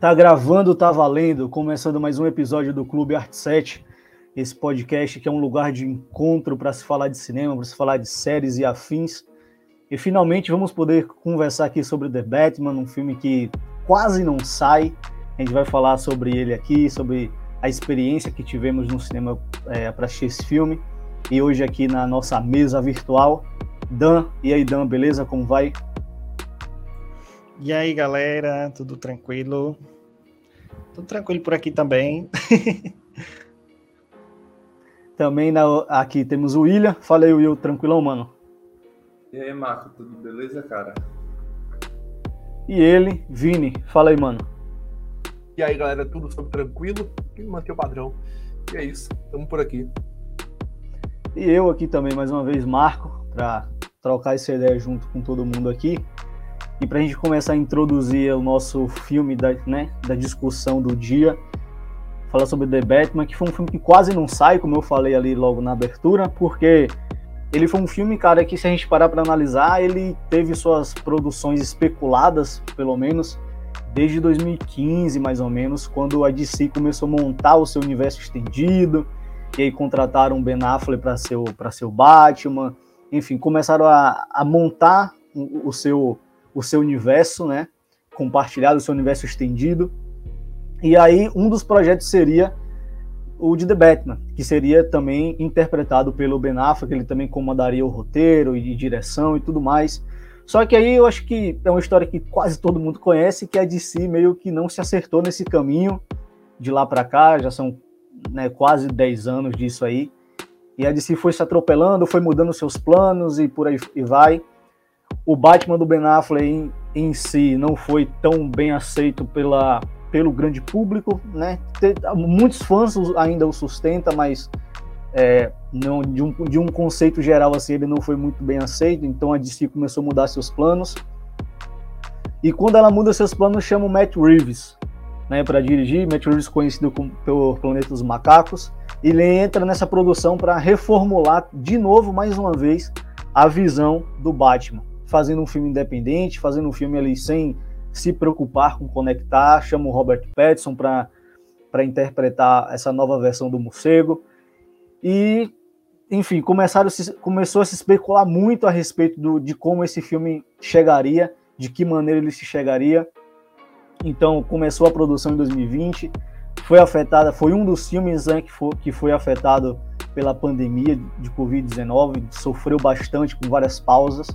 Tá gravando, tá valendo, começando mais um episódio do Clube Art 7, esse podcast que é um lugar de encontro para se falar de cinema, para se falar de séries e afins. E finalmente vamos poder conversar aqui sobre The Batman, um filme que quase não sai. A gente vai falar sobre ele aqui, sobre a experiência que tivemos no cinema é, para assistir esse filme. E hoje aqui na nossa mesa virtual, Dan. E aí, Dan, beleza? Como vai? E aí, galera, tudo tranquilo? Tudo tranquilo por aqui também. também na, aqui temos o William. Fala aí, Will, tranquilão, mano? E aí, Marco, tudo beleza, cara? E ele, Vini. Fala aí, mano. E aí, galera, tudo sob tranquilo? E manter o padrão. E é isso, estamos por aqui. E eu aqui também, mais uma vez, Marco, para trocar essa ideia junto com todo mundo aqui. E para a gente começar a introduzir o nosso filme da, né, da discussão do dia, falar sobre The Batman, que foi um filme que quase não sai, como eu falei ali logo na abertura, porque ele foi um filme, cara, que se a gente parar para analisar, ele teve suas produções especuladas, pelo menos, desde 2015, mais ou menos, quando a DC começou a montar o seu universo estendido, e aí contrataram Ben Affleck para ser, o, ser o Batman, enfim, começaram a, a montar o, o seu o seu universo, né? Compartilhado, o seu universo estendido. E aí, um dos projetos seria o de The Batman, que seria também interpretado pelo Ben Affleck, ele também comandaria o roteiro e direção e tudo mais. Só que aí eu acho que é uma história que quase todo mundo conhece, que a DC meio que não se acertou nesse caminho de lá para cá, já são né, quase 10 anos disso aí. E a DC foi se atropelando, foi mudando seus planos e por aí e vai o Batman do Ben Affleck em, em si não foi tão bem aceito pela, pelo grande público, né? Muitos fãs ainda o sustentam, mas é, não, de, um, de um conceito geral assim ele não foi muito bem aceito, então a DC começou a mudar seus planos. E quando ela muda seus planos, chama o Matt Reeves né, para dirigir. Matt Reeves, conhecido como, pelo Planeta dos Macacos, ele entra nessa produção para reformular de novo, mais uma vez, a visão do Batman fazendo um filme independente, fazendo um filme ali sem se preocupar com conectar, chama o Robert Pattinson para interpretar essa nova versão do morcego. E, enfim, começaram começou a se especular muito a respeito do, de como esse filme chegaria, de que maneira ele se chegaria. Então, começou a produção em 2020, foi afetada, foi um dos filmes né, que, foi, que foi afetado pela pandemia de Covid-19, sofreu bastante com várias pausas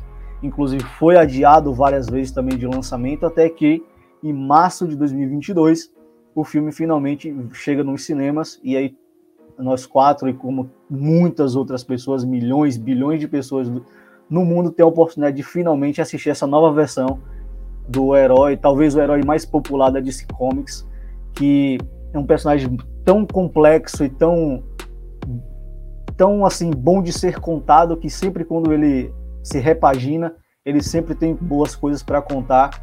inclusive foi adiado várias vezes também de lançamento, até que em março de 2022 o filme finalmente chega nos cinemas e aí nós quatro e como muitas outras pessoas, milhões, bilhões de pessoas no mundo tem a oportunidade de finalmente assistir essa nova versão do herói, talvez o herói mais popular da DC Comics, que é um personagem tão complexo e tão tão assim bom de ser contado que sempre quando ele se repagina, ele sempre tem boas coisas para contar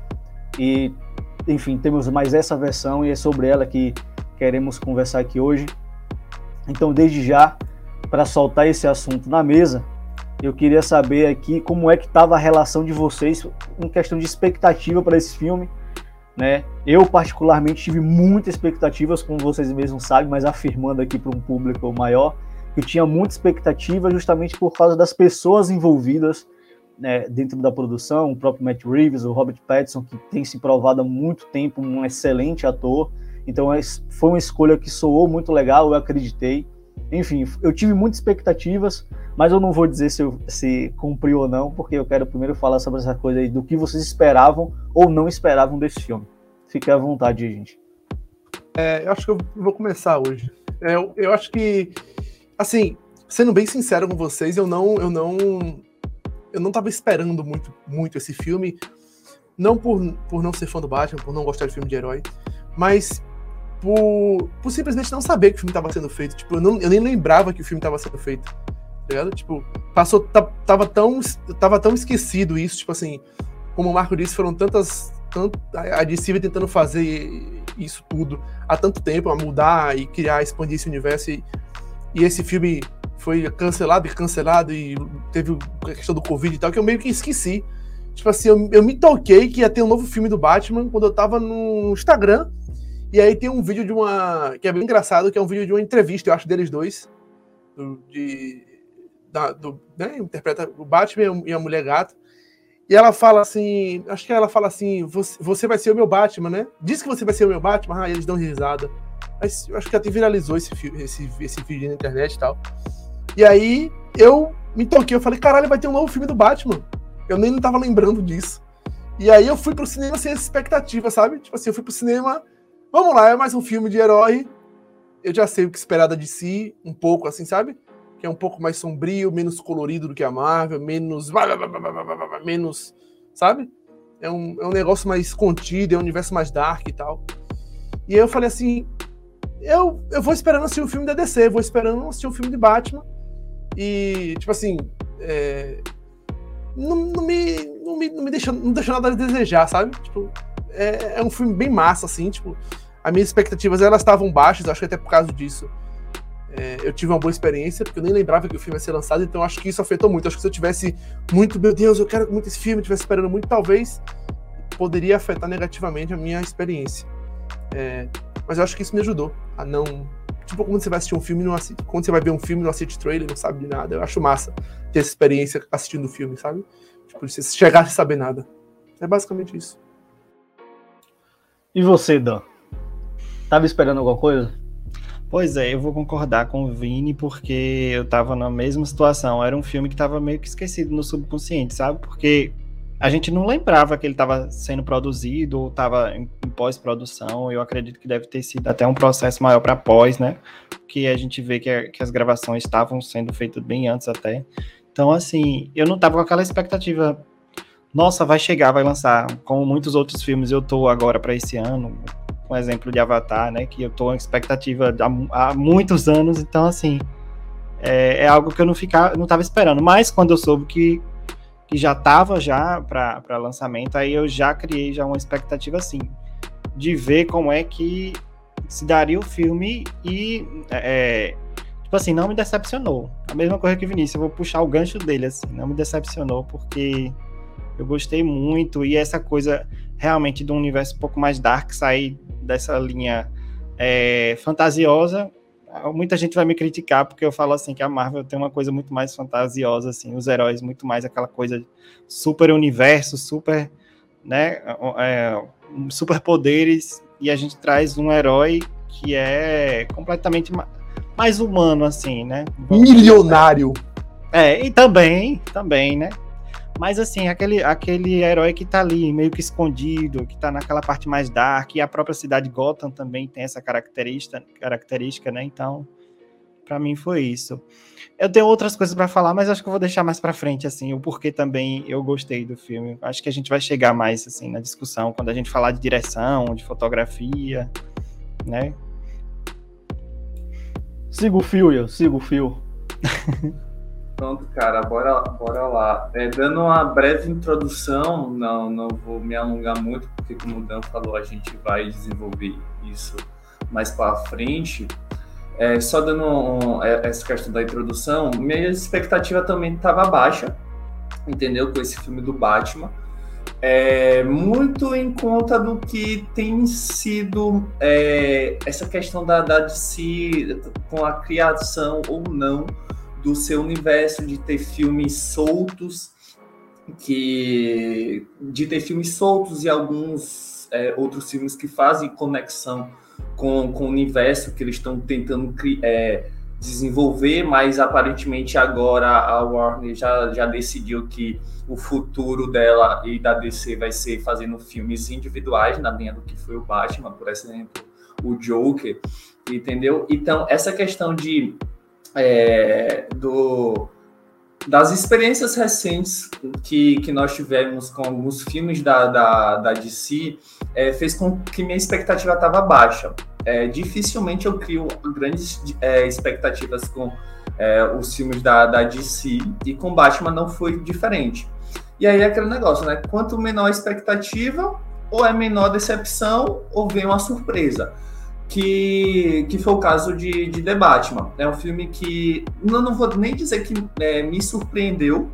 e, enfim, temos mais essa versão e é sobre ela que queremos conversar aqui hoje. Então, desde já, para soltar esse assunto na mesa, eu queria saber aqui como é que estava a relação de vocês em questão de expectativa para esse filme, né? Eu particularmente tive muitas expectativas, como vocês mesmos sabem, mas afirmando aqui para um público maior, eu tinha muita expectativa justamente por causa das pessoas envolvidas né, dentro da produção, o próprio Matt Reeves, o Robert Pattinson, que tem se provado há muito tempo um excelente ator. Então é, foi uma escolha que soou muito legal, eu acreditei. Enfim, eu tive muitas expectativas, mas eu não vou dizer se, eu, se cumpriu ou não, porque eu quero primeiro falar sobre essa coisa aí do que vocês esperavam ou não esperavam desse filme. Fique à vontade, gente. É, eu acho que eu vou começar hoje. É, eu, eu acho que Assim, sendo bem sincero com vocês, eu não, eu não, eu não tava esperando muito, muito esse filme, não por, por não ser fã do Batman, por não gostar de filme de herói, mas por, por simplesmente não saber que o filme estava sendo feito. Tipo, eu, não, eu nem lembrava que o filme estava sendo feito. Tá ligado? Tipo, passou, tava tão, tava tão esquecido isso, tipo assim, como o Marco disse, foram tantas, tanto, a DC tentando fazer isso tudo há tanto tempo, a mudar e criar, expandir esse universo e e esse filme foi cancelado e cancelado e teve a questão do Covid e tal, que eu meio que esqueci. tipo assim, eu, eu me toquei que ia ter um novo filme do Batman quando eu tava no Instagram. E aí tem um vídeo de uma. que é bem engraçado, que é um vídeo de uma entrevista, eu acho, deles dois. Do, de, da, do, né, interpreta o Batman e a Mulher Gato. E ela fala assim, acho que ela fala assim, você, você vai ser o meu Batman, né? Diz que você vai ser o meu Batman, ah, eles dão risada. Mas eu acho que até viralizou esse, esse, esse vídeo na internet e tal. E aí eu me toquei, eu falei, caralho, vai ter um novo filme do Batman. Eu nem não tava lembrando disso. E aí eu fui pro cinema sem essa expectativa, sabe? Tipo assim, eu fui pro cinema, vamos lá, é mais um filme de herói. Eu já sei o que esperar da DC, um pouco assim, sabe? Que é um pouco mais sombrio, menos colorido do que a Marvel, menos. menos. Sabe? É um, é um negócio mais contido, é um universo mais dark e tal. E aí eu falei assim: eu, eu vou esperando assistir um filme da DC, vou esperando assistir um filme de Batman. E, tipo assim, é, não, não, me, não, me, não me deixou, não deixou nada a desejar, sabe? Tipo, é, é um filme bem massa, assim, tipo, as minhas expectativas elas estavam baixas, acho que até por causa disso. É, eu tive uma boa experiência, porque eu nem lembrava que o filme ia ser lançado, então acho que isso afetou muito. Acho que se eu tivesse muito, meu Deus, eu quero muito esse filme, tivesse esperando muito, talvez poderia afetar negativamente a minha experiência. É, mas eu acho que isso me ajudou a não. Tipo, quando você vai assistir um filme, não assiste, quando você vai ver um filme, não assiste trailer, não sabe de nada. Eu acho massa ter essa experiência assistindo o filme, sabe? Tipo, você chegar sem saber nada. É basicamente isso. E você, Dan? Tava esperando alguma coisa? Pois é, eu vou concordar com o Vini, porque eu tava na mesma situação. Era um filme que tava meio que esquecido no subconsciente, sabe? Porque a gente não lembrava que ele estava sendo produzido ou estava em, em pós-produção. Eu acredito que deve ter sido até um processo maior para pós, né? Que a gente vê que, que as gravações estavam sendo feitas bem antes até. Então, assim, eu não estava com aquela expectativa. Nossa, vai chegar, vai lançar. Como muitos outros filmes eu tô agora para esse ano, com exemplo de Avatar, né? Que eu tô com expectativa há, há muitos anos. Então, assim, é, é, algo que eu não ficava, não estava esperando. Mas quando eu soube que que já estava já para lançamento, aí eu já criei já uma expectativa assim de ver como é que se daria o filme e é, tipo assim não me decepcionou. A mesma coisa que o Vinícius, eu vou puxar o gancho dele assim, não me decepcionou porque eu gostei muito e essa coisa realmente do universo um pouco mais dark sair dessa linha é, fantasiosa muita gente vai me criticar porque eu falo assim que a Marvel tem uma coisa muito mais fantasiosa assim, os heróis muito mais aquela coisa super universo, super, né, é, super poderes e a gente traz um herói que é completamente mais humano assim, né? Milionário. É, e também, também, né? Mas assim, aquele, aquele herói que tá ali, meio que escondido, que tá naquela parte mais dark, e a própria cidade Gotham também tem essa característica, característica né? Então, para mim foi isso. Eu tenho outras coisas para falar, mas acho que eu vou deixar mais para frente assim, o porquê também eu gostei do filme. Acho que a gente vai chegar mais assim na discussão quando a gente falar de direção, de fotografia, né? Siga o fio, eu siga o fio. Pronto, cara, bora, bora lá. É, dando uma breve introdução, não, não vou me alongar muito, porque como o Dan falou, a gente vai desenvolver isso mais para frente. É, só dando um, é, essa questão da introdução, minha expectativa também estava baixa, entendeu? Com esse filme do Batman. É, muito em conta do que tem sido é, essa questão da, da DC com a criação ou não do seu universo, de ter filmes soltos, que de ter filmes soltos e alguns é, outros filmes que fazem conexão com, com o universo que eles estão tentando é, desenvolver, mas aparentemente agora a Warner já, já decidiu que o futuro dela e da DC vai ser fazendo filmes individuais na linha do que foi o Batman, por exemplo, o Joker, entendeu? Então, essa questão de é, do, das experiências recentes que, que nós tivemos com alguns filmes da, da, da DC é, fez com que minha expectativa estava baixa. É, dificilmente eu crio grandes é, expectativas com é, os filmes da, da DC e com Batman não foi diferente. E aí é aquele negócio, né? Quanto menor a expectativa, ou é menor decepção, ou vem uma surpresa que, que foi o caso de, de The Batman. É um filme que, não, não vou nem dizer que é, me surpreendeu,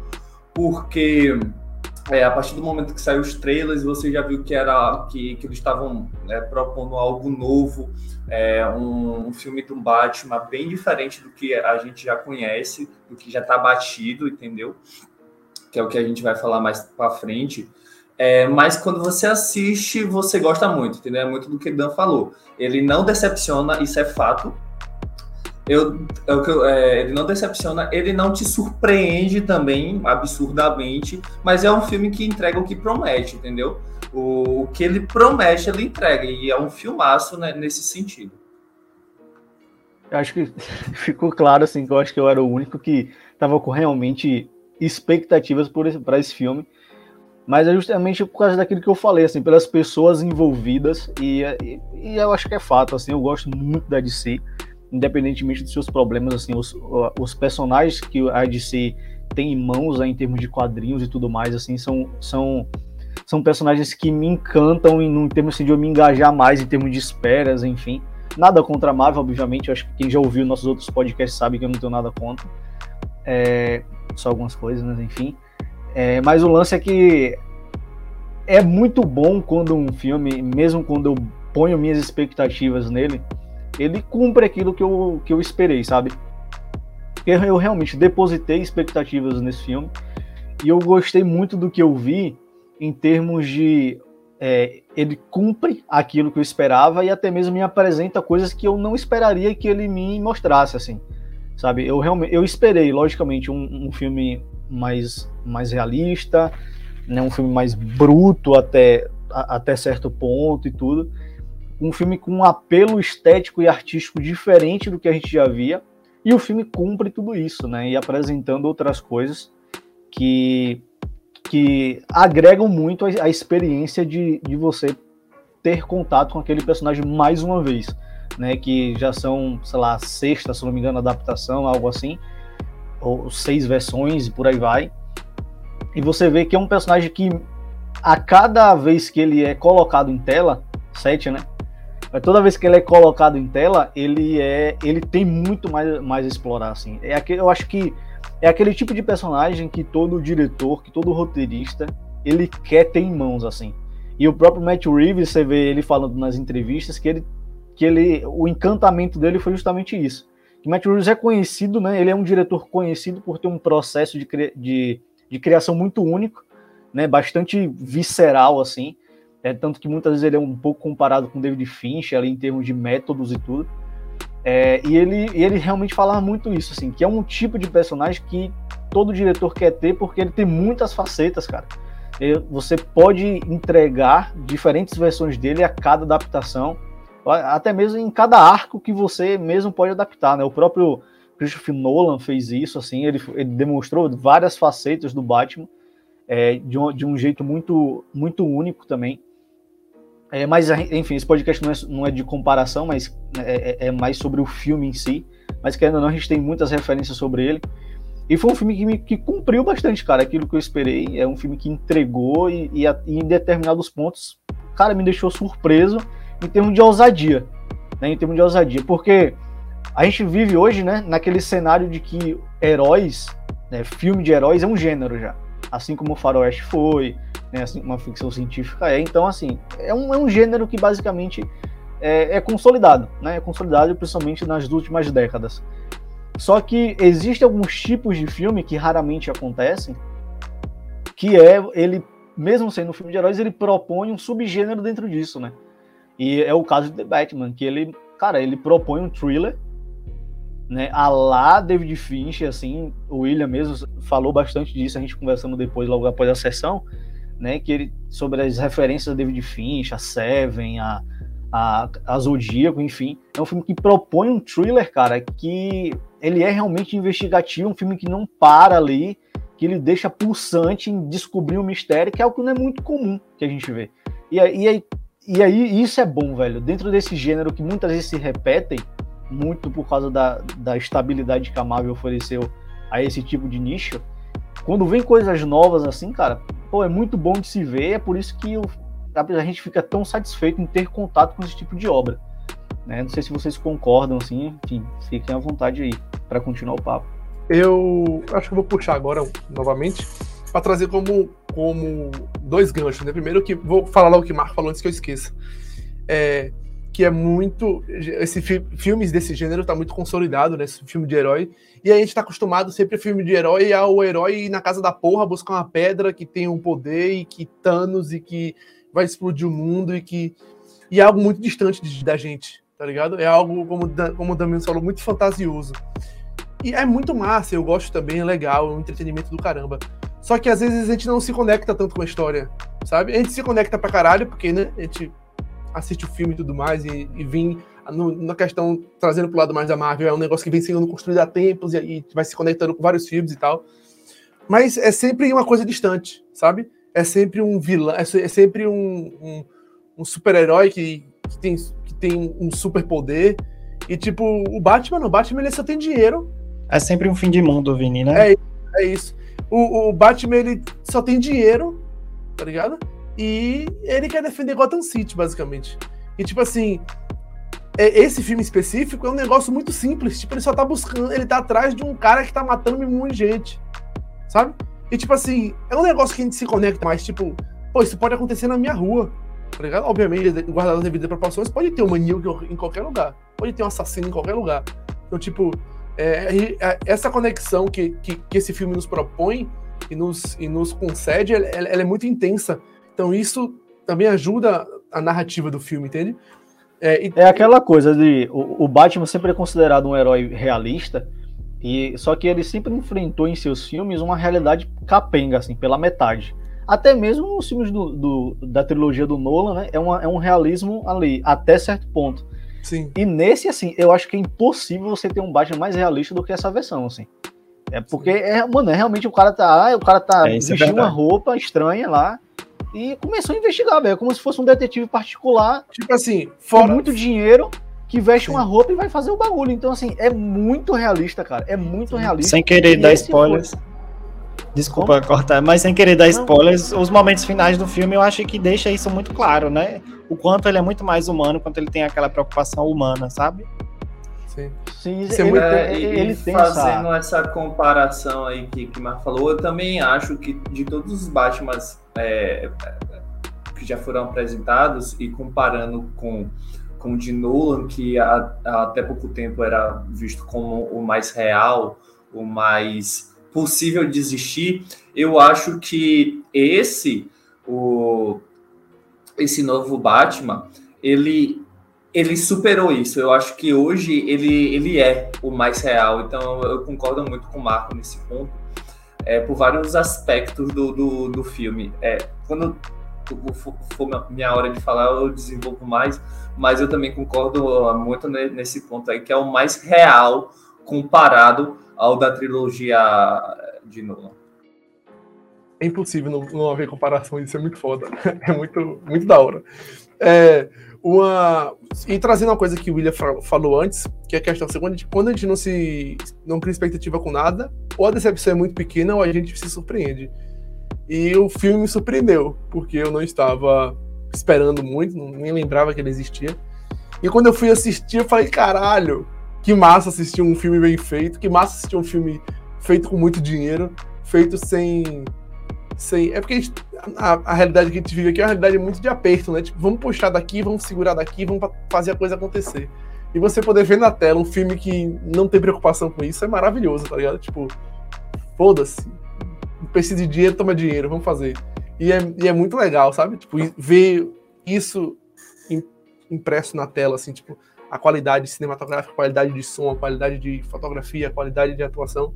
porque é, a partir do momento que saiu os trailers, você já viu que era que, que eles estavam né, propondo algo novo, é, um, um, filme do Batman bem diferente do que a gente já conhece, do que já está batido, entendeu? Que é o que a gente vai falar mais para frente. É, mas quando você assiste, você gosta muito, entendeu? É muito do que Dan falou. Ele não decepciona, isso é fato eu, eu, é, ele não decepciona, ele não te surpreende também absurdamente, mas é um filme que entrega o que promete, entendeu? O, o que ele promete, ele entrega, e é um filmaço né, nesse sentido. Eu acho que ficou claro, assim, que eu acho que eu era o único que estava com realmente expectativas para esse, esse filme, mas é justamente por causa daquilo que eu falei, assim, pelas pessoas envolvidas, e, e, e eu acho que é fato, assim, eu gosto muito da DC, independentemente dos seus problemas, assim, os, os personagens que a DC tem em mãos né, em termos de quadrinhos e tudo mais, assim, são, são, são personagens que me encantam em, em termos assim, de eu me engajar mais em termos de esperas, enfim. Nada contra a Marvel, obviamente, eu acho que quem já ouviu nossos outros podcasts sabe que eu não tenho nada contra. É, só algumas coisas, mas enfim. É, mas o lance é que é muito bom quando um filme, mesmo quando eu ponho minhas expectativas nele, ele cumpre aquilo que eu, que eu esperei, sabe? Eu, eu realmente depositei expectativas nesse filme e eu gostei muito do que eu vi em termos de é, ele cumpre aquilo que eu esperava e até mesmo me apresenta coisas que eu não esperaria que ele me mostrasse assim sabe eu realmente eu esperei logicamente um, um filme mais mais realista né um filme mais bruto até a, até certo ponto e tudo um filme com um apelo estético e artístico diferente do que a gente já via, e o filme cumpre tudo isso, né? E apresentando outras coisas que, que agregam muito a, a experiência de, de você ter contato com aquele personagem mais uma vez, né? Que já são, sei lá, sexta, se não me engano, adaptação, algo assim, ou seis versões e por aí vai. E você vê que é um personagem que a cada vez que ele é colocado em tela, sete, né? Mas toda vez que ele é colocado em tela, ele é, ele tem muito mais, mais a explorar, assim. É aquele, eu acho que é aquele tipo de personagem que todo diretor, que todo roteirista, ele quer ter em mãos, assim. E o próprio Matt Reeves, você vê ele falando nas entrevistas que ele, que ele, o encantamento dele foi justamente isso. Que Matt Reeves é conhecido, né? Ele é um diretor conhecido por ter um processo de, de, de criação muito único, né? Bastante visceral, assim. É, tanto que muitas vezes ele é um pouco comparado com David Fincher ali em termos de métodos e tudo. É, e ele, ele realmente falava muito isso, assim, que é um tipo de personagem que todo diretor quer ter porque ele tem muitas facetas, cara. você pode entregar diferentes versões dele a cada adaptação, até mesmo em cada arco que você mesmo pode adaptar, né? O próprio Christopher Nolan fez isso, assim, ele, ele demonstrou várias facetas do Batman é, de, um, de um jeito muito, muito único também. É, mas, enfim, esse podcast não é, não é de comparação, mas é, é, é, mais sobre o filme em si. Mas querendo ou não, a gente tem muitas referências sobre ele. E foi um filme que, me, que cumpriu bastante, cara, aquilo que eu esperei. É um filme que entregou e, e, e, em determinados pontos, cara, me deixou surpreso em termos de ousadia. Né, em termos de ousadia. Porque a gente vive hoje, né, naquele cenário de que heróis, né, filme de heróis é um gênero já. Assim como o Faroeste foi, né, assim, uma ficção científica é. Então, assim, é um, é um gênero que basicamente é, é, consolidado, né? É consolidado principalmente nas últimas décadas. Só que existem alguns tipos de filme que raramente acontecem, que é ele, mesmo sendo um filme de heróis, ele propõe um subgênero dentro disso, né? E é o caso de The Batman, que ele, cara, ele propõe um thriller, né? A lá David Fincher, assim, o William mesmo falou bastante disso, a gente conversando depois, logo após a sessão, né, que ele, sobre as referências a David Finch, a Seven, a, a, a Zodíaco, enfim. É um filme que propõe um thriller, cara, que ele é realmente investigativo, um filme que não para ali, que ele deixa pulsante em descobrir um mistério, que é algo que não é muito comum que a gente vê. E, e, aí, e aí isso é bom, velho. Dentro desse gênero que muitas vezes se repetem, muito por causa da, da estabilidade que a Marvel ofereceu a esse tipo de nicho, quando vem coisas novas assim, cara, pô, é muito bom de se ver, é por isso que a gente fica tão satisfeito em ter contato com esse tipo de obra. Né? Não sei se vocês concordam, assim, enfim, fiquem à vontade aí para continuar o papo. Eu acho que eu vou puxar agora novamente para trazer como como dois ganchos, né? Primeiro que vou falar logo o que o Marco falou antes que eu esqueça. É, que é muito. Esse fi, filmes desse gênero tá muito consolidado, né? Esse filme de herói. E a gente tá acostumado sempre filme de herói ao herói ir na casa da porra buscar uma pedra que tem um poder e que Thanos e que vai explodir o mundo e que. E é algo muito distante de, da gente, tá ligado? É algo, como, como o Damiano falou, muito fantasioso. E é muito massa, eu gosto também, é legal, é um entretenimento do caramba. Só que às vezes a gente não se conecta tanto com a história, sabe? A gente se conecta pra caralho, porque, né, a gente assiste o filme e tudo mais, e, e no, na questão, trazendo pro lado mais da Marvel, é um negócio que vem sendo construído há tempos e, e vai se conectando com vários filmes e tal. Mas é sempre uma coisa distante, sabe? É sempre um vilão, é, é sempre um, um, um super-herói que, que, tem, que tem um super poder. E tipo, o Batman, o Batman ele só tem dinheiro. É sempre um fim de mundo, Vini, né? É, é isso. O, o Batman ele só tem dinheiro, tá ligado? E ele quer defender Gotham City, basicamente. E tipo assim, é, esse filme específico é um negócio muito simples. Tipo, ele só tá buscando, ele tá atrás de um cara que tá matando um monte de gente. Sabe? E tipo assim, é um negócio que a gente se conecta mais, tipo, pô, isso pode acontecer na minha rua. Tá ligado? Obviamente, guardado as devidas proporções, pode ter um maníaco em qualquer lugar. Pode ter um assassino em qualquer lugar. Então, tipo, é, é, essa conexão que, que, que, esse filme nos propõe e nos, e nos concede, ela, ela é muito intensa. Então isso também ajuda a narrativa do filme, entende? É, e... é aquela coisa de o, o, Batman sempre é considerado um herói realista e só que ele sempre enfrentou em seus filmes uma realidade capenga assim pela metade. Até mesmo nos filmes do, do da trilogia do Nolan, né, é, uma, é um realismo ali até certo ponto. Sim. E nesse assim, eu acho que é impossível você ter um Batman mais realista do que essa versão assim. É porque é, mano, é realmente o cara tá, o cara tá é, é vestindo é uma roupa estranha lá e começou a investigar, velho. Como se fosse um detetive particular. Tipo assim, fora. Com muito dinheiro, que veste Sim. uma roupa e vai fazer o bagulho. Então, assim, é muito realista, cara. É muito realista. Sem querer dar spoilers. Foi... Desculpa Como? cortar, mas sem querer dar spoilers, Não. os momentos finais do filme eu acho que deixa isso muito claro, né? O quanto ele é muito mais humano, quanto ele tem aquela preocupação humana, sabe? Sim. Sim ele, é muito, é, ele, ele fazendo essa... essa... comparação aí que, que o Marco falou, eu também acho que de todos os Batmans é, que já foram apresentados e comparando com, com o de Nolan, que a, a, até pouco tempo era visto como o mais real, o mais possível de existir, eu acho que esse, o, esse novo Batman, ele ele superou isso. Eu acho que hoje ele, ele é o mais real. Então eu concordo muito com o Marco nesse ponto é, por vários aspectos do, do, do filme. É, quando for minha hora de falar, eu desenvolvo mais, mas eu também concordo muito nesse ponto aí, que é o mais real comparado ao da trilogia de Nolan. É impossível não, não haver comparação, isso é muito foda. É muito, muito da hora. É, uma e trazendo uma coisa que o William falou antes, que é a questão segunda, quando a gente não se não cria expectativa com nada, ou a decepção é muito pequena ou a gente se surpreende. E o filme me surpreendeu, porque eu não estava esperando muito, nem lembrava que ele existia. E quando eu fui assistir, eu falei, caralho, que massa assistir um filme bem feito, que massa assistir um filme feito com muito dinheiro, feito sem Sei. É porque a, gente, a, a, realidade que a gente vive aqui é uma realidade muito de aperto, né? Tipo, vamos puxar daqui, vamos segurar daqui, vamos fazer a coisa acontecer. E você poder ver na tela um filme que não tem preocupação com isso é maravilhoso, tá ligado? Tipo, foda-se. Precisa de dinheiro, toma dinheiro, vamos fazer. E é, e é muito legal, sabe? Tipo, ver isso impresso na tela, assim, tipo, a qualidade cinematográfica, a qualidade de som, a qualidade de fotografia, a qualidade de atuação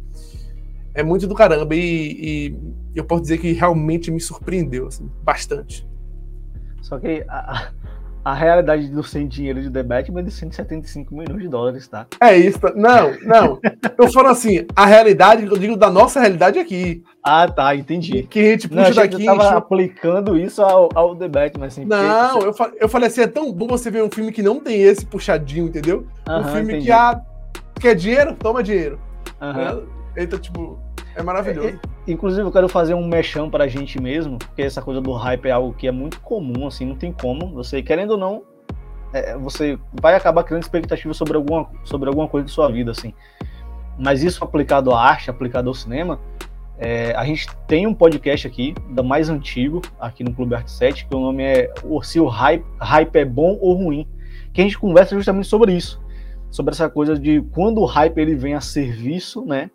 é muito do caramba. E, e, eu posso dizer que realmente me surpreendeu, assim, bastante. Só que a, a realidade do sem dinheiro de The Batman é de 175 milhões de dólares, tá? É isso. Não, não. Eu falo assim, a realidade, eu digo da nossa realidade aqui. Ah, tá, entendi. Que a gente puxa não, daqui. Tava aplicando isso ao, ao The Batman, assim. Não, eu, eu falei assim, é tão bom você ver um filme que não tem esse puxadinho, entendeu? um filme entendi. que, ah, quer dinheiro? Toma dinheiro. Uhum. Então, tipo, é maravilhoso. É, é, inclusive, eu quero fazer um mexão pra gente mesmo, porque essa coisa do hype é algo que é muito comum, assim, não tem como. Você, querendo ou não, é, você vai acabar criando expectativa sobre alguma, sobre alguma coisa de sua vida, assim. Mas isso aplicado à arte, aplicado ao cinema, É, a gente tem um podcast aqui, da mais antigo, aqui no Clube Art 7, que o nome é Se o hype, hype é bom ou ruim, que a gente conversa justamente sobre isso, sobre essa coisa de quando o hype ele vem a serviço, né,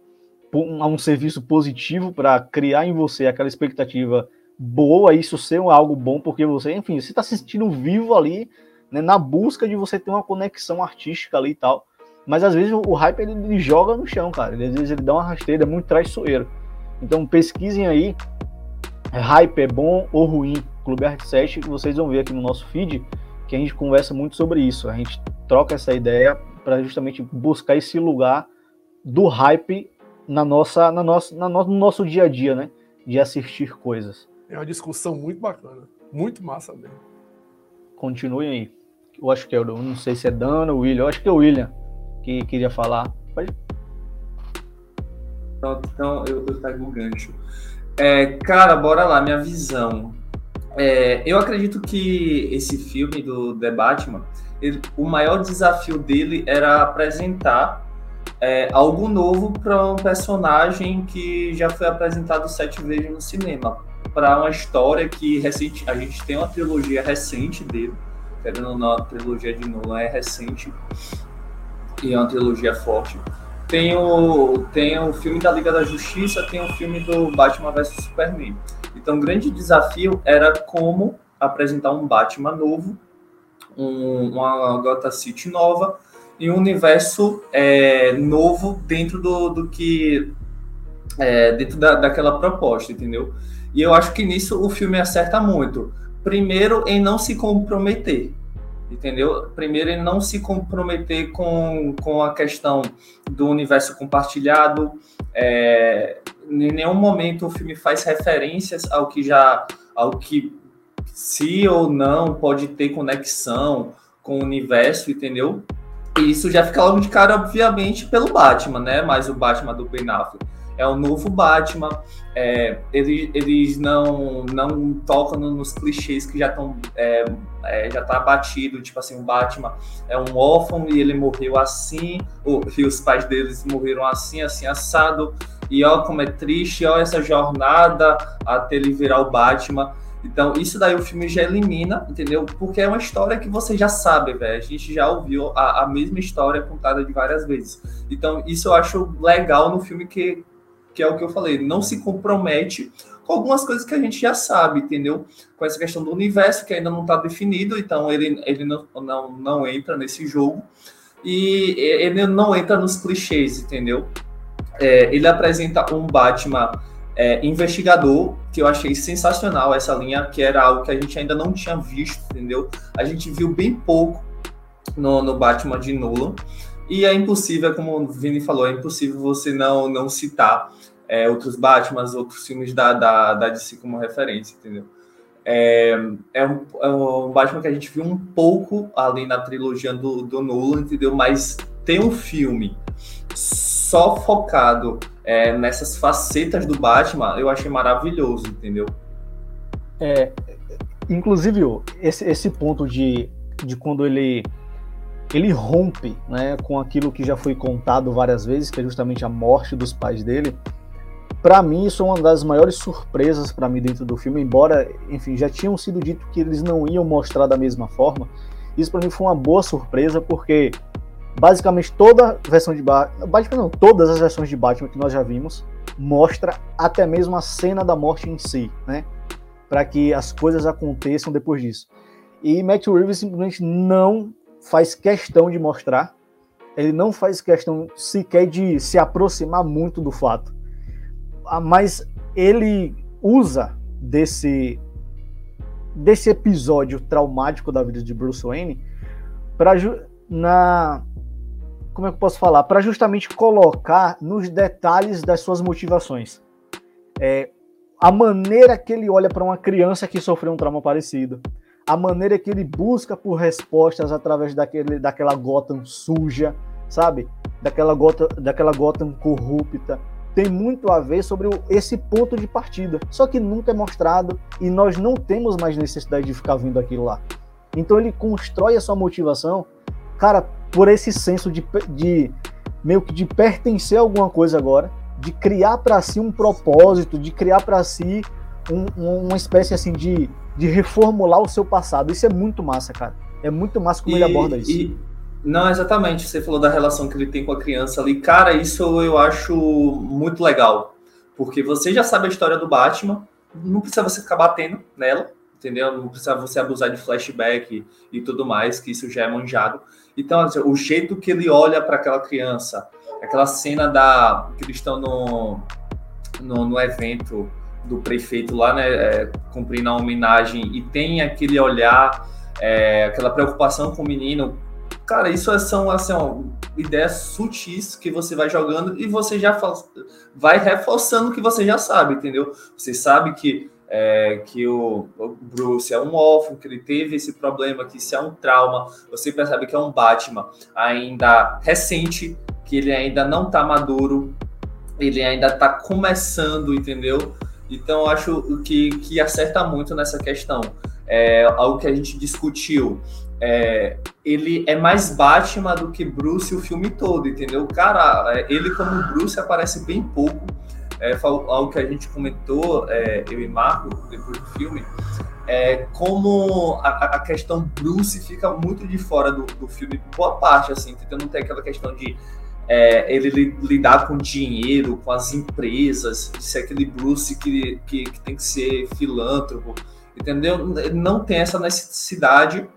a um serviço positivo para criar em você aquela expectativa boa, isso ser algo bom, porque você, enfim, você está se sentindo vivo ali, né, na busca de você ter uma conexão artística ali e tal. Mas às vezes o hype ele, ele joga no chão, cara. Ele, às vezes ele dá uma rasteira, é muito traiçoeiro. Então pesquisem aí, hype é bom ou ruim, Clube Art 7, vocês vão ver aqui no nosso feed que a gente conversa muito sobre isso. A gente troca essa ideia para justamente buscar esse lugar do hype na nossa, na nossa, na no, no nosso dia a dia, né? De assistir coisas. É uma discussão muito bacana, muito massa mesmo. Continuem aí. Eu acho que é, eu não sei se é Dana ou William, eu acho que é o William que queria falar. Pode então eu, eu pego o gancho. É, cara, bora lá, minha visão. É, eu acredito que esse filme do The Batman, ele, o maior desafio dele era apresentar é, algo novo para um personagem que já foi apresentado sete vezes no cinema. Para uma história que recente, a gente tem uma trilogia recente dele, querendo ou não, a trilogia de Nolan é recente e é uma trilogia forte tem o, tem o filme da Liga da Justiça, tem o filme do Batman vs Superman. Então, o grande desafio era como apresentar um Batman novo, um, uma Gotham City nova e um universo é, novo dentro do, do que é, dentro da, daquela proposta, entendeu? E eu acho que nisso o filme acerta muito. Primeiro, em não se comprometer entendeu? Primeiro, ele não se comprometer com, com a questão do universo compartilhado. É, em nenhum momento o filme faz referências ao que já, ao que se ou não pode ter conexão com o universo, entendeu? Isso já fica logo de cara, obviamente, pelo Batman, né? Mas o Batman do Ben Affleck é o novo Batman. É, eles, eles não, não tocam nos clichês que já estão é, é, já tá batido, tipo assim, o Batman é um órfão e ele morreu assim, ou, e os pais deles morreram assim, assim, assado, e ó como é triste, ó essa jornada até ele virar o Batman. Então, isso daí o filme já elimina, entendeu? Porque é uma história que você já sabe, velho. A gente já ouviu a, a mesma história contada de várias vezes. Então, isso eu acho legal no filme que que é o que eu falei, não se compromete com algumas coisas que a gente já sabe, entendeu? Com essa questão do universo que ainda não está definido, então ele, ele não, não, não entra nesse jogo e ele não entra nos clichês, entendeu? É, ele apresenta um Batman é, investigador, que eu achei sensacional essa linha, que era algo que a gente ainda não tinha visto, entendeu? A gente viu bem pouco no, no Batman de Nolan. E é impossível, como o Vini falou, é impossível você não, não citar é, outros Batman, outros filmes da, da, da DC como referência, entendeu? É, é, um, é um Batman que a gente viu um pouco ali na trilogia do, do Nolan, entendeu? Mas tem um filme só focado é, nessas facetas do Batman, eu achei maravilhoso, entendeu? É, inclusive, esse, esse ponto de, de quando ele ele rompe né, com aquilo que já foi contado várias vezes, que é justamente a morte dos pais dele. Para mim, isso é uma das maiores surpresas para mim dentro do filme, embora, enfim, já tinham sido dito que eles não iam mostrar da mesma forma. Isso para mim foi uma boa surpresa, porque basicamente toda versão de Batman, Batman não, todas as versões de Batman que nós já vimos, mostra até mesmo a cena da morte em si, né? Para que as coisas aconteçam depois disso. E Matt Reeves simplesmente não faz questão de mostrar, ele não faz questão sequer de se aproximar muito do fato. Ah, mas ele usa desse desse episódio traumático da vida de Bruce Wayne para na como é que eu posso falar para justamente colocar nos detalhes das suas motivações é, a maneira que ele olha para uma criança que sofreu um trauma parecido a maneira que ele busca por respostas através daquele, daquela Gotham suja, sabe? Daquela Gotham, daquela Gotham corrupta. Tem muito a ver sobre esse ponto de partida. Só que nunca é mostrado e nós não temos mais necessidade de ficar vendo aquilo lá. Então ele constrói a sua motivação, cara, por esse senso de, de meio que de pertencer a alguma coisa agora, de criar para si um propósito, de criar para si um, um, uma espécie assim de, de reformular o seu passado. Isso é muito massa, cara. É muito massa como e, ele aborda isso. E, não, exatamente. Você falou da relação que ele tem com a criança ali. Cara, isso eu acho muito legal. Porque você já sabe a história do Batman, não precisa você ficar batendo nela, entendeu? Não precisa você abusar de flashback e tudo mais, que isso já é manjado. Então, assim, o jeito que ele olha para aquela criança, aquela cena da que eles estão no, no, no evento do prefeito lá, né, é, cumprindo a homenagem e tem aquele olhar, é, aquela preocupação com o menino. Cara, isso são assim, ideias sutis que você vai jogando e você já vai reforçando o que você já sabe, entendeu? Você sabe que é, que o, o, Bruce é um órfão, que ele teve esse problema, que isso é um trauma. Você percebe que é um Batman ainda recente, que ele ainda não está maduro, ele ainda está começando, entendeu? Então, eu acho que, que acerta muito nessa questão. É algo que a gente discutiu. É, ele é mais Batman do que Bruce o filme todo, entendeu? Cara, é, ele como Bruce aparece bem pouco. É, algo que a gente comentou, é, eu e Marco, depois do filme, é como a, a, questão Bruce fica muito de fora do, do filme, boa parte, assim, entendeu? Não tem aquela questão de é, ele lidar com dinheiro, com as empresas, ser aquele Bruce que, que, que, tem que ser filântropo, entendeu? Não tem essa necessidade,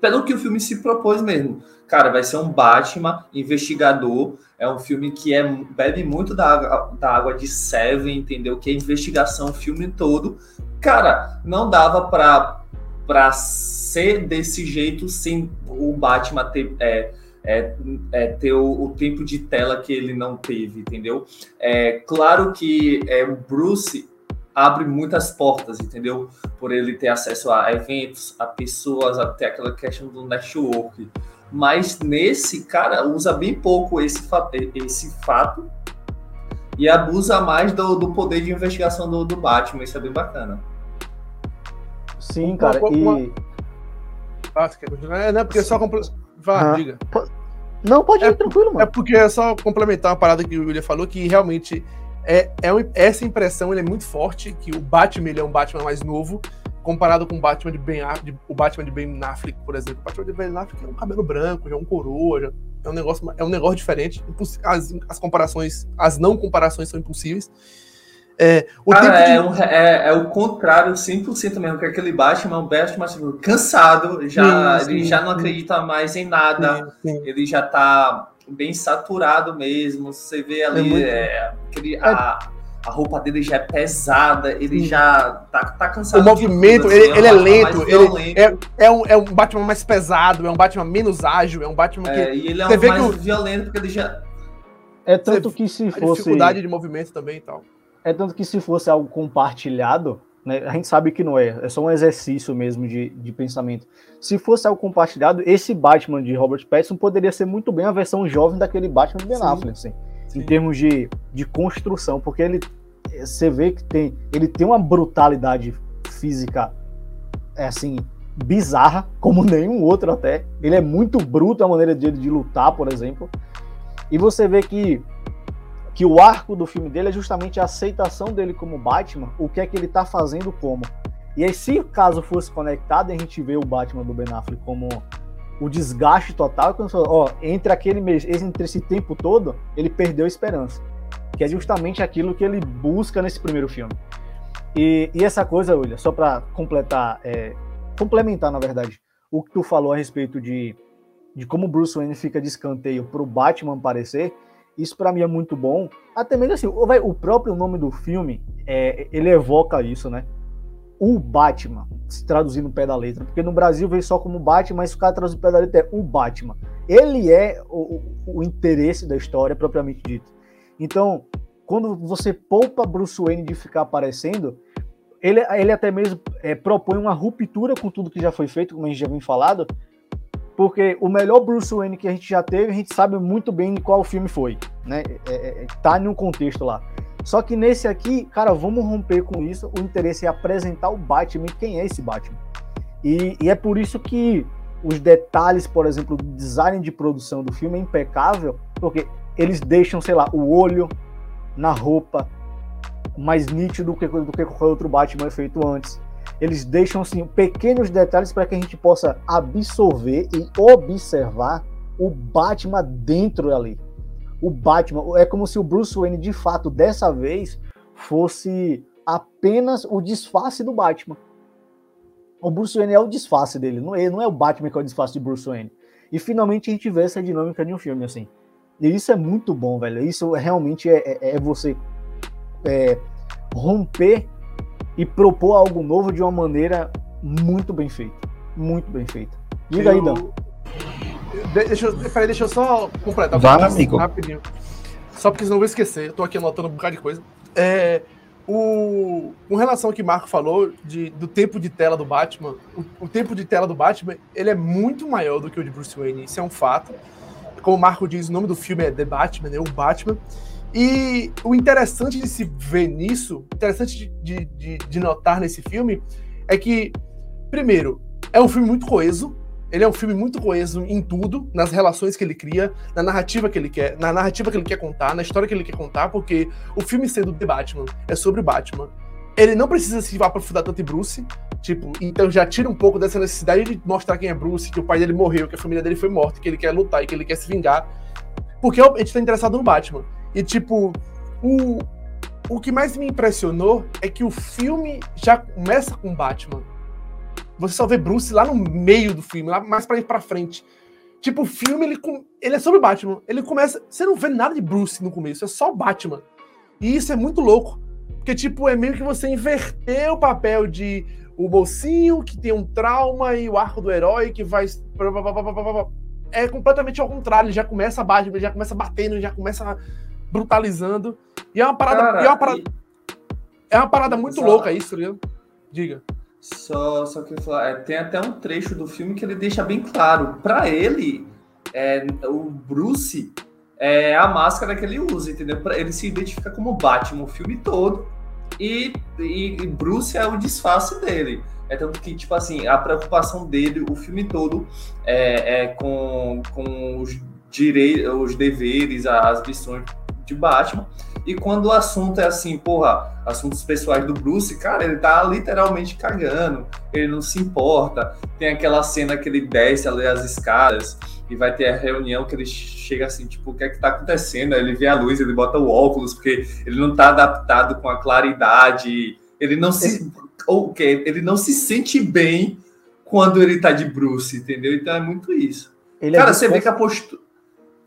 pelo que o filme se propôs mesmo. Cara, vai ser um Batman investigador, é um filme que é, bebe muito da, da água de Seven, entendeu? Que é investigação o filme todo. Cara, não dava para para ser desse jeito sem o Batman ter... É, é, é, ter o, o, tempo de tela que ele não teve, entendeu? É claro que é, o Bruce abre muitas portas, entendeu? Por ele ter acesso a eventos, a pessoas, até aquela questão do network. Mas nesse, cara, usa bem pouco esse, esse fato e abusa mais do, do poder de investigação do, do Batman. Isso é bem bacana. Sim, cara. E... Ah, você quer continuar? É, não, porque só Vá, ah, diga. Não, pode ir é, tranquilo, mano. É porque é só complementar uma parada que o William falou, que realmente é, é um, essa impressão é muito forte, que o Batman ele é um Batman mais novo, comparado com o Batman de Ben Affleck, o Batman de Ben Affleck, por exemplo. O Batman de Ben Affleck é um cabelo branco, já é um coroa, já é um negócio, é um negócio diferente. As, as comparações, as não comparações são impossíveis. É, o Cara, é, de... um, é, é, o contrário 100% mesmo, que aquele Batman é um Batman tipo, cansado, já, sim, sim, ele já não acredita mais em nada, sim, ele já tá bem saturado mesmo, você vê ali é muito... É, aquele, a, a roupa dele já é pesada, ele já tá, tá cansado. O movimento, tudo, assim, ele, é ele é lento, ele é, é, um, é um Batman mais pesado, é um Batman menos ágil, é um Batman que... É, e ele é um mais o... violento, porque ele já... É tanto que se fosse... dificuldade de movimento também e tal. É tanto que se fosse algo compartilhado, né, a gente sabe que não é, é só um exercício mesmo de, de pensamento. Se fosse algo compartilhado, esse Batman de Robert Pattinson poderia ser muito bem a versão jovem daquele Batman de Ben Sim. Affleck, assim, Sim. em termos de, de construção, porque ele você vê que tem ele tem uma brutalidade física é assim bizarra, como nenhum outro até. Ele é muito bruto a maneira dele de lutar, por exemplo. E você vê que que o arco do filme dele é justamente a aceitação dele como Batman, o que é que ele tá fazendo como. E aí, se caso fosse conectado, a gente vê o Batman do Ben Affleck como o desgaste total, quando ó, entre aquele mês, entre esse tempo todo, ele perdeu a esperança. Que é justamente aquilo que ele busca nesse primeiro filme. E, e essa coisa, William, só para completar, é, complementar, na verdade, o que tu falou a respeito de, de como Bruce Wayne fica de escanteio pro Batman aparecer, isso para mim é muito bom. Até mesmo assim, o, o próprio nome do filme, é, ele evoca isso, né? O Batman, se traduzir no pé da letra. Porque no Brasil veio só como Batman, mas o cara traduz no pé da letra é o Batman. Ele é o, o, o interesse da história, propriamente dito. Então, quando você poupa Bruce Wayne de ficar aparecendo, ele, ele até mesmo é, propõe uma ruptura com tudo que já foi feito, como a gente já vem falado, porque o melhor Bruce Wayne que a gente já teve, a gente sabe muito bem qual filme foi, né? É, é, é tá num contexto lá. Só que nesse aqui, cara, vamos romper com isso. O interesse é apresentar o Batman quem é esse Batman. E, e, é por isso que os detalhes, por exemplo, do design de produção do filme é impecável, porque eles deixam, sei lá, o olho na roupa, mais nítido do que, do que qualquer outro Batman feito antes. Eles deixam assim, pequenos detalhes para que a gente possa absorver e observar o Batman dentro ali. O Batman é como se o Bruce Wayne de fato dessa vez fosse apenas o disfarce do Batman. O Bruce Wayne é o disfarce dele, não é, não é o Batman que é o disfarce de Bruce Wayne. E finalmente a gente vê essa dinâmica de um filme assim. E isso é muito bom, velho. Isso realmente é, é, é você é, romper e propor algo novo de uma maneira muito bem feita. Muito bem feita. Diga eu... aí, Dan. Deixa eu, peraí, deixa eu só completar. Vai, amigo. Rapidinho. Só porque senão eu vou esquecer. Eu tô aqui anotando um bocado de coisa. É, o, com relação ao que o Marco falou de, do tempo de tela do Batman, o, o, tempo de tela do Batman ele é muito maior do que o de Bruce Wayne. Isso é um fato. Como o Marco diz, o nome do filme é The Batman, né? O Batman. E o interessante de se ver nisso, interessante de, de, de notar nesse filme, é que, primeiro, é um filme muito coeso, ele é um filme muito coeso em tudo, nas relações que ele cria, na narrativa que ele quer, na narrativa que ele quer contar, na história que ele quer contar, porque o filme sendo The Batman é sobre o Batman. Ele não precisa se aprofundar tanto em Bruce, tipo, então já tira um pouco dessa necessidade de mostrar quem é Bruce, que o pai dele morreu, que a família dele foi morta, que ele quer lutar e que ele quer se vingar, porque a gente tá interessado no Batman. E, tipo, o, o que mais me impressionou é que o filme já começa com Batman. Você só vê Bruce lá no meio do filme, lá mais pra ir pra frente. Tipo, o filme, ele, ele é sobre Batman. Ele começa. Você não vê nada de Bruce no começo, é só Batman. E isso é muito louco. Porque, tipo, é meio que você inverter o papel de o mocinho que tem um trauma e o arco do herói que vai. É completamente ao contrário. Ele já começa a Batman, já começa batendo, já começa brutalizando. E é uma parada. Cara, é, uma parada e... é uma parada muito só... louca isso, viu? Diga. Só, só que é, tem até um trecho do filme que ele deixa bem claro. Para ele, é, o Bruce é a máscara que ele usa, entendeu? Ele se identifica como Batman o filme todo. E, e, e Bruce é o disfarce dele. É tanto que, tipo assim, a preocupação dele, o filme todo, é, é com, com os direitos, os deveres, as missões de Batman. E quando o assunto é assim, porra, assuntos pessoais do Bruce, cara, ele tá literalmente cagando, ele não se importa. Tem aquela cena que ele desce ali as escadas e vai ter a reunião que ele chega assim, tipo, o que é que tá acontecendo? Aí ele vê a luz, ele bota o óculos, porque ele não tá adaptado com a claridade, ele não se. Ou o quê? Ele não se sente bem quando ele tá de Bruce, entendeu? Então é muito isso. Ele é cara, é você vê que a postura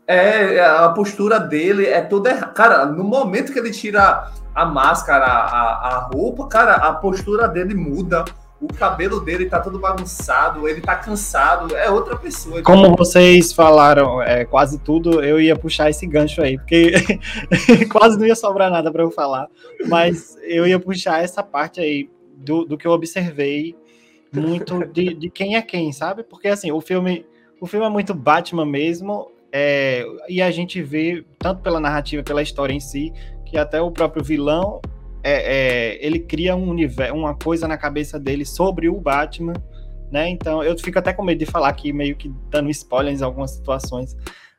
é, a postura dele é toda errada. Cara, no momento que ele tira a máscara, a, a roupa, cara, a postura dele muda. O cabelo dele tá todo bagunçado, ele tá cansado, é outra pessoa. Como vocês falaram é, quase tudo, eu ia puxar esse gancho aí, porque quase não ia sobrar nada para eu falar, mas eu ia puxar essa parte aí do, do que eu observei muito de, de quem é quem, sabe? Porque assim, o filme, o filme é muito Batman mesmo, é, e a gente vê, tanto pela narrativa, pela história em si, que até o próprio vilão é, é, ele cria um universo, uma coisa na cabeça dele sobre o Batman, né? Então eu fico até com medo de falar aqui, meio que dando spoilers em algumas situações,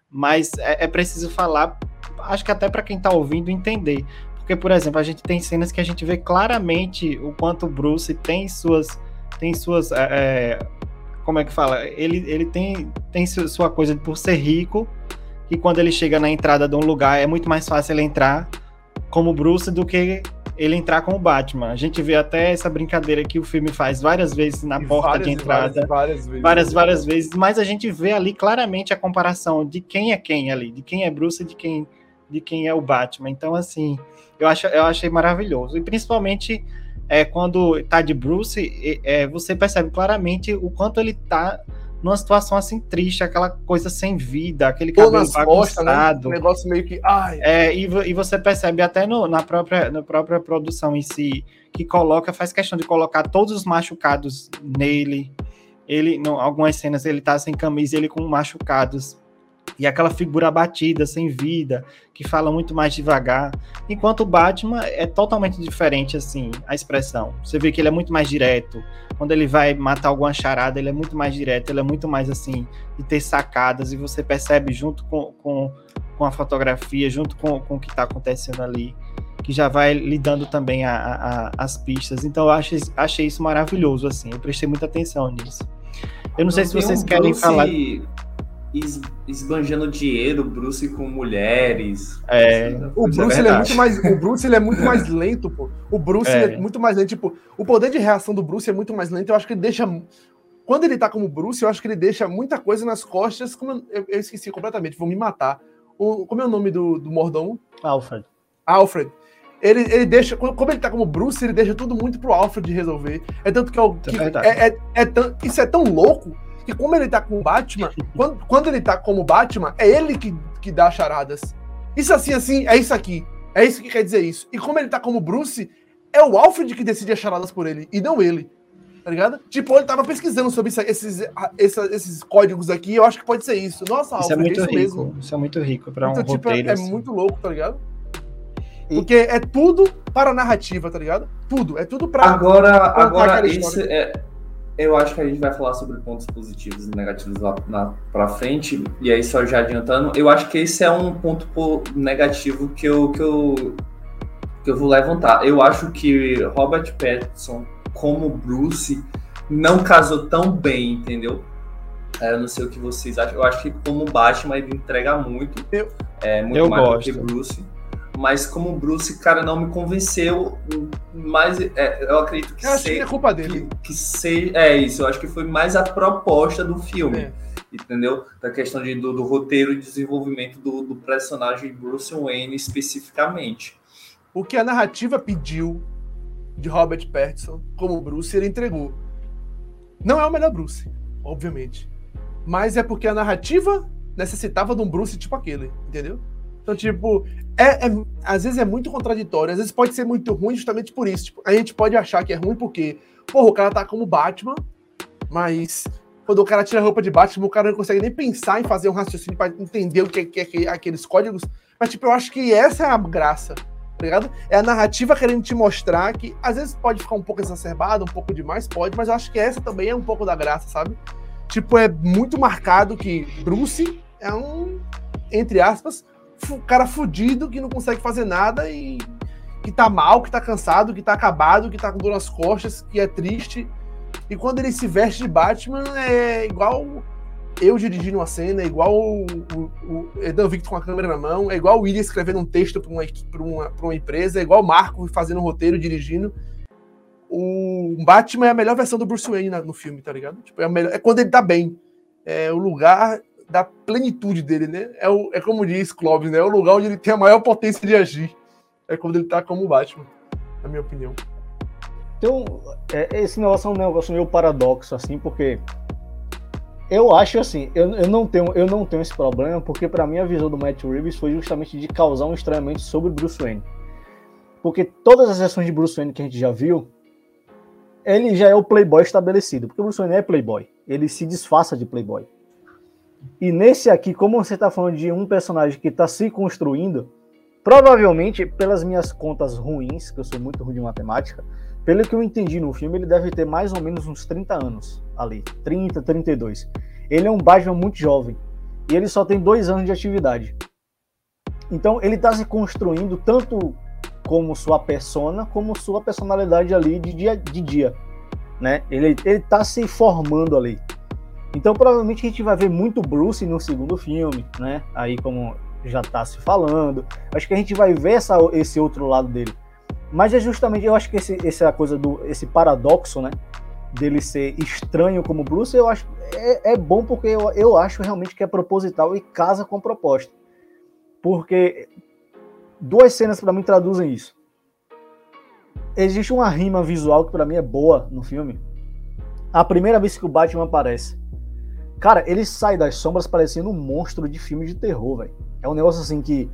mas é, é preciso falar, acho que até para quem está ouvindo entender. Porque, por exemplo, a gente tem cenas que a gente vê claramente o quanto o Bruce tem suas, tem suas é, é como é que fala? Ele, ele tem, tem sua coisa por ser rico, e quando ele chega na entrada de um lugar, é muito mais fácil ele entrar como Bruce do que ele entrar como Batman. A gente vê até essa brincadeira que o filme faz várias vezes na e porta várias, de entrada. Várias, várias, vezes. Várias, várias vezes. Mas a gente vê ali claramente a comparação de quem é quem ali, de quem é Bruce e de quem, de quem é o Batman. Então, assim, eu, acho, eu achei maravilhoso. E principalmente é, quando tá de Bruce, é, você percebe claramente o quanto ele tá numa situação assim triste, aquela coisa sem vida, aquele Tô cabelo bagunçado. Costas, né? Um negócio meio que. Ai. É, e, e você percebe até no, na, própria, na própria produção em si, que coloca, faz questão de colocar todos os machucados nele. Ele, em algumas cenas, ele tá sem camisa, ele com machucados e aquela figura abatida, sem vida, que fala muito mais devagar. Enquanto o Batman é totalmente diferente, assim, a expressão. Você vê que ele é muito mais direto. Quando ele vai matar alguma charada, ele é muito mais direto, ele é muito mais, assim, de ter sacadas, e você percebe junto com, com, com a fotografia, junto com, com o que está acontecendo ali, que já vai lhe dando também a, a, as pistas. Então eu acho, achei isso maravilhoso, assim, eu prestei muita atenção nisso. Eu não, não sei se vocês um querem Bruce falar. Es, esbanjando dinheiro, Bruce com mulheres. É. O Bruce, é, é muito mais, o Bruce ele é muito mais lento, pô. O Bruce é. é. muito mais lento. Tipo, o poder de reação do Bruce é muito mais lento. Eu acho que ele deixa. Quando ele tá como Bruce, eu acho que ele deixa muita coisa nas costas. Como eu, eu esqueci completamente, vou me matar. O, como é o nome do, do mordomo? Alfred. Alfred. Ele, ele deixa. Como ele tá como Bruce, ele deixa tudo muito pro Alfred resolver. É tanto que, eu, que é, é, é, tão, isso é tão louco que como ele tá com o Batman, quando, quando ele tá como Batman, é ele que, que dá charadas. Isso assim, assim, é isso aqui. É isso que quer dizer isso. E como ele tá como Bruce, é o Alfred que decide as charadas por ele, e não ele. Tá ligado? Tipo, ele tava pesquisando sobre isso, esses, esses, esses códigos aqui, eu acho que pode ser isso. Nossa, isso é Alfred, é muito é isso rico. Mesmo. Isso é muito rico pra então, um tipo, roteiro. É, assim. é muito louco, tá ligado? Porque é tudo para a narrativa, tá ligado? Tudo. É tudo para. Agora, agora esse é, eu acho que a gente vai falar sobre pontos positivos e negativos lá na, pra frente. E aí, só já adiantando, eu acho que esse é um ponto negativo que eu, que eu, que eu vou levantar. Eu acho que Robert Pattinson, como Bruce, não casou tão bem, entendeu? É, eu não sei o que vocês acham. Eu acho que como Batman ele entrega muito. Eu, é, muito eu mais gosto. do que Bruce mas como Bruce, cara, não me convenceu. Mas é, eu acredito que, eu acho que é culpa dele. Que, que é isso, eu acho que foi mais a proposta do filme. É. Entendeu? Da questão de, do, do roteiro e desenvolvimento do, do personagem Bruce Wayne especificamente. O que a narrativa pediu de Robert Pattinson como Bruce, ele entregou. Não é o melhor Bruce, obviamente. Mas é porque a narrativa necessitava de um Bruce tipo aquele, entendeu? Então, tipo, é, é, às vezes é muito contraditório, às vezes pode ser muito ruim justamente por isso. Tipo, a gente pode achar que é ruim porque, porra, o cara tá como Batman, mas quando o cara tira a roupa de Batman, o cara não consegue nem pensar em fazer um raciocínio para entender o que é, que é, aqueles códigos. Mas, tipo, eu acho que essa é a graça, tá ligado? É a narrativa querendo te mostrar que às vezes pode ficar um pouco exacerbado, um pouco demais, pode, mas eu acho que essa também é um pouco da graça, sabe? Tipo, é muito marcado que Bruce é um, entre aspas, cara fudido que não consegue fazer nada e que tá mal, que tá cansado, que tá acabado, que tá com dor nas costas, que é triste. E quando ele se veste de Batman, é igual eu dirigindo uma cena, é igual o, o, o Victor com a câmera na mão, é igual o William escrevendo um texto para uma, uma, uma empresa, é igual o Marco fazendo um roteiro, dirigindo. O Batman é a melhor versão do Bruce Wayne no filme, tá ligado? Tipo, é, melhor, é quando ele tá bem. É o lugar da plenitude dele, né? É, o, é como diz Clóvis, né? É o lugar onde ele tem a maior potência de agir. É quando ele tá como Batman, na minha opinião. Então, é, esse negócio é um negócio meio paradoxo, assim, porque eu acho assim, eu, eu, não, tenho, eu não tenho esse problema, porque para mim a visão do Matt Reeves foi justamente de causar um estranhamento sobre Bruce Wayne. Porque todas as sessões de Bruce Wayne que a gente já viu, ele já é o playboy estabelecido, porque o Bruce Wayne é playboy, ele se disfarça de playboy. E nesse aqui, como você está falando de um personagem que está se construindo, provavelmente, pelas minhas contas ruins, que eu sou muito ruim de matemática, pelo que eu entendi no filme, ele deve ter mais ou menos uns 30 anos ali. 30, 32. Ele é um Batman muito jovem. E ele só tem dois anos de atividade. Então ele está se construindo tanto como sua persona, como sua personalidade ali de dia, de dia né? Ele está se formando ali. Então provavelmente a gente vai ver muito Bruce no segundo filme, né? Aí como já está se falando, acho que a gente vai ver essa, esse outro lado dele. Mas é justamente, eu acho que esse, essa coisa do esse paradoxo, né? Dele ser estranho como Bruce, eu acho é, é bom porque eu, eu acho realmente que é proposital e casa com a proposta. Porque duas cenas para mim traduzem isso. Existe uma rima visual que para mim é boa no filme. A primeira vez que o Batman aparece, Cara, ele sai das sombras parecendo um monstro de filme de terror, velho. É um negócio assim que.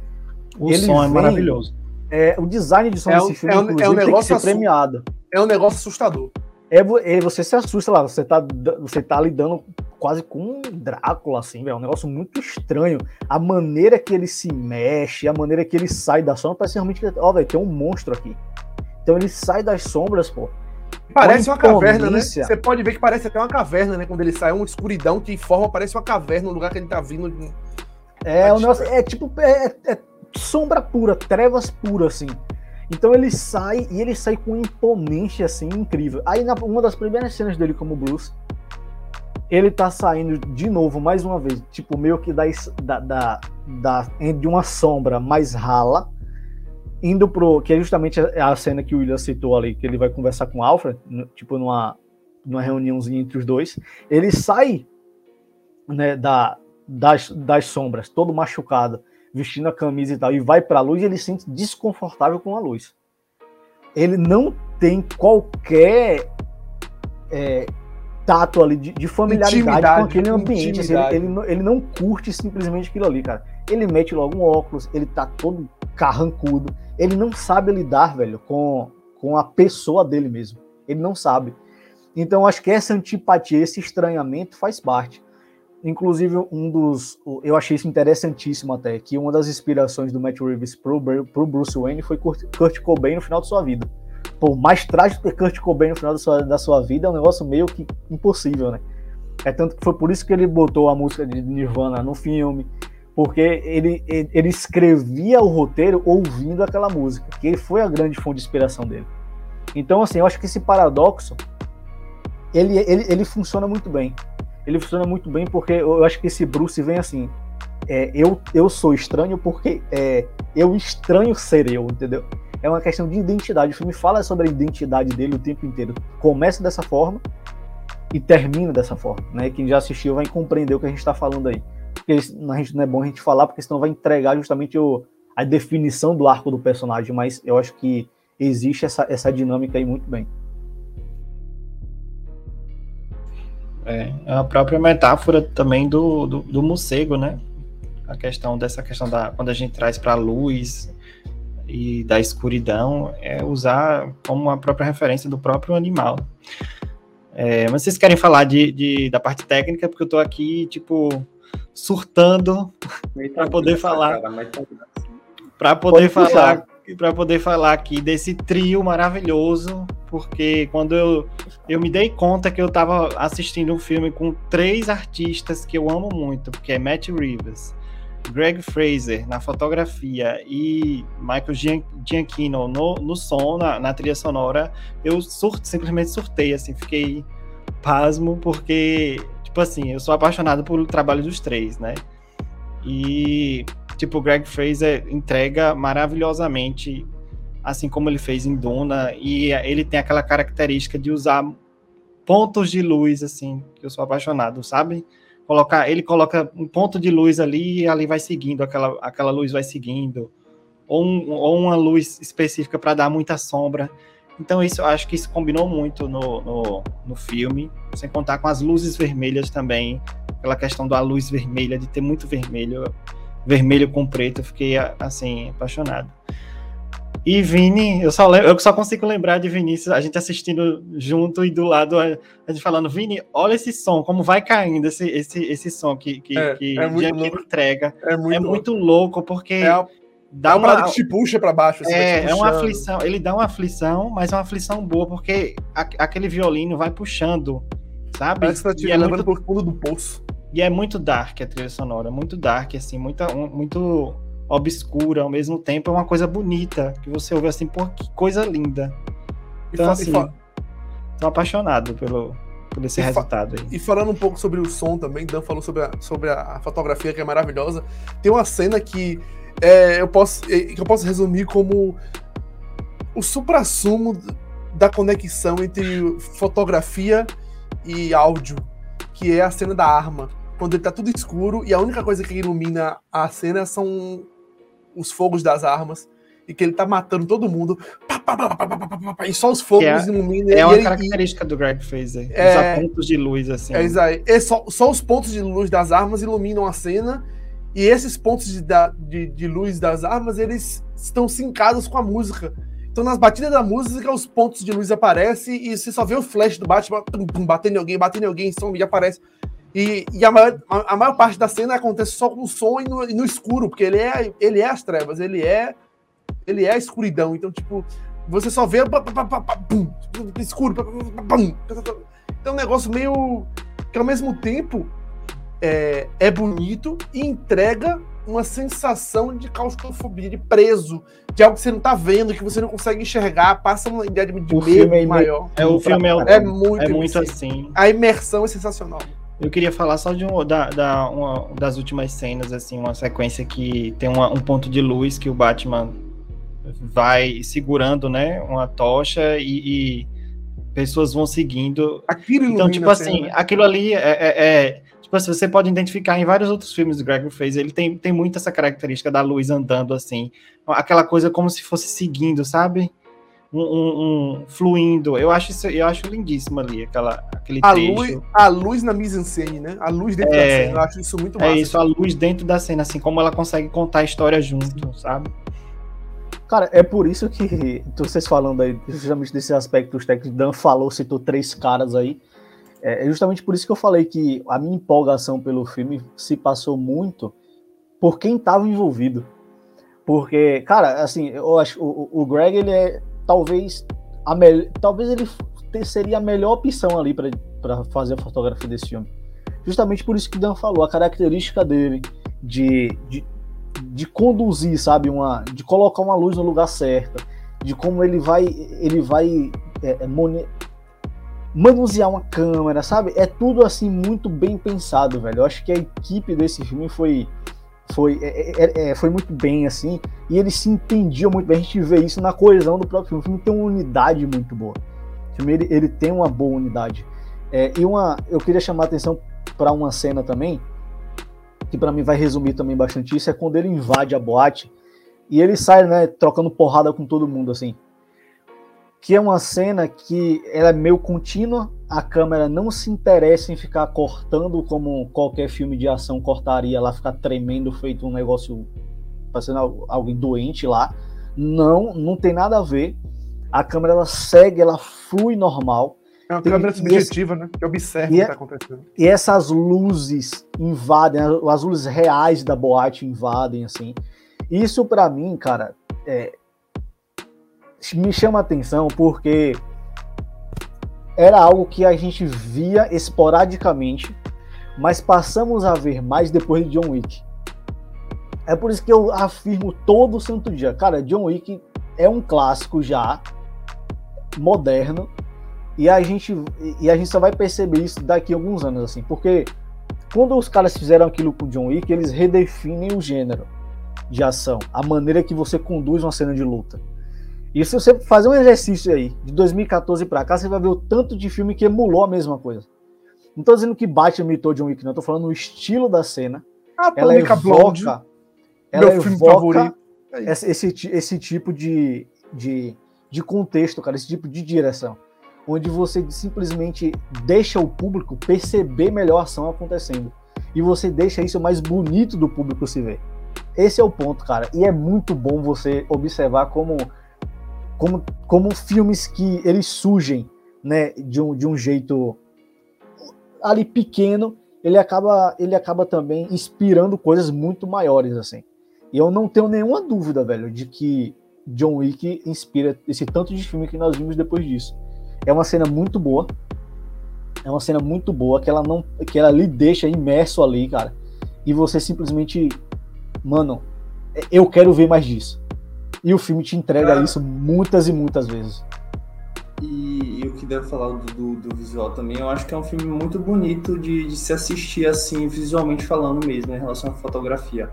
O som vem, é maravilhoso. É, o design de som é, desse filme, é um, é um negócio premiado. É um negócio assustador. É, é, você se assusta lá, você tá, você tá lidando quase com um Drácula, assim, velho. É um negócio muito estranho. A maneira que ele se mexe, a maneira que ele sai da sombra, parece realmente que, ó, velho, tem um monstro aqui. Então ele sai das sombras, pô. Parece uma caverna, né? Você pode ver que parece até uma caverna, né? Quando ele sai, é uma escuridão que forma, parece uma caverna no lugar que ele tá vindo. É, o negócio, é tipo, é, é, é sombra pura, trevas puras, assim. Então ele sai e ele sai com uma imponência assim incrível. Aí na uma das primeiras cenas dele como Bruce, ele tá saindo de novo mais uma vez, tipo meio que da, da, da de uma sombra mais rala, indo pro que é justamente a cena que o William citou ali, que ele vai conversar com o Alfred, tipo numa numa reuniãozinha entre os dois. Ele sai né, da, das, das sombras, todo machucado vestindo a camisa e tal, e vai para a luz e ele se sente desconfortável com a luz. Ele não tem qualquer é, tato ali de, de familiaridade intimidade, com aquele ambiente. Assim, ele, ele, não, ele não curte simplesmente aquilo ali, cara. Ele mete logo um óculos, ele tá todo carrancudo. Ele não sabe lidar, velho, com, com a pessoa dele mesmo. Ele não sabe. Então, acho que essa antipatia, esse estranhamento faz parte. Inclusive, um dos. Eu achei isso interessantíssimo até, que uma das inspirações do Matt Reeves pro, pro Bruce Wayne foi Kurt Cobain no final de sua vida. Pô, mais trágico que Kurt Cobain no final da sua, da sua vida é um negócio meio que impossível, né? É tanto que foi por isso que ele botou a música de Nirvana no filme, porque ele, ele, ele escrevia o roteiro ouvindo aquela música, que foi a grande fonte de inspiração dele. Então, assim, eu acho que esse paradoxo ele, ele, ele funciona muito bem ele funciona muito bem porque eu acho que esse Bruce vem assim. É, eu, eu sou estranho porque é, eu estranho ser eu, entendeu? É uma questão de identidade. O filme fala sobre a identidade dele o tempo inteiro. Começa dessa forma e termina dessa forma. Né? Quem já assistiu vai compreender o que a gente está falando aí. Porque a gente, não é bom a gente falar, porque senão vai entregar justamente o, a definição do arco do personagem. Mas eu acho que existe essa, essa dinâmica aí muito bem. É, a própria metáfora também do, do, do, morcego, né? A questão dessa questão da quando a gente traz para a luz e da escuridão é usar como a própria referência do próprio animal. É, mas vocês querem falar de, de, da parte técnica porque eu estou aqui tipo surtando para poder falar. para poder falar para poder falar aqui desse trio maravilhoso, porque quando eu, eu me dei conta que eu estava assistindo um filme com três artistas que eu amo muito, que é Matt Reeves, Greg Fraser na fotografia e Michael Giacchino no, no som, na, na trilha sonora, eu surto, simplesmente surtei, assim, fiquei pasmo, porque, tipo assim, eu sou apaixonado pelo trabalho dos três, né? E tipo, o Greg Fraser entrega maravilhosamente, assim como ele fez em Duna, e ele tem aquela característica de usar pontos de luz, assim, que eu sou apaixonado, sabe? Colocar, ele coloca um ponto de luz ali e ali vai seguindo, aquela, aquela luz vai seguindo, ou, um, ou uma luz específica para dar muita sombra. Então, isso eu acho que isso combinou muito no, no, no filme, sem contar com as luzes vermelhas também, aquela questão da luz vermelha, de ter muito vermelho vermelho com preto, eu fiquei assim, apaixonado. E Vini, eu só, lembro, eu só consigo lembrar de Vinícius, a gente assistindo junto e do lado, a, gente falando, Vini, olha esse som, como vai caindo esse, esse, esse som que, que, é, que é entrega. É muito, é muito louco, porque é a, dá é uma, uma que te puxa para baixo. Assim, é, é uma aflição, ele dá uma aflição, mas é uma aflição boa, porque a, aquele violino vai puxando, sabe? Parece que tá te levando muito... por fundo do poço. E é muito dark a trilha sonora, muito dark, assim, muita, um, muito obscura ao mesmo tempo. É uma coisa bonita, que você ouve assim, pô, que coisa linda. Então, assim, tô apaixonado pelo, por esse e resultado aí. E falando um pouco sobre o som também, Dan falou sobre a, sobre a fotografia, que é maravilhosa. Tem uma cena que é, eu, posso, é, que eu posso resumir como o supra-sumo da conexão entre fotografia e áudio, que é a cena da arma quando ele tá tudo escuro e a única coisa que ilumina a cena são os fogos das armas e que ele tá matando todo mundo e só os fogos é, iluminam. É uma ele, característica e, do Greg Fraser, é, usar pontos de luz assim. É, é só, só os pontos de luz das armas iluminam a cena e esses pontos de, de, de luz das armas eles estão sincados com a música. Então, nas batidas da música, os pontos de luz aparecem e você só vê o flash do Batman batendo em alguém, batendo em alguém, som e aparece. E, e a, maior, a, maior, parte da cena acontece só com o som e no, e no, escuro, porque ele é, ele é as trevas, ele é ele é a escuridão. Então, tipo, você só vê pum, escuro. Pum, então, é um negócio meio que ao mesmo tempo é, é bonito e entrega uma sensação de claustrofobia, de preso, de algo que você não tá vendo, que você não consegue enxergar, passa uma ideia de, de medo é maior. É, o filme é, é muito, é muito assim. A imersão é sensacional. Eu queria falar só de um, da, da uma, das últimas cenas, assim, uma sequência que tem uma, um ponto de luz que o Batman vai segurando, né, uma tocha e, e pessoas vão seguindo. Aquilo então, tipo assim, né? aquilo ali é, é, é, tipo assim, você pode identificar em vários outros filmes do Gregory Fraser, ele tem, tem muito essa característica da luz andando assim, aquela coisa como se fosse seguindo, sabe? Um, um, um, fluindo. Eu acho isso, eu acho lindíssimo ali, aquela, aquele a trecho. Luz, a luz na mise-en-scène, né? A luz dentro é, da cena, eu acho isso muito massa. É isso, a luz dentro da cena, assim, como ela consegue contar a história junto, sabe? Cara, é por isso que vocês falando aí, justamente desses aspectos técnicos, Dan falou, citou três caras aí. É, é justamente por isso que eu falei que a minha empolgação pelo filme se passou muito por quem estava envolvido. Porque, cara, assim, eu acho o, o Greg ele é talvez a me... talvez ele seria a melhor opção ali para fazer a fotografia desse filme. Justamente por isso que Dan falou, a característica dele de, de, de conduzir, sabe, uma, de colocar uma luz no lugar certo, de como ele vai, ele vai é, é. Manusear uma câmera, sabe? É tudo assim muito bem pensado, velho. Eu acho que a equipe desse filme foi foi, é, é, é, foi muito bem, assim, e eles se entendiam muito bem. A gente vê isso na coesão do próprio filme. O filme tem uma unidade muito boa. O filme ele, ele tem uma boa unidade. É, e uma, eu queria chamar a atenção para uma cena também, que para mim vai resumir também bastante isso, é quando ele invade a boate e ele sai, né, trocando porrada com todo mundo, assim que é uma cena que ela é meio contínua, a câmera não se interessa em ficar cortando como qualquer filme de ação cortaria lá, ficar tremendo, feito um negócio parecendo alguém doente lá. Não, não tem nada a ver. A câmera ela segue, ela flui normal. É uma tem, câmera subjetiva, esse, né? Que observa o que está é acontecendo. E essas luzes invadem, as luzes reais da boate invadem, assim. Isso para mim, cara, é, me chama a atenção porque era algo que a gente via esporadicamente, mas passamos a ver mais depois de John Wick. É por isso que eu afirmo todo santo dia, cara, John Wick é um clássico já moderno e a gente e a gente só vai perceber isso daqui a alguns anos assim, porque quando os caras fizeram aquilo com John Wick, eles redefinem o gênero de ação, a maneira que você conduz uma cena de luta. E se você fazer um exercício aí, de 2014 para cá, você vai ver o tanto de filme que emulou a mesma coisa. Não tô dizendo que Batman imitou John Wick, não. Eu tô falando no estilo da cena. Ah, ela evoca, Blonde, ela meu filme favorito. É esse, esse, esse, tipo de, de, de contexto, cara, esse tipo de direção. Onde você simplesmente deixa o público perceber melhor a ação acontecendo. E você deixa isso mais bonito do público se ver. Esse é o ponto, cara. E é muito bom você observar como como, como filmes que eles surgem né, de, um, de um jeito ali pequeno, ele acaba, ele acaba também inspirando coisas muito maiores, assim. E eu não tenho nenhuma dúvida, velho, de que John Wick inspira esse tanto de filme que nós vimos depois disso. É uma cena muito boa. É uma cena muito boa que ela não que ela lhe deixa imerso ali, cara. E você simplesmente, mano, eu quero ver mais disso. E o filme te entrega isso muitas e muitas vezes. E, e o que deve falar do, do, do, visual também, eu acho que é um filme muito bonito de, de se assistir assim, visualmente falando mesmo, em relação à fotografia.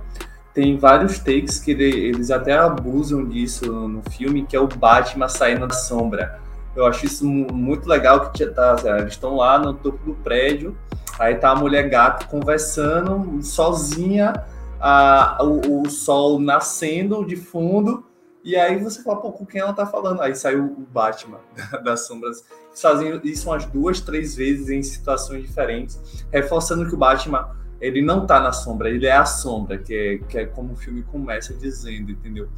Tem vários takes que ele, eles até abusam disso no filme, que é o Batman saindo da sombra. Eu acho isso muito legal que tá, eles estão lá no topo do prédio, aí tá a mulher gato conversando sozinha, a, o, o sol nascendo de fundo, e aí você fala, pô, com quem ela tá falando? Aí saiu o Batman das sombras. fazendo isso umas duas, três vezes em situações diferentes, reforçando que o Batman ele não tá na sombra, ele é a sombra, que é, que é como o filme começa dizendo, entendeu?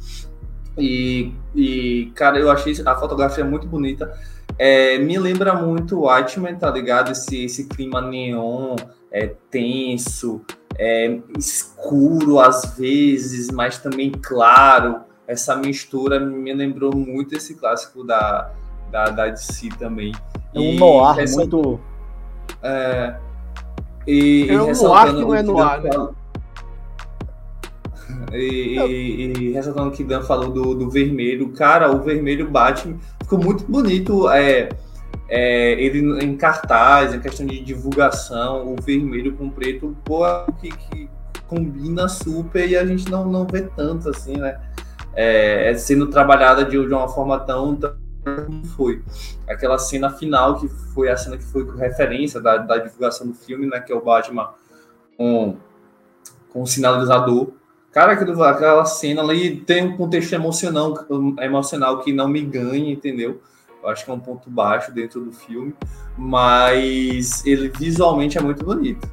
E, e cara, eu achei a fotografia muito bonita. É, me lembra muito o Watchmen, tá ligado? Esse, esse clima neon, é, tenso, é, escuro às vezes, mas também claro essa mistura me lembrou muito esse clássico da, da, da DC também. É um noir essa, muito. É, e, é um noir que não é noir, né? E, e, e ressaltando que Dan falou do, do vermelho, cara, o vermelho Batman ficou muito bonito. É, é, ele em cartaz, em questão de divulgação, o vermelho com o preto, pô, que, que combina super e a gente não, não vê tanto assim, né? É, é sendo trabalhada de, de uma forma tão, tão foi. Aquela cena final, que foi a cena que foi referência da, da divulgação do filme, né? Que é o Batman com, com o sinalizador. Cara, aquela cena ali tem um contexto emocional, emocional que não me ganha, entendeu? Eu acho que é um ponto baixo dentro do filme, mas ele visualmente é muito bonito.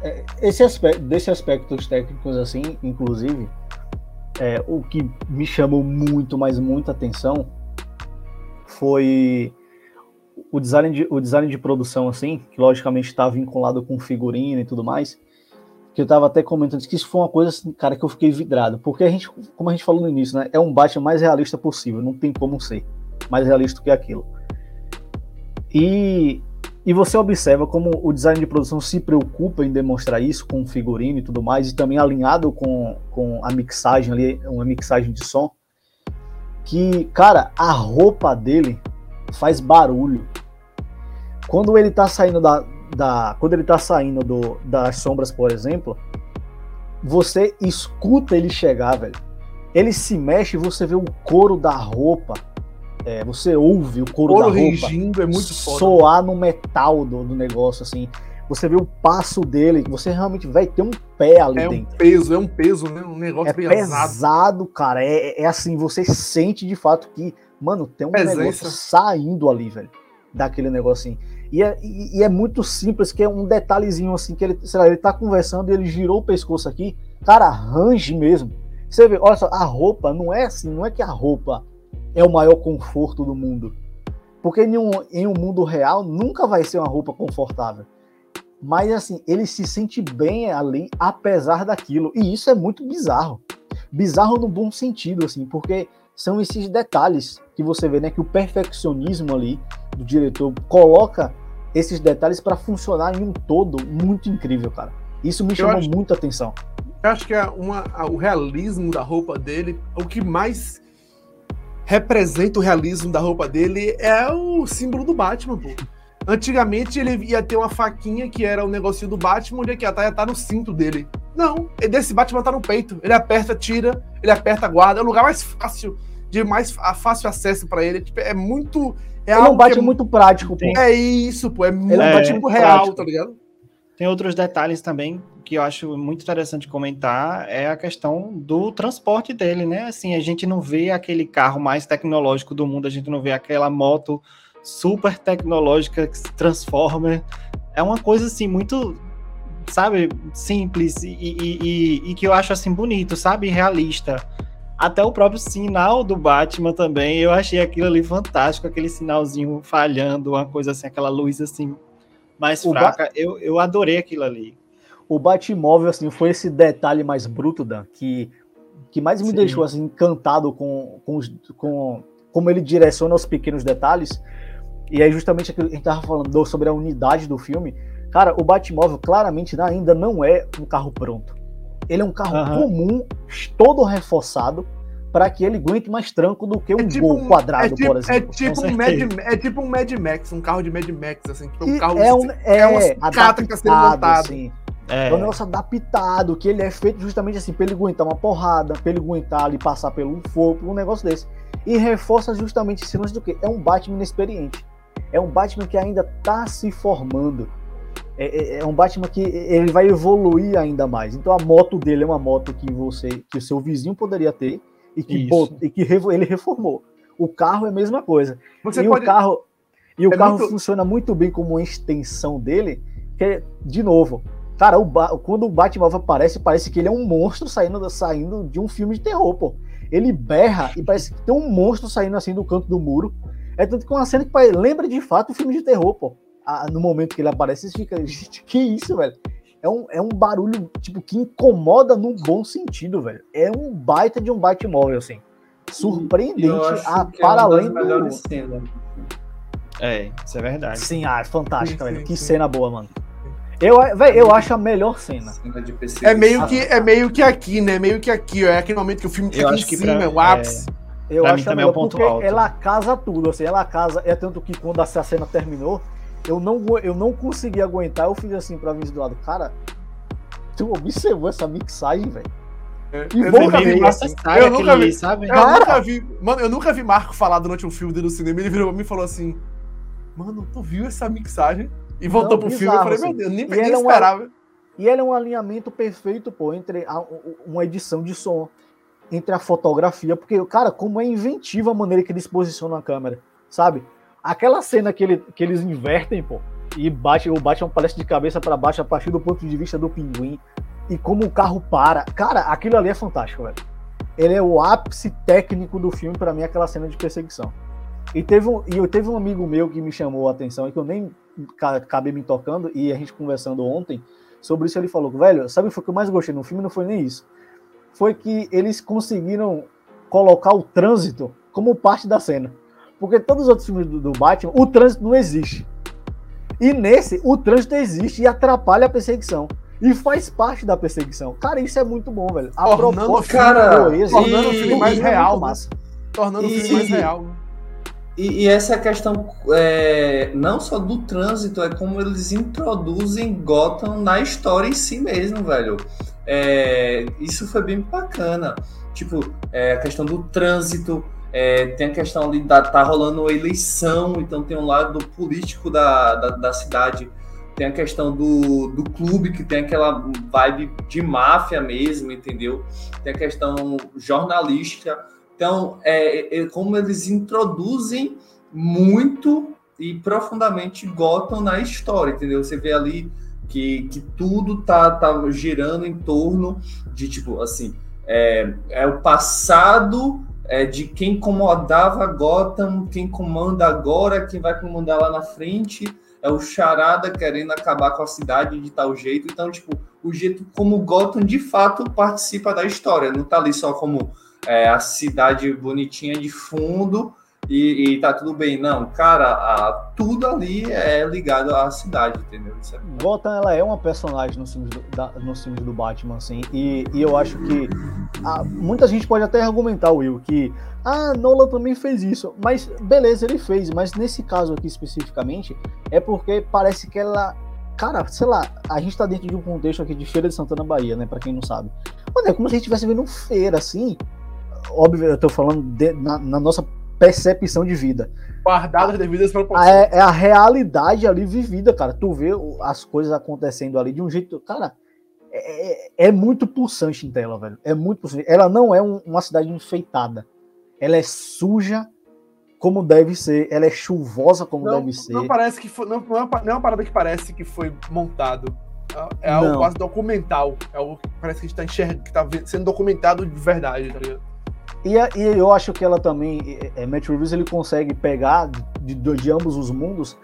É, esse aspecto, desse aspectos técnicos assim, inclusive, é, o que me chamou muito, mas muita atenção foi o design de, o design de produção, assim, que logicamente está vinculado com figurino e tudo mais, que eu estava até comentando que isso foi uma coisa, assim, cara, que eu fiquei vidrado, porque a gente, como a gente falou no início, né, é um Batman mais realista possível, não tem como ser mais realista que aquilo. E e você observa como o design de produção se preocupa em demonstrar isso com figurino e tudo mais, e também alinhado com, com a mixagem ali, uma mixagem de som, que, cara, a roupa dele faz barulho. Quando ele tá saindo da, da quando ele tá saindo do, das sombras, por exemplo, você escuta ele chegar, velho. Ele se mexe e você vê o couro da roupa é, você ouve o couro, couro da roupa é muito foda. soar no metal do, do negócio, assim. Você vê o passo dele, você realmente vai ter um pé ali é dentro. É um peso, é um peso, né? Um negócio é pesado. pesado, cara. É, é assim, você sente de fato que, mano, tem um Presença. negócio saindo ali, velho. Daquele negocinho. E é, e, e é muito simples, que é um detalhezinho assim, que ele, sei lá, ele tá conversando e ele girou o pescoço aqui, cara, range mesmo. Você vê, olha só, a roupa não é assim, não é que a roupa é o maior conforto do mundo. Porque em um, em um mundo real nunca vai ser uma roupa confortável. Mas assim, ele se sente bem ali, apesar daquilo. E isso é muito bizarro. Bizarro no bom sentido, assim, porque são esses detalhes que você vê, né? Que o perfeccionismo ali do diretor coloca esses detalhes para funcionar em um todo muito incrível, cara. Isso me chamou muita atenção. Eu acho que é uma, o realismo da roupa dele, o que mais representa o realismo da roupa dele é o símbolo do Batman, pô. Antigamente ele ia ter uma faquinha que era o um negocinho do Batman, onde é que a taia tá no cinto dele. Não, desse Batman tá no peito. Ele aperta, tira, ele aperta, guarda. É o lugar mais fácil, de mais fácil acesso para ele. Tipo, é muito. É ele é um Batman é, muito prático, pô. É isso, pô. É muito é, real, prático. tá ligado? Tem outros detalhes também que eu acho muito interessante comentar é a questão do transporte dele, né? Assim, a gente não vê aquele carro mais tecnológico do mundo, a gente não vê aquela moto super tecnológica que se transforma. É uma coisa assim muito, sabe, simples e, e, e, e que eu acho assim bonito, sabe, realista. Até o próprio sinal do Batman também, eu achei aquilo ali fantástico, aquele sinalzinho falhando, uma coisa assim, aquela luz assim mais o fraca. Eu, eu adorei aquilo ali o Batmóvel, assim, foi esse detalhe mais bruto, Dan, que, que mais me Sim. deixou, assim, encantado com, com, com como ele direciona os pequenos detalhes. E é justamente aquilo que a gente tava falando sobre a unidade do filme. Cara, o Batmóvel claramente ainda não é um carro pronto. Ele é um carro uhum. comum, todo reforçado, para que ele aguente mais tranco do que um é tipo gol quadrado, é tipo, por exemplo. É tipo, um Mad, é tipo um Mad Max, um carro de Mad Max, assim. Tipo, um carro, é, um, é, é uma adaptado, que sendo montado. Assim. É. é um negócio adaptado, que ele é feito justamente assim, pra ele aguentar uma porrada, pra ele aguentar ali, passar pelo fogo, um negócio desse. E reforça justamente esse lance do que? É um Batman inexperiente. É um Batman que ainda tá se formando. É, é, é, um Batman que ele vai evoluir ainda mais. Então a moto dele é uma moto que você, que o seu vizinho poderia ter e que, bot, e que ele reformou. O carro é a mesma coisa. Você e pode... o carro, e o é carro muito... funciona muito bem como uma extensão dele, que de novo, Cara, o ba quando o Batmóvel aparece, parece que ele é um monstro saindo, saindo de um filme de terror, pô. Ele berra e parece que tem um monstro saindo assim do canto do muro. É tanto que é uma cena que lembra de fato um filme de terror, pô. Ah, no momento que ele aparece, você fica, gente, que isso, velho? É um, é um barulho, tipo, que incomoda no bom sentido, velho. É um baita de um Batmóvel, assim. Surpreendente, a, é para além do... É, isso é verdade. Sim, ah, é fantástica, velho. Que cena boa, mano. Eu, véio, eu acho a melhor cena. É meio, que, é meio que aqui, né? Meio que aqui, ó. É aquele momento que o filme aqui em cima, pra, é o ápice. É, eu pra acho também é o ponto porque alto. ela casa tudo, assim, ela casa. É tanto que quando a cena terminou, eu não, eu não consegui aguentar. Eu fiz assim pra vir do lado. Cara, tu observou essa mixagem, velho? É, eu, nunca vi, eu nunca vi, sabe? Eu nunca vi, mano, eu nunca vi Marco falar durante um filme dele no cinema. Ele virou pra mim e falou assim: Mano, tu viu essa mixagem? E voltou não, pro bizarro, filme. Eu falei, assim. meu Deus, nem, nem esperava. É um, e ele é um alinhamento perfeito, pô, entre a, uma edição de som, entre a fotografia, porque, cara, como é inventiva a maneira que eles posicionam a câmera, sabe? Aquela cena que, ele, que eles invertem, pô, e bate, o Batman aparece de cabeça para baixo a partir do ponto de vista do pinguim, e como o carro para. Cara, aquilo ali é fantástico, velho. Ele é o ápice técnico do filme, para mim, aquela cena de perseguição. E teve um, e eu teve um amigo meu que me chamou a atenção e que eu nem acabei me tocando, e a gente conversando ontem sobre isso, ele falou, velho, sabe o que eu mais gostei no filme? Não foi nem isso. Foi que eles conseguiram colocar o trânsito como parte da cena. Porque todos os outros filmes do, do Batman, o trânsito não existe. E nesse, o trânsito existe e atrapalha a perseguição. E faz parte da perseguição. Cara, isso é muito bom, velho. A tornando, cara, tornando o filme mais real. Massa. Tornando o filme mais real. E, e, essa questão é, não só do trânsito, é como eles introduzem Gotham na história em si mesmo, velho. É, isso foi bem bacana. Tipo, é, a questão do trânsito, é, tem a questão de da, tá rolando uma eleição, então tem um lado político da, da, da, cidade, tem a questão do, do clube, que tem aquela vibe de máfia mesmo, entendeu? Tem a questão jornalística. Então, é, é como eles introduzem muito e profundamente Gotham na história, entendeu? Você vê ali que, que tudo tá, tá girando em torno de, tipo, assim, é, é o passado é, de quem comandava Gotham, quem comanda agora, quem vai comandar lá na frente, é o Charada querendo acabar com a cidade de tal jeito. Então, tipo, o jeito como Gotham de fato participa da história, não tá ali só como é, a cidade bonitinha de fundo e, e tá tudo bem. Não, cara, a, tudo ali é ligado à cidade, entendeu? É Gotham, ela é uma personagem nos filmes do, da, nos filmes do Batman, assim, e, e eu acho que a, muita gente pode até argumentar, Will, que ah, Nolan também fez isso, mas beleza, ele fez, mas nesse caso aqui especificamente, é porque parece que ela cara, sei lá, a gente tá dentro de um contexto aqui de Feira de Santana, Bahia, né, pra quem não sabe. Mano, é como se a gente estivesse vendo feira, assim, óbvio, eu tô falando de, na, na, nossa percepção de vida. Guardadas devidas proporções. É, é a realidade ali vivida, cara. Tu vê as coisas acontecendo ali de um jeito. Cara, é, é, é muito pulsante em tela, velho. É muito pulsante. Ela não é um, uma cidade enfeitada. Ela é suja como deve ser. Ela é chuvosa como não, deve ser. Não parece que foi, não, não, é uma, não é uma parada que parece que foi montado. É algo não. quase documental. É algo que parece que a gente tá enxergando, que tá sendo documentado de verdade, tá ligado? E, e eu acho que ela também, é, Matt Reeves, ele consegue pegar de, de, de, ambos os mundos.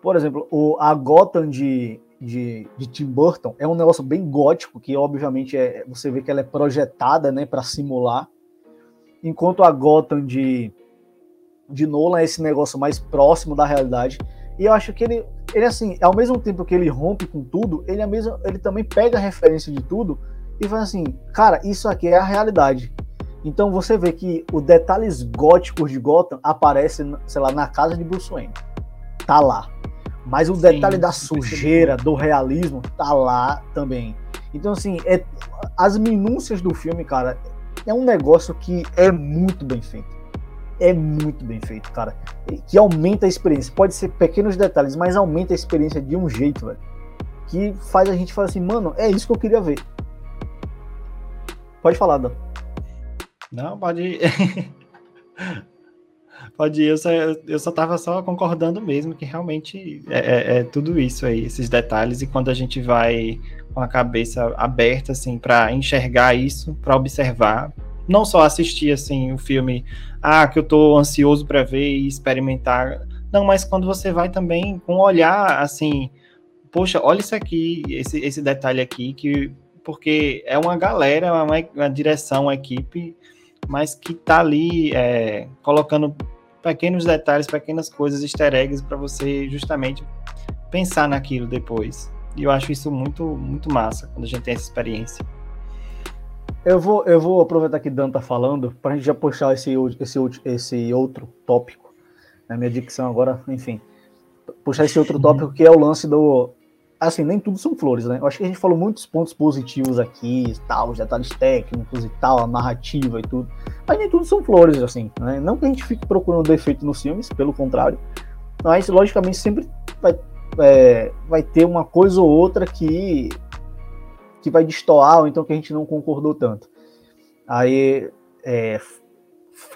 Por exemplo, o, a Gotham de, de, de, Tim Burton é um negócio bem gótico, que obviamente é, você vê que ela é projetada né, para simular. Enquanto a Gotham de, de Nolan é esse negócio mais próximo da realidade. E eu acho que ele, ele assim, ao mesmo tempo que ele rompe com tudo, ele, é mesmo, ele também pega a referência de tudo e faz assim, cara, isso aqui é a realidade. Então você vê que os detalhes góticos de Gotham aparecem, sei lá, na casa de Bruce Wayne. Tá lá. Mas o Sim, detalhe da sujeira, do realismo, tá lá também. Então, assim, é, as minúcias do filme, cara, é um negócio que é muito bem feito. É muito bem feito, cara. Que aumenta a experiência. Pode ser pequenos detalhes, mas aumenta a experiência de um jeito, velho. Que faz a gente falar assim, mano, é isso que eu queria ver. Pode falar, Dan. Não, pode ir. pode ir, eu só, eu só tava só concordando mesmo que realmente é, é, é, tudo isso aí, esses detalhes, e quando a gente vai com a cabeça aberta, assim, para enxergar isso, para observar, não só assistir, assim, o filme, ah, que eu tô ansioso para ver e experimentar, não, mas quando você vai também com um olhar, assim, poxa, olha isso aqui, esse, esse detalhe aqui, que porque é uma galera, uma, uma direção, uma equipe mas que tá ali é, colocando pequenos detalhes, pequenas coisas, easter eggs para você justamente pensar naquilo depois. E eu acho isso muito, muito massa quando a gente tem essa experiência. Eu vou, eu vou aproveitar que Dan tá falando para a gente já puxar esse, esse, esse outro tópico. Na minha dicção agora, enfim. Puxar esse outro tópico que é o lance do. Assim, nem tudo são flores, né? Eu acho que a gente falou muitos pontos positivos aqui, tal, os detalhes técnicos e tal, a narrativa e tudo. Mas nem tudo são flores, assim, né? Não que a gente fique procurando defeito nos filmes, pelo contrário. Mas, logicamente, sempre vai, é, vai ter uma coisa ou outra que que vai destoar, ou então que a gente não concordou tanto. Aí, é,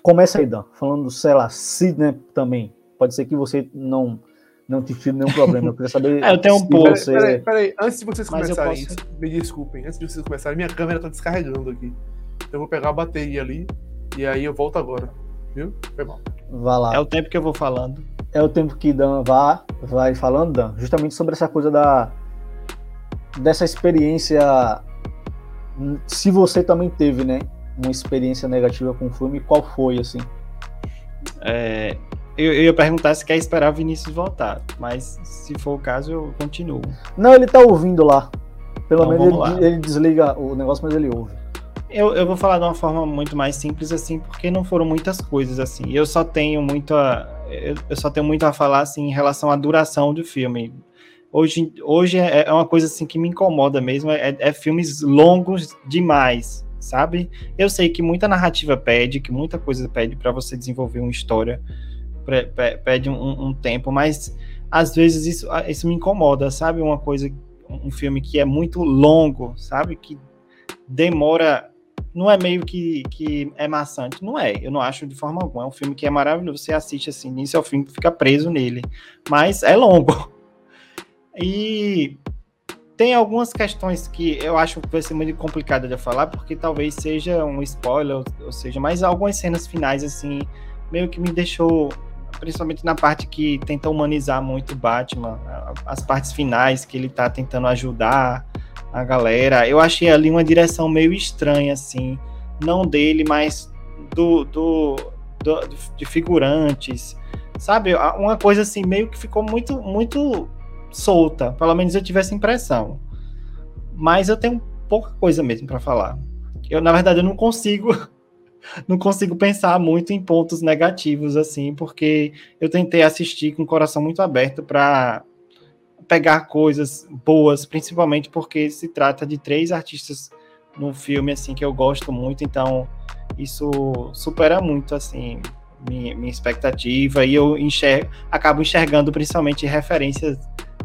começa aí, Dan, falando, sei lá, Sidney também. Pode ser que você não não te tire nenhum problema. Eu queria saber. é, eu tenho um pouco. Você... Peraí, peraí, antes de vocês começarem, posso... me desculpem, antes de vocês começarem, minha câmera tá descarregando aqui. Eu vou pegar a bateria ali e aí eu volto agora. Viu? Foi mal. Vá lá. É o tempo que eu vou falando. É o tempo que Dan vá, vai falando, Dan, justamente sobre essa coisa da dessa experiência, se você também teve, né, uma experiência negativa com o filme, qual foi, assim? É, eu, eu, ia perguntar se quer esperar o Vinícius voltar, mas se for o caso, eu continuo. Não, ele tá ouvindo lá. Pelo então, menos ele, ele, desliga o negócio, mas ele ouve. Eu, eu vou falar de uma forma muito mais simples, assim, porque não foram muitas coisas, assim. Eu só tenho muito a, eu, eu só tenho muito a falar, assim, em relação à duração do filme hoje, hoje é, é uma coisa assim que me incomoda mesmo, é, é filmes longos demais, sabe? Eu sei que muita narrativa pede, que muita coisa pede para você desenvolver uma história, pede um, um, tempo, mas às vezes isso, isso me incomoda, sabe? Uma coisa, um filme que é muito longo, sabe? Que demora não é meio que, que é maçante, não é, eu não acho de forma alguma, é um filme que é maravilhoso, você assiste assim, início ao fim, fica preso nele, mas é longo, e tem algumas questões que eu acho que vai ser muito complicada de falar, porque talvez seja um spoiler, ou seja, mas algumas cenas finais, assim, meio que me deixou, principalmente na parte que tenta humanizar muito Batman, as partes finais que ele tá tentando ajudar a galera. Eu achei ali uma direção meio estranha, assim, não dele, mas do, do, do de figurantes, sabe? Uma coisa assim, meio que ficou muito, muito solta. Pelo menos eu tive essa impressão. Mas eu tenho pouca coisa mesmo para falar. Eu, na verdade, eu não consigo não consigo pensar muito em pontos negativos assim, porque eu tentei assistir com o coração muito aberto para pegar coisas boas, principalmente porque se trata de três artistas no filme assim que eu gosto muito, então isso supera muito assim minha, minha expectativa e eu enxergo, acabo enxergando principalmente referências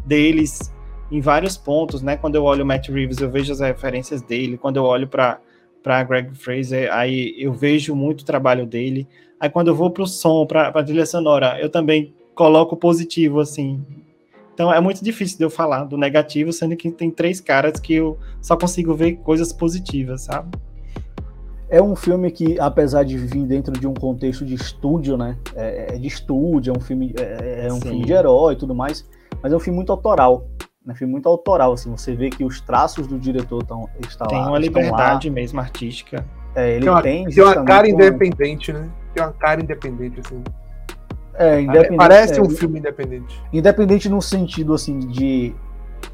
deles em vários pontos, né? Quando eu olho o Matt Reeves, eu vejo as referências dele. Quando eu olho para para Greg Fraser, aí eu vejo muito o trabalho dele. Aí quando eu vou para o som, para a trilha sonora, eu também coloco positivo, assim. Então é muito difícil de eu falar do negativo, sendo que tem três caras que eu só consigo ver coisas positivas, sabe? É um filme que, apesar de vir dentro de um contexto de estúdio, né? É, é de estúdio, é um filme, é, é um filme de herói e tudo mais mas é um filme muito autoral. É um filme muito autoral, assim, você vê que os traços do diretor estão estão Tem uma liberdade lá. mesmo artística. É, ele tem, uma, tem, tem uma cara independente, né? Tem uma cara independente, assim. É, independente. Parece é, um filme independente. Independente no sentido, assim, de,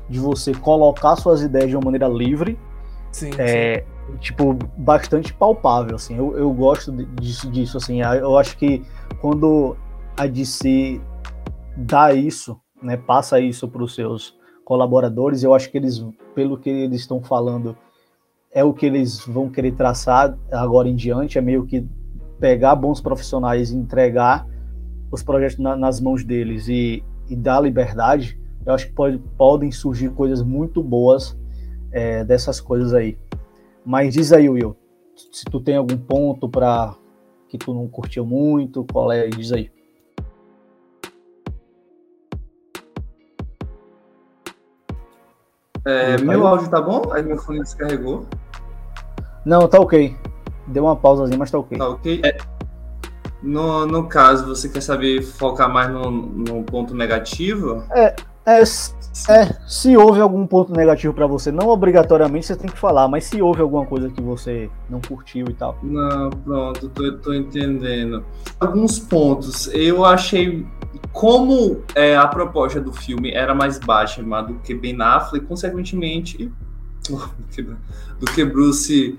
de você colocar suas ideias de uma maneira livre. Sim, é, sim. Tipo, bastante palpável, assim. Eu, eu gosto disso, disso, assim. Eu acho que quando a DC dá isso né, passa isso para os seus colaboradores. Eu acho que eles, pelo que eles estão falando, é o que eles vão querer traçar agora em diante. É meio que pegar bons profissionais e entregar os projetos na, nas mãos deles e, e, dar liberdade. Eu acho que pode, podem surgir coisas muito boas é, dessas coisas aí. Mas diz aí, Will, se tu tem algum ponto para que tu não curtiu muito, qual é? Diz aí. É, meu áudio tá bom? Aí meu fone descarregou. Não, tá ok. Deu uma pausazinha, mas tá ok. Tá ok. É, no, no caso, você quer saber focar mais no, no ponto negativo? É, é, é, se houve algum ponto negativo para você, não obrigatoriamente você tem que falar, mas se houve alguma coisa que você não curtiu e tal. Não, pronto, tô, tô entendendo. Alguns pontos. Eu achei como é, a proposta do filme era mais baixa do que Ben Affleck, consequentemente, do que Bruce,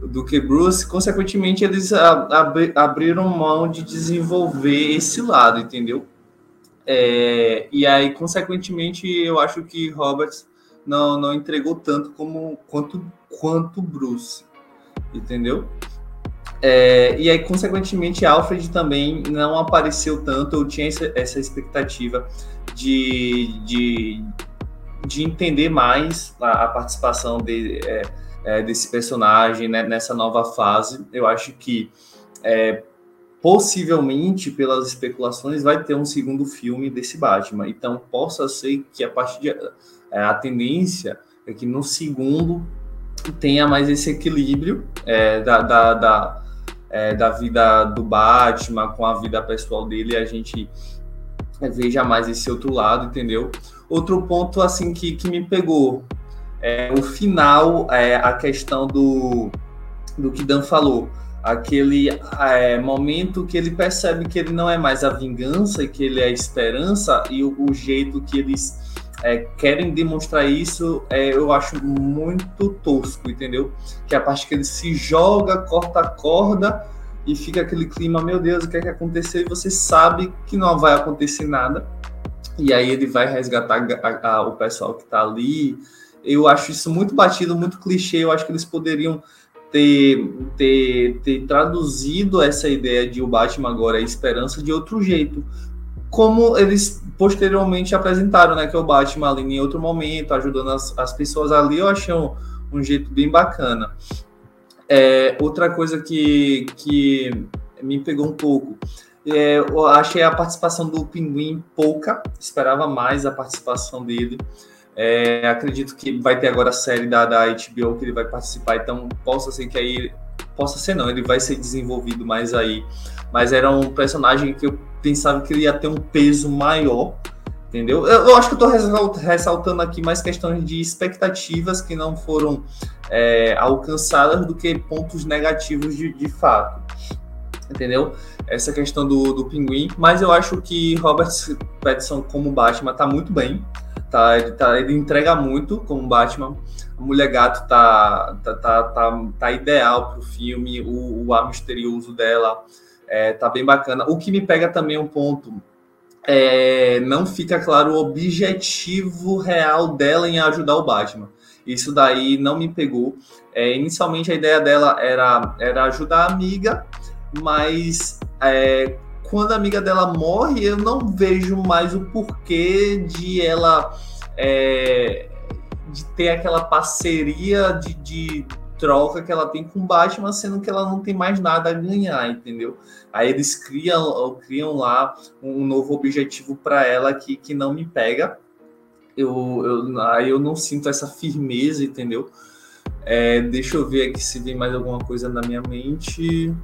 do que Bruce, consequentemente eles ab abriram mão de desenvolver esse lado, entendeu? É, e aí, consequentemente, eu acho que Roberts não, não entregou tanto como quanto quanto Bruce, entendeu? É, e aí, consequentemente, Alfred também não apareceu tanto. Eu tinha essa, expectativa de, de, de, entender mais a, a participação de, é, é, desse personagem né, nessa nova fase. Eu acho que é, possivelmente, pelas especulações, vai ter um segundo filme desse Batman. Então, possa ser que a partir de, é, a tendência é que no segundo tenha mais esse equilíbrio é, da, da, da é, da vida do Batman com a vida pessoal dele, a gente veja mais esse outro lado, entendeu? Outro ponto assim que, que me pegou é o final, é, a questão do, do que Dan falou, aquele é, momento que ele percebe que ele não é mais a vingança e que ele é a esperança e o, o jeito que eles é, querem demonstrar isso, é, eu acho muito tosco, entendeu? Que é a parte que ele se joga, corta a corda e fica aquele clima, meu Deus, o que é que aconteceu? E você sabe que não vai acontecer nada. E aí ele vai resgatar a, a, o pessoal que tá ali. Eu acho isso muito batido, muito clichê. Eu acho que eles poderiam ter, ter, ter traduzido essa ideia de o Batman agora é esperança de outro jeito como eles posteriormente apresentaram, né? Que é o Batman ali em outro momento, ajudando as, as pessoas ali, eu achei um, um jeito bem bacana. É, outra coisa que, que me pegou um pouco, é, eu achei a participação do Pinguim pouca, esperava mais a participação dele. É, acredito que vai ter agora a série da, da HBO que ele vai participar, então possa ser que aí. Possa ser não, ele vai ser desenvolvido mais aí. Mas era um personagem que eu pensava que ele ia ter um peso maior, entendeu? Eu, eu acho que eu estou ressaltando aqui mais questões de expectativas que não foram é, alcançadas do que pontos negativos de, de fato, entendeu? Essa questão do, do pinguim, mas eu acho que Robert Pattinson como Batman tá muito bem, tá? Ele, tá, ele entrega muito como Batman. A Mulher Gato tá, tá, tá, tá, tá ideal pro filme, o, o ar misterioso dela é, tá bem bacana. O que me pega também é um ponto. É, não fica claro o objetivo real dela em ajudar o Batman. Isso daí não me pegou. É, inicialmente a ideia dela era, era ajudar a amiga, mas é, quando a amiga dela morre, eu não vejo mais o porquê de ela é, de ter aquela parceria de, de troca que ela tem com Batman, sendo que ela não tem mais nada a ganhar, entendeu? Aí eles criam, criam lá um novo objetivo para ela que, que não me pega. Eu, eu, aí eu não sinto essa firmeza, entendeu? É, deixa eu ver aqui se vem mais alguma coisa na minha mente.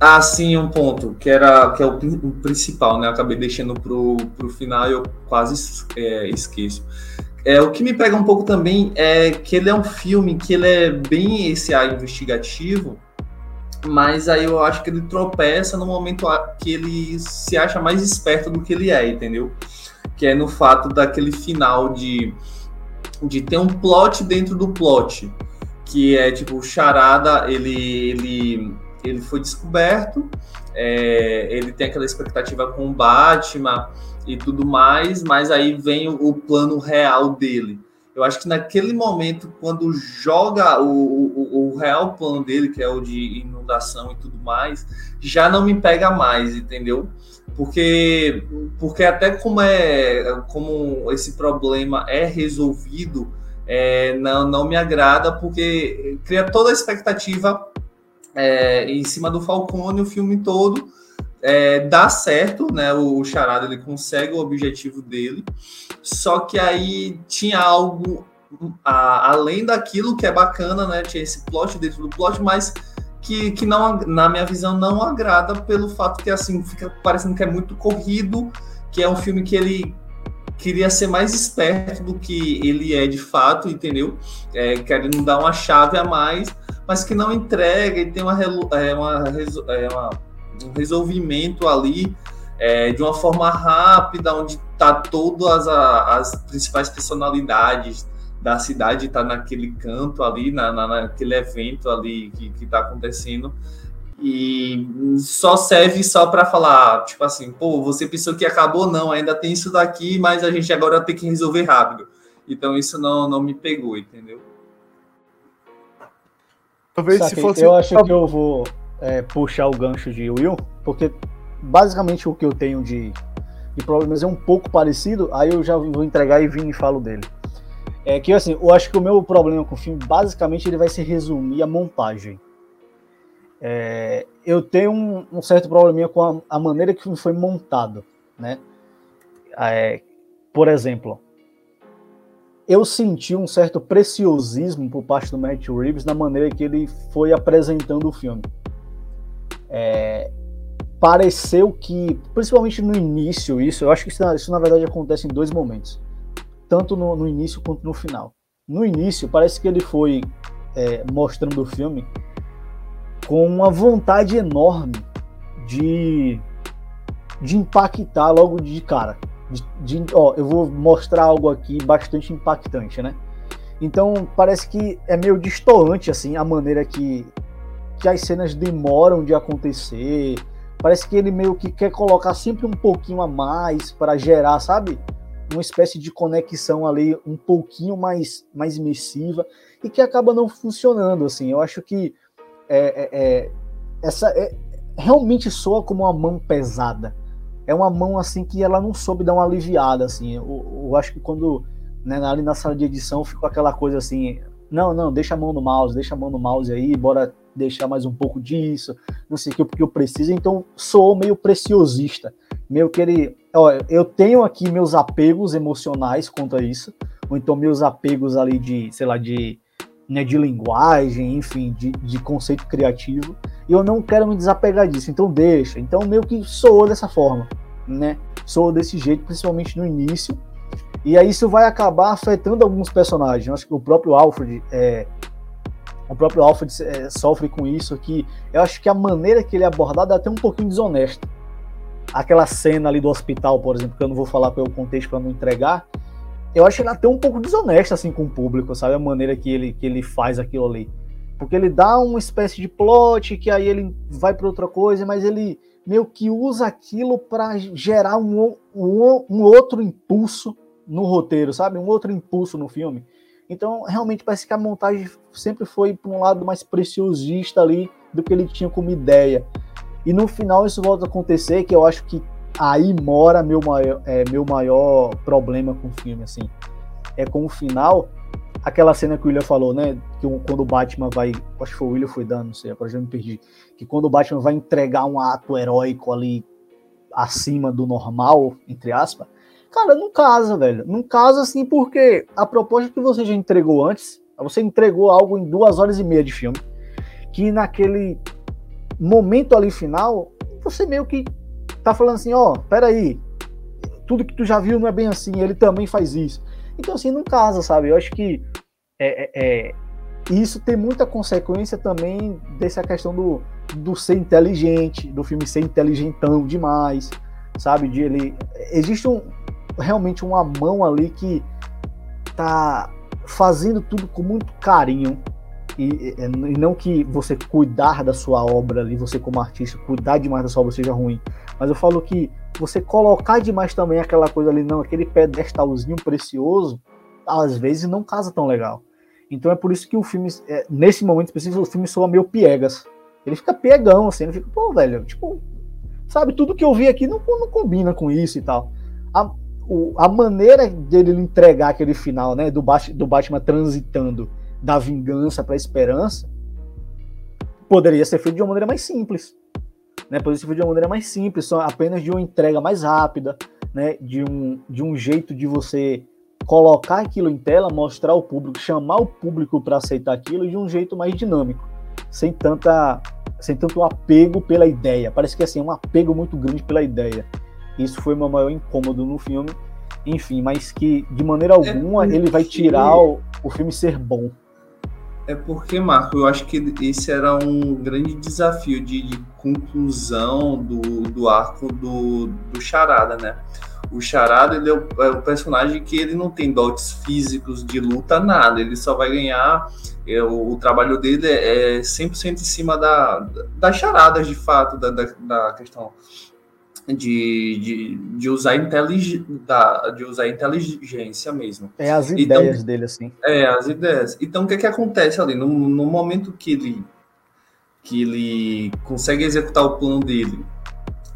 Ah, sim, um ponto, que era que é o, o principal, né? Eu acabei deixando pro, pro final e eu quase é, esqueço. É, o que me pega um pouco também é que ele é um filme que ele é bem esse ar investigativo, mas aí eu acho que ele tropeça no momento que ele se acha mais esperto do que ele é, entendeu? Que é no fato daquele final de, de ter um plot dentro do plot, que é tipo, o Charada, ele, ele, ele foi descoberto, é, ele tem aquela expectativa com o Batman, e tudo mais, mas aí vem o, o, plano real dele. Eu acho que naquele momento, quando joga o, o, o, real plano dele, que é o de inundação e tudo mais, já não me pega mais, entendeu? Porque, porque até como é como esse problema é resolvido, é, não, não me agrada, porque cria toda a expectativa é, em cima do Falcone o filme todo é, dá certo, né? O, o Charada ele consegue o objetivo dele, só que aí tinha algo a, além daquilo que é bacana, né? Tinha esse plot dentro do plot, mas que, que não, na minha visão, não agrada pelo fato que assim fica parecendo que é muito corrido, que é um filme que ele queria ser mais esperto do que ele é de fato, entendeu? É, querendo dar uma chave a mais, mas que não entrega e tem uma, é, uma, é, uma um resolvimento ali é, de uma forma rápida, onde tá todas as, as principais personalidades da cidade tá naquele canto ali, na, na, naquele evento ali que, que tá acontecendo e só serve só para falar, tipo assim, pô, você pensou que acabou, não, ainda tem isso daqui, mas a gente agora tem que resolver rápido. Então isso não, não me pegou, entendeu? Talvez se fosse. Eu acho que eu vou é, puxar o gancho de Will, porque basicamente o que eu tenho de, de problemas é um pouco parecido, aí eu já vou entregar e vim e falo dele. É que assim, eu acho que o meu problema com o filme, basicamente, ele vai se resumir à montagem. É, eu tenho um, um, certo probleminha com a, a, maneira que foi montado, né? É, por exemplo, eu senti um certo preciosismo por parte do Matt Reeves na maneira que ele foi apresentando o filme. É, pareceu que, principalmente no início, isso, eu acho que isso, isso na verdade acontece em dois momentos, tanto no, no início quanto no final. No início, parece que ele foi é, mostrando o filme com uma vontade enorme de, de impactar logo de cara. De, de, ó, eu vou mostrar algo aqui bastante impactante, né? Então parece que é meio distoante assim a maneira que, que as cenas demoram de acontecer. Parece que ele meio que quer colocar sempre um pouquinho a mais para gerar, sabe? Uma espécie de conexão ali um pouquinho mais, mais imersiva e que acaba não funcionando assim. Eu acho que é, é, é, essa é, realmente soa como uma mão pesada. É uma mão assim que ela não soube dar uma aliviada assim. Eu, eu acho que quando né, ali na sala de edição ficou aquela coisa assim, não, não, deixa a mão no mouse, deixa a mão no mouse aí, bora deixar mais um pouco disso, não sei o que, porque eu preciso. Então soou meio preciosista, meio que ele, ó, eu tenho aqui meus apegos emocionais quanto a isso, ou então meus apegos ali de, sei lá, de né, de linguagem, enfim, de, de conceito criativo, e eu não quero me desapegar disso, então deixa. Então meio que soou dessa forma, né? Soou desse jeito, principalmente no início, e aí isso vai acabar afetando alguns personagens. Eu acho que o próprio Alfred é, o próprio Alfred é, sofre com isso aqui. Eu acho que a maneira que ele é abordado é até um pouquinho desonesta. Aquela cena ali do hospital, por exemplo, que eu não vou falar pelo contexto para não entregar, eu acho ele até um pouco desonesto assim com o público, sabe? A maneira que ele, que ele faz aquilo ali. Porque ele dá uma espécie de plot que aí ele vai para outra coisa, mas ele meio que usa aquilo para gerar um, um, um, outro impulso no roteiro, sabe? Um outro impulso no filme. Então, realmente parece que a montagem sempre foi para um lado mais preciosista ali do que ele tinha como ideia. E no final isso volta a acontecer, que eu acho que aí mora meu maior, é, meu maior problema com o filme, assim. É com o final, aquela cena que o William falou, né? Que quando o Batman vai. Acho que foi o William foi dando, não sei, agora já me perdi. Que quando o Batman vai entregar um ato heróico ali acima do normal, entre aspas, cara, não casa, velho. Não casa assim porque a proposta que você já entregou antes, você entregou algo em duas horas e meia de filme, que naquele momento ali final, você meio que tá falando assim, ó, oh, peraí, tudo que tu já viu não é bem assim, ele também faz isso. Então, assim, não casa, sabe? Eu acho que é, é, é, isso tem muita consequência também dessa questão do, do ser inteligente, do filme ser inteligentão demais, sabe? De ele. Existe um, realmente uma mão ali que tá fazendo tudo com muito carinho, e, e, não que você cuidar da sua obra ali, você como artista, cuidar demais da sua obra seja ruim, mas eu falo que você colocar demais também aquela coisa ali, não, aquele pedestalzinho precioso, às vezes não casa tão legal. Então é por isso que o filme, é, nesse momento específico, o filme soa meio piegas. Ele fica piegão, assim, ele fica, pô, velho, tipo, sabe, tudo que eu vi aqui não, não combina com isso e tal. A, o, a maneira dele entregar aquele final, né, do, do Batman transitando da vingança para a esperança, poderia ser feito de uma maneira mais simples. Né? Poderia ser feito de uma maneira mais simples, só apenas de uma entrega mais rápida, né? de, um, de um jeito de você colocar aquilo em tela, mostrar ao público, chamar o público para aceitar aquilo de um jeito mais dinâmico, sem tanta sem tanto apego pela ideia. Parece que assim, é um apego muito grande pela ideia. Isso foi o meu maior incômodo no filme. Enfim, mas que de maneira é alguma é ele vai tirar o, o filme ser bom. É porque, Marco, eu acho que esse era um grande desafio de, de conclusão do, do arco do, do Charada, né? O Charada ele é o, é o, personagem que ele não tem dotes físicos de luta, nada. Ele só vai ganhar. É, o, o, trabalho dele é, é 100% em cima da, das charadas, de fato, da, da, da questão de, de, de, usar intelig, da, de usar inteligência mesmo. É as então, ideias então, dele, assim. É, as ideias. Então, o que, é que acontece ali? No, no momento que ele, que ele consegue executar o plano dele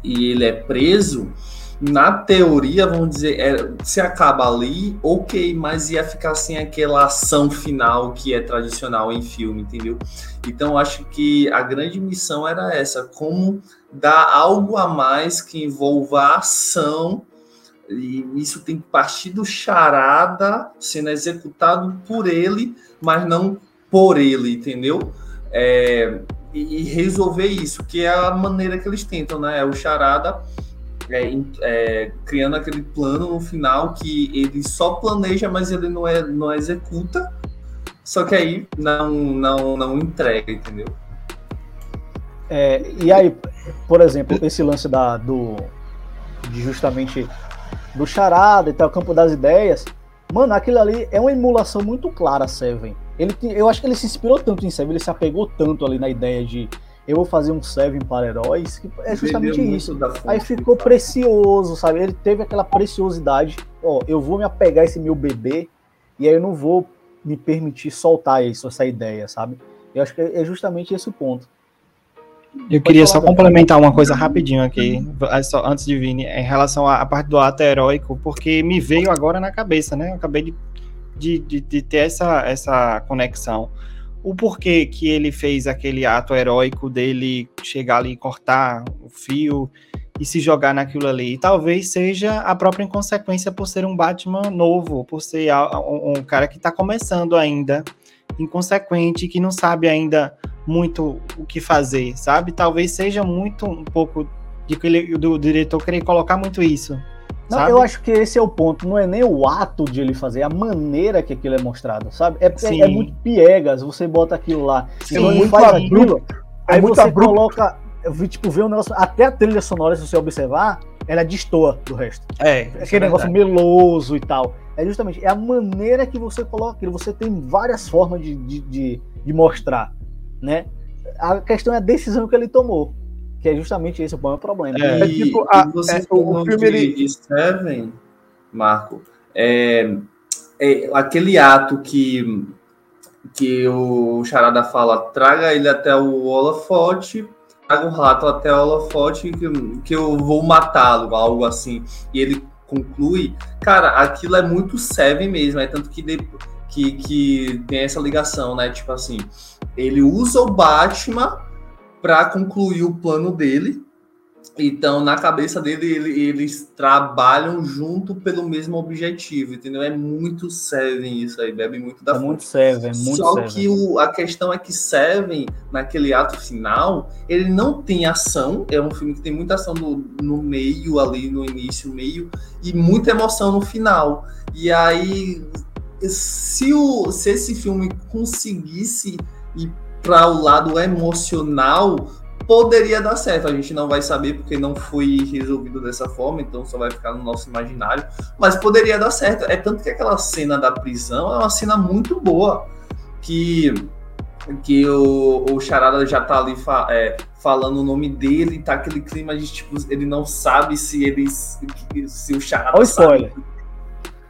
e ele é preso, na teoria, vamos dizer, é, se acaba ali, ok, mas ia ficar sem aquela ação final que é tradicional em filme, entendeu? Então, acho que a grande missão era essa, como dar algo a mais que envolva a ação, e isso tem que partir do charada sendo executado por ele, mas não por ele, entendeu? É, e resolver isso, que é a maneira que eles tentam, né? É o charada é, é, criando aquele plano no final que ele só planeja, mas ele não, é, não executa, só que aí não, não, não entrega, entendeu? É, e aí, por exemplo, esse lance da, do, de justamente do charada e tal, campo das ideias, mano, aquilo ali é uma emulação muito clara, Seven. Ele, eu acho que ele se inspirou tanto em Seven, ele se apegou tanto ali na ideia de eu vou fazer um Seven para heróis, que é justamente isso. Aí ficou precioso, sabe? Ele teve aquela preciosidade, ó, eu vou me apegar a esse meu bebê e aí eu não vou me permitir soltar isso, essa ideia, sabe? Eu acho que é justamente esse o ponto. Eu queria só complementar uma coisa rapidinho aqui, só antes de vir, em relação à parte do ato heróico, porque me veio agora na cabeça, né? Eu acabei de, de, de, de ter essa, essa conexão o porquê que ele fez aquele ato heróico dele chegar ali e cortar o fio e se jogar naquilo ali. E talvez seja a própria inconsequência por ser um Batman novo, por ser um, cara que está começando ainda, inconsequente, que não sabe ainda muito o que fazer, sabe? Talvez seja muito um pouco de do, do diretor querer colocar muito isso. Não, sabe? eu acho que esse é o ponto. Não é nem o ato de ele fazer, é a maneira que aquilo é mostrado, sabe? É, é, é muito piegas. Você bota aquilo lá, Sim, você faz aquilo, é aí você abrupto. coloca, tipo, vê um negócio. Até a trilha sonora, se você observar, ela destoa do resto. É. Aquele é negócio meloso e tal. É justamente é a maneira que você coloca aquilo. Você tem várias formas de, de, de, de mostrar, né? A questão é a decisão que ele tomou que é justamente esse o maior problema. É, é tipo, a, você é, o filme de, de Seven, Marco, é, é, aquele ato que que o Charada fala, traga ele até o holofote, traga o rato até o holofote que, que eu vou matá-lo, algo assim. E ele conclui, cara, aquilo é muito Seven mesmo, é tanto que, de, que, que tem essa ligação, né? Tipo assim, ele usa o Batman para concluir o plano dele. Então, na cabeça dele, ele, eles trabalham junto pelo mesmo objetivo, entendeu? É muito Seven isso aí, bebe muito da é Muito Seven, muito Só seven. que o, a questão é que Seven, naquele ato final, ele não tem ação. É um filme que tem muita ação no, no meio, ali no início, meio, e muita emoção no final. E aí, se, o, se esse filme conseguisse ir para o lado emocional, poderia dar certo. A gente não vai saber porque não foi resolvido dessa forma, então só vai ficar no nosso imaginário. Mas poderia dar certo. É tanto que aquela cena da prisão é uma cena muito boa. Que, que o, o Charada já tá ali fa, é, falando o nome dele, tá aquele clima de tipo, ele não sabe se ele se o Charada. Olha o spoiler.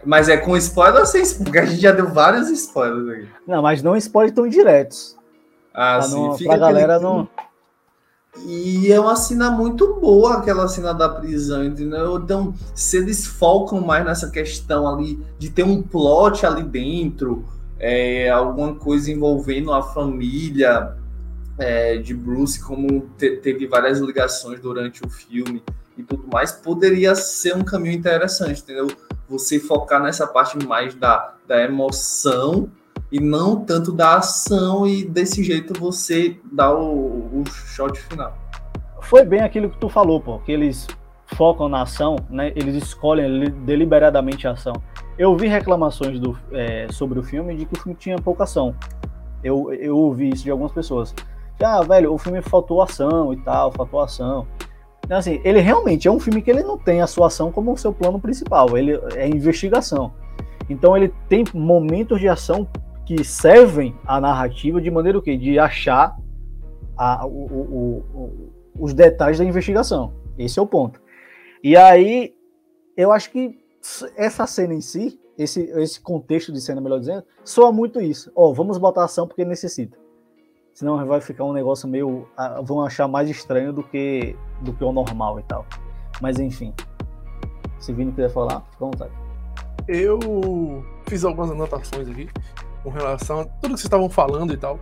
Mas é com spoiler ou sem spoiler? Porque a gente já deu vários spoilers aí. Não, mas não spoilers tão diretos. Ah, pra sim. Não, Fica pra galera não. E é uma cena muito boa aquela cena da prisão, entendeu? Então, se eles focam mais nessa questão ali de ter um plot ali dentro, é, alguma coisa envolvendo a família é, de Bruce, como te, teve várias ligações durante o filme e tudo mais, poderia ser um caminho interessante, entendeu? Você focar nessa parte mais da, da emoção e não tanto da ação e desse jeito você dá o, o shot final. Foi bem aquilo que tu falou, pô, que eles focam na ação, né? Eles escolhem deliberadamente a ação. Eu vi reclamações do, é, sobre o filme de que o filme tinha pouca ação. Eu, eu ouvi isso de algumas pessoas. Ah, velho, o filme faltou ação e tal, faltou ação. Então, assim, ele realmente é um filme que ele não tem a sua ação como o seu plano principal, ele é investigação. Então ele tem momentos de ação que servem à narrativa de maneira o quê? De achar a, o, o, o, os detalhes da investigação. Esse é o ponto. E aí, eu acho que essa cena em si, esse, esse contexto de cena, melhor dizendo, soa muito isso. Ó, oh, vamos botar ação porque necessita. Senão vai ficar um negócio meio. vão achar mais estranho do que, do que o normal e tal. Mas enfim. Se Vini quiser falar, fica à vontade. Eu fiz algumas anotações aqui com relação a tudo que vocês estavam falando e tal.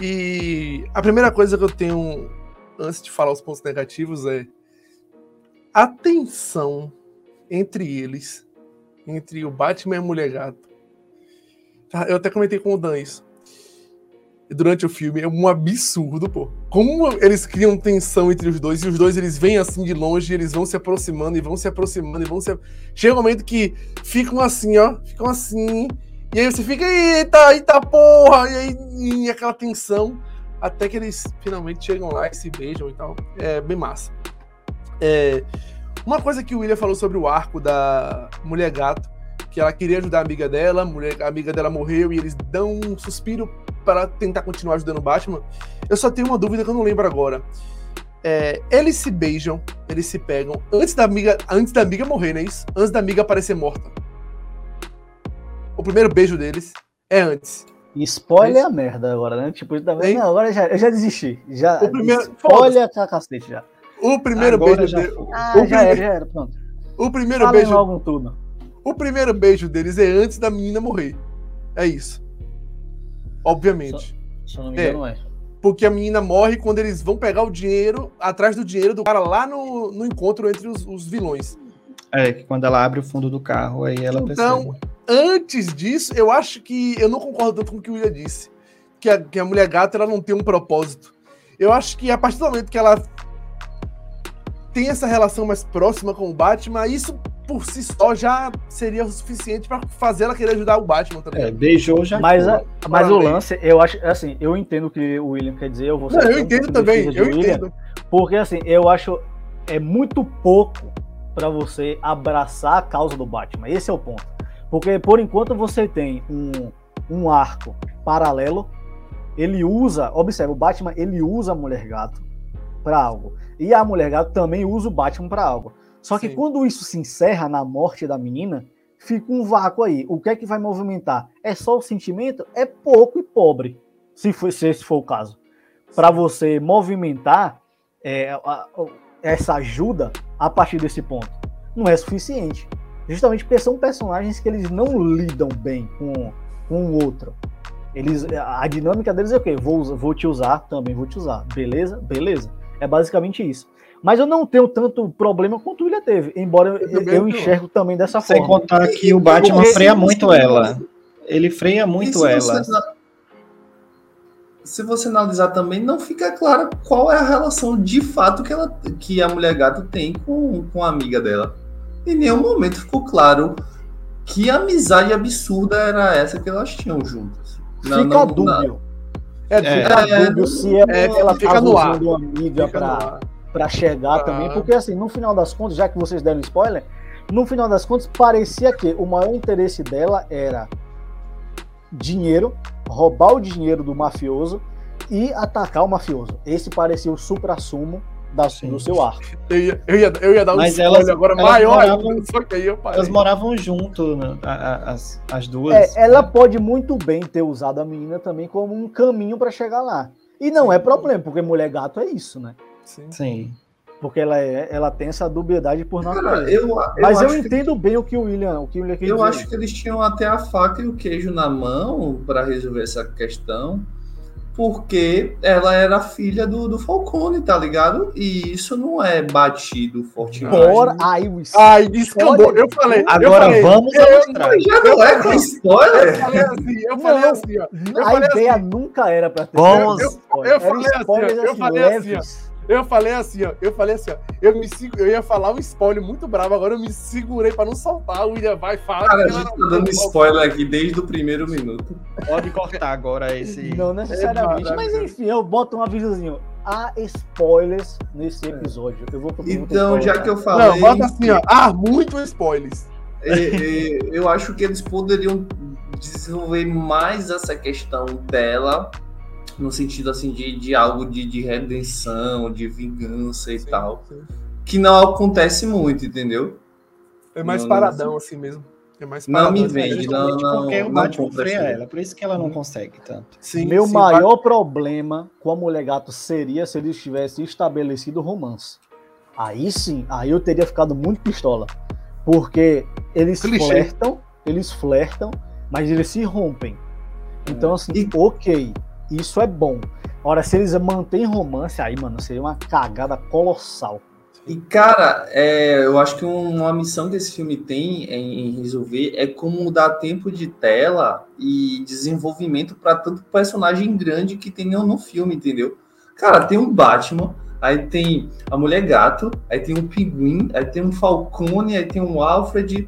E a primeira coisa que eu tenho, antes de falar os pontos negativos, é a tensão entre eles, entre o Batman e a Mulher Gato. Tá, eu até comentei com o Dan isso. Durante o filme é um absurdo, pô. Como eles criam tensão entre os dois e os dois eles vêm assim de longe, eles vão se aproximando e vão se aproximando e vão se. Chega um momento que ficam assim, ó, ficam assim. E aí você fica, eita, eita porra! E aí e aquela tensão até que eles finalmente chegam lá e se beijam e tal. É bem massa. É, uma coisa que o William falou sobre o arco da Mulher Gato, que ela queria ajudar a amiga dela, a, mulher, a amiga dela morreu e eles dão um suspiro para tentar continuar ajudando o Batman. Eu só tenho uma dúvida que eu não lembro agora. É, eles se beijam, eles se pegam antes da amiga, antes da amiga morrer, não é isso? Antes da amiga aparecer morta. O primeiro beijo deles é antes. spoiler é a merda agora, né? Tipo, tá vendo? Não, agora já, eu já desisti. Já, o primeiro, spoiler a cacete já. O primeiro Agora beijo já dele. foi. Ah, o já primeiro- era, já era, pronto. O primeiro Falem beijo. logo tudo. O primeiro beijo deles é antes da menina morrer. É isso. Obviamente. Se eu não me É. engano, é. Porque a menina morre quando eles vão pegar o dinheiro, atrás do dinheiro do cara lá no, no encontro entre os, os vilões. É, que quando ela abre o fundo do carro, aí ela Então, percebe. Antes disso, eu acho que. Eu não concordo tanto com o que o William disse. Que a, que a mulher gata ela não tem um propósito. Eu acho que a partir do momento que ela tem essa relação mais próxima com o Batman, isso por si só já seria o suficiente pra fazer ela querer ajudar o Batman também. É, beijou já. Mas, a- mas o lance, eu acho, assim, eu entendo o que o William quer dizer, eu vou Não, ser eu entendo também, eu William, entendo. Porque, assim, eu acho é muito pouco pra você abraçar a causa do Batman. Esse é o ponto. Porque, por enquanto, você tem um, um arco paralelo. Ele usa, observa, o Batman, ele usa a Mulher Gato pra algo. E a Mulher Gato também usa o Batman pra algo. Só que Sim. quando isso se encerra na morte da menina, fica um vácuo aí. O que é que vai movimentar? É só o sentimento? É pouco e pobre, se, for, se esse for o caso. Para você movimentar é, a- a- essa ajuda a partir desse ponto. Não é suficiente. Justamente porque são personagens que eles não lidam bem com, com o outro. Eles, a dinâmica deles é o quê? Vou, usar- vou te usar, também vou te usar. Beleza? Beleza. É basicamente isso. Mas eu não tenho tanto problema quanto o William teve, embora eu, Eu também eu enxergo também dessa Sem forma. contar que o Batman Porque- freia muito ela. Ele freia muito se ela. você Se você analisar também, não fica claro qual é a relação de fato que, ela, que a mulher gato tem com, com a amiga dela. Em nenhum momento ficou claro que amizade absurda era essa que elas tinham juntas. Não, Fica não- dúbio. É, É. fica- Fica dúbio se ela, é, ela fica tá no ar. usando uma amiga fica no pra, ar. pra chegar Ah. também, porque assim, no final das contas, já que vocês deram spoiler, no final das contas parecia que o maior interesse dela era dinheiro, roubar o dinheiro do mafioso e atacar o mafioso. Esse parecia o supra-sumo da- Sim. do seu arco. Eu ia, eu ia, eu ia dar um Mas spoiler elas- agora elas maior moravam- ainda, só que aí eu parei. Elas moravam junto, né, a- a- as, as duas. É, ela pode muito bem ter usado a menina também como um caminho para chegar lá. E não é problema, porque mulher gato é isso, né? Sim. Sim. Porque ela, é, ela tem essa dubiedade por Cara, natureza. eu, eu Mas eu, acho que- entendo bem o que o William, o que o William Eu dizer. acho que eles tinham até a faca e o queijo na mão para resolver essa questão, porque ela era filha do, do Falcone, tá ligado? E isso não é batido fortemente. Bora, aí o Ai, descambou. Eu falei. eu Agora falei, vamos eu, mostrar. Já não é com eu spoiler? falei assim, eu falei Não. assim, ó. Eu a falei ideia assim, nunca era pra ter Vamos- spoiler. eu Era falei assim, eu falei assim, ó. Eu falei assim, ó. Eu falei assim, ó. Eu, me, eu ia falar um spoiler muito bravo, agora eu me segurei pra não soltar. O William vai falar. Cara, a gente tá dando spoiler aqui desde o primeiro minuto. Pode cortar agora esse. Não necessariamente, é mas enfim, eu boto um avisozinho. Há spoilers nesse episódio. Eu vou então, já que eu falei. Não, bota assim, ó. Há muito spoilers. É, é, eu acho que eles poderiam desenvolver mais essa questão dela no sentido assim de, de algo de, de redenção, de vingança e sim, tal, sim. que não acontece muito, entendeu? É mais não, paradão não, assim mesmo. É mais não me vende, não, não, porque o Batman freia ela, por isso que ela não consegue tanto. Sim, Meu sim, maior problema com a Mulher Gato seria se eles tivessem estabelecido romance. Aí sim, aí eu teria ficado muito pistola. Porque eles Clichê. flertam, eles flertam, mas eles se rompem. Então, assim, e... ok, isso é bom. Ora, se eles mantêm romance, aí, mano, seria uma cagada colossal. E, cara, é, eu acho que uma missão que esse filme tem em, resolver é como dar tempo de tela e desenvolvimento para tanto personagem grande que tem no filme, entendeu? Cara, tem um Batman, aí tem a Mulher Gato, aí tem um Pinguim, aí tem um Falcone, aí tem um Alfred,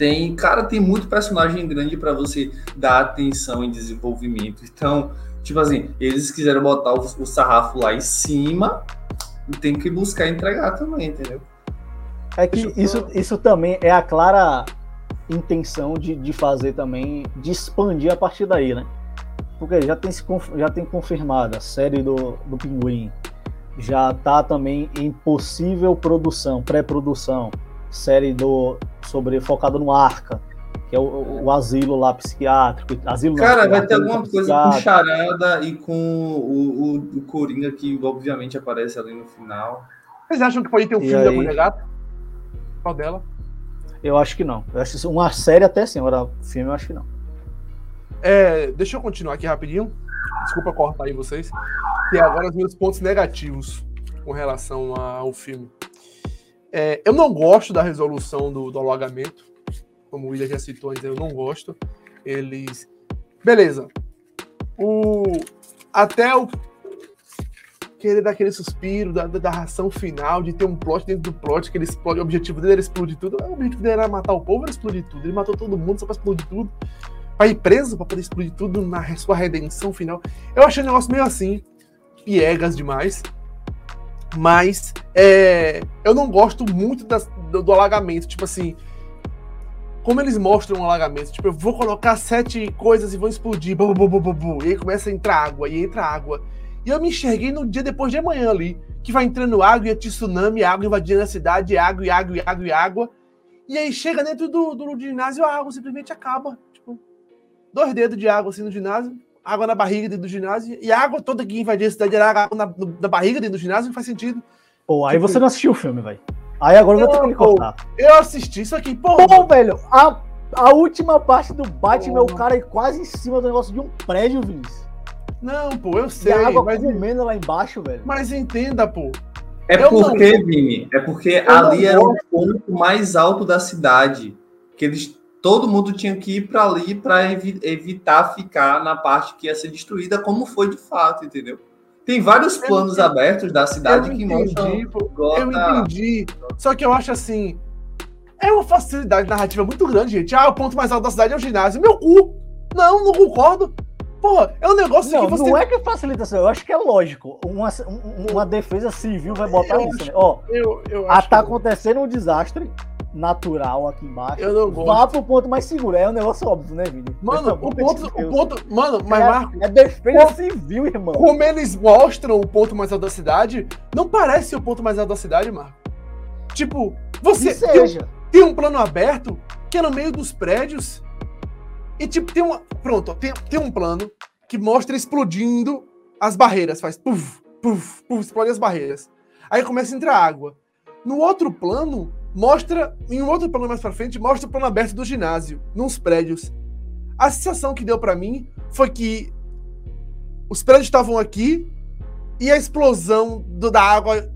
tem, cara, tem muito personagem grande para você dar atenção e desenvolvimento. Então, tipo assim, eles quiseram botar o, o sarrafo lá em cima e tem que buscar entregar também, entendeu? É que isso, isso também é a clara intenção de, de fazer também, de expandir a partir daí, né? Porque já tem, se, já tem confirmado a série do, do Pinguim, já tá também em possível produção, pré-produção série do sobre focada no Arca, que é o, o asilo lá psiquiátrico. Asilo Cara, vai ter alguma coisa com Charada e com o, o, o, Coringa que obviamente aparece ali no final. Vocês acham que pode ter um filme aí... da Mulher Gata? Qual dela? Eu acho que não. Eu acho uma série até sim, agora filme eu acho que não. É, deixa eu continuar aqui rapidinho. Desculpa cortar aí vocês. E agora os meus pontos negativos com relação ao filme. É, eu não gosto da resolução do, do alagamento, como o William já citou, eu não gosto. Eles. Beleza. O... Até o. Querer dar aquele suspiro da, da, ração final, de ter um plot dentro do plot, que ele explode, o objetivo dele era explodir tudo. O objetivo dele era matar o povo, era explodir tudo. Ele matou todo mundo só pra explodir tudo. Pra ir preso, pra poder explodir tudo na sua redenção final. Eu achei o negócio meio assim, piegas demais. Mas é, eu não gosto muito das, do, do, alagamento. Tipo assim, como eles mostram o alagamento. Tipo, eu vou colocar sete coisas e vou explodir. Bu, bu, bu, bu, e aí começa a entrar água, e entra água. E eu me enxerguei no dia depois de amanhã ali, que vai entrando água e tsunami, água invadindo a cidade, água, e água, e água, e água. E aí chega dentro do, do, do ginásio, a água simplesmente acaba. Tipo, dois dedos de água assim no ginásio, água na barriga dentro do ginásio, e a água toda que invadia a cidade era água na, na barriga dentro do ginásio, não faz sentido. Pô, aí tipo, você não assistiu o filme, velho. Aí agora eu vou ter que me contar. Eu assisti isso aqui, pô. Pô, velho, a, a última parte do Batman é o cara quase em cima do negócio de um prédio, Vinícius. Não, pô, eu sei. E a água mas... comendo lá embaixo, velho. Mas entenda, pô. É eu porque, não... Vini, é porque eu ali era o ponto mais alto da cidade. Que eles todo mundo tinha que ir para ali para evi evitar ficar na parte que ia ser destruída, como foi de fato, entendeu? Tem vários planos eu, abertos da cidade que mostram. Eu entendi. Só que eu acho assim. É uma facilidade narrativa muito grande, gente. Ah, o ponto mais alto da cidade é o ginásio. Meu cu! Não, não concordo. Pô, é um negócio não, que você. Não é que facilita, eu acho que é lógico. Uma, uma defesa civil vai botar eu isso, acho, né? Ó, eu, eu acho tá que... acontecendo um desastre natural aqui embaixo. Eu não gosto. Vá pro ponto mais seguro. É um negócio óbvio, né, Vini? Mano, o ponto, o ponto. Mano, mas é, Marco. É defesa civil, irmão. Como eles mostram o ponto mais alto da cidade, não parece o ponto mais alto da cidade, Marco. Tipo, você. Tem, tem, um plano aberto que é no meio dos prédios. E, tipo, tem uma. Pronto, tem, tem um plano que mostra explodindo as barreiras. Faz puf, puf, puf, explode as barreiras. Aí começa a entrar água. No outro plano, mostra, em um outro plano mais pra frente, mostra o plano aberto do ginásio, nos prédios. A sensação que deu para mim foi que os prédios estavam aqui e a explosão do, da água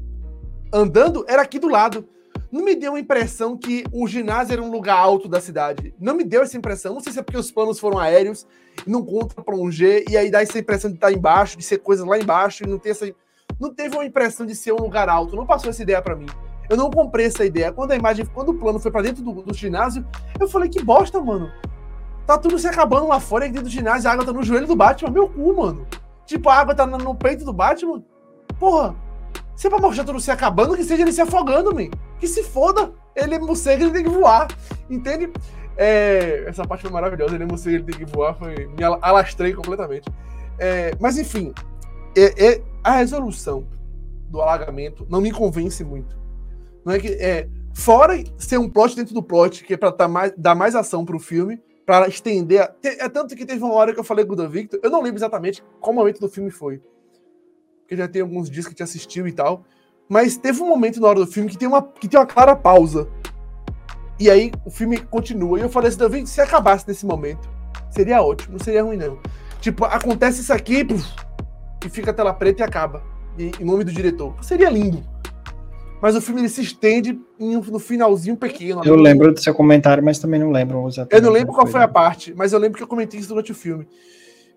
andando era aqui do lado. Não me deu a impressão que o ginásio era um lugar alto da cidade. Não me deu essa impressão. Não sei se é porque os planos foram aéreos, não conta plonger, e aí dá essa impressão de estar embaixo, de ser coisas lá embaixo, e não ter essa. não teve uma impressão de ser um lugar alto, não passou essa ideia para mim. Eu não comprei essa ideia. Quando a imagem, quando o plano foi para dentro do, do, ginásio, eu falei, que bosta, mano. Tá tudo se acabando lá fora, dentro do ginásio, a água tá no joelho do Batman. Meu cu, mano. Tipo, a água tá no, no peito do Batman. Porra, se é pra mostrar tudo se acabando, que seja ele se afogando, man. Que se foda. Ele é morcego, ele tem que voar. Entende? É, essa parte foi maravilhosa. Ele é morcego, ele tem que voar. Foi, me alastrei completamente. É, mas enfim, é, é, a resolução do alagamento não me convence muito. Não é que é fora ser um plot dentro do plot, que é para dar mais, dar mais ação pro filme, para estender. É tanto que teve uma hora que eu falei com o Dan Victor, eu não lembro exatamente qual momento do filme foi. Porque já tem alguns dias que a gente assistiu e tal. Mas teve um momento na hora do filme que tem uma, que tem uma clara pausa. E aí o filme continua. E eu falei assim, Davi, se acabasse nesse momento, seria ótimo, não seria ruim, não. Tipo, acontece isso aqui, puf, e fica a tela preta e acaba. E, em nome do diretor. Seria lindo. Mas o filme ele se estende em, no finalzinho pequeno. Eu lembro do seu comentário, mas também não lembro exatamente. Eu não lembro qual foi a parte, mas eu lembro que eu comentei isso durante o filme.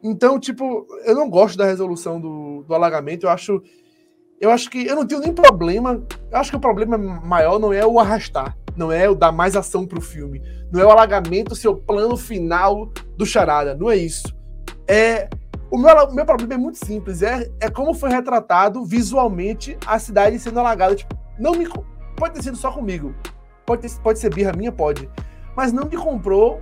Então, tipo, eu não gosto da resolução do, do alagamento. Eu acho. Eu acho que eu não tenho nem problema. Eu acho que o problema maior não é o arrastar, não é o dar mais ação pro filme, não é o alagamento ser o plano final do charada, não é isso. É o meu, o meu problema é muito simples, é, é como foi retratado visualmente a cidade sendo alagada. Tipo, não me pode ter sido só comigo, pode ter, pode ser birra minha, pode, mas não me comprou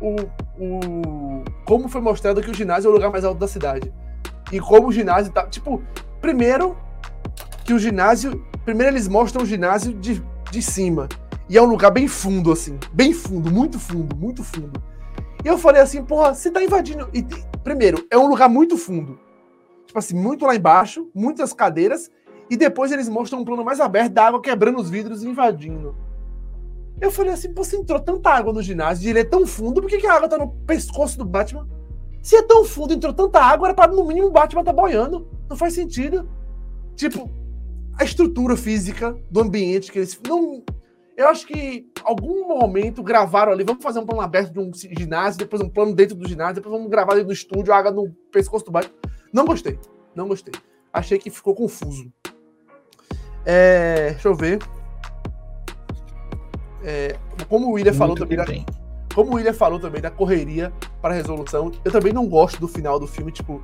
o, o como foi mostrado que o ginásio é o lugar mais alto da cidade. E como o ginásio tá. Tipo, primeiro que o ginásio. Primeiro eles mostram o ginásio de, de cima. E é um lugar bem fundo, assim. Bem fundo, muito fundo, muito fundo. E eu falei assim, porra, você tá invadindo. E, primeiro, é um lugar muito fundo. Tipo assim, muito lá embaixo, muitas cadeiras. E depois eles mostram um plano mais aberto da água quebrando os vidros e invadindo. Eu falei assim, você entrou tanta água no ginásio, ele é tão fundo, por que, que a água tá no pescoço do Batman? Se é tão fundo, entrou tanta água, era para no mínimo o Batman tá boiando. Não faz sentido. Tipo, a estrutura física do ambiente que eles. Não, eu acho que algum momento gravaram ali, vamos fazer um plano aberto de um ginásio, depois um plano dentro do ginásio, depois vamos gravar dentro do estúdio, água no pescoço do Batman. Não gostei. Não gostei. Achei que ficou confuso. É, deixa eu ver. É, como o William falou também, da, como o William falou também da correria para resolução, eu também não gosto do final do filme, tipo,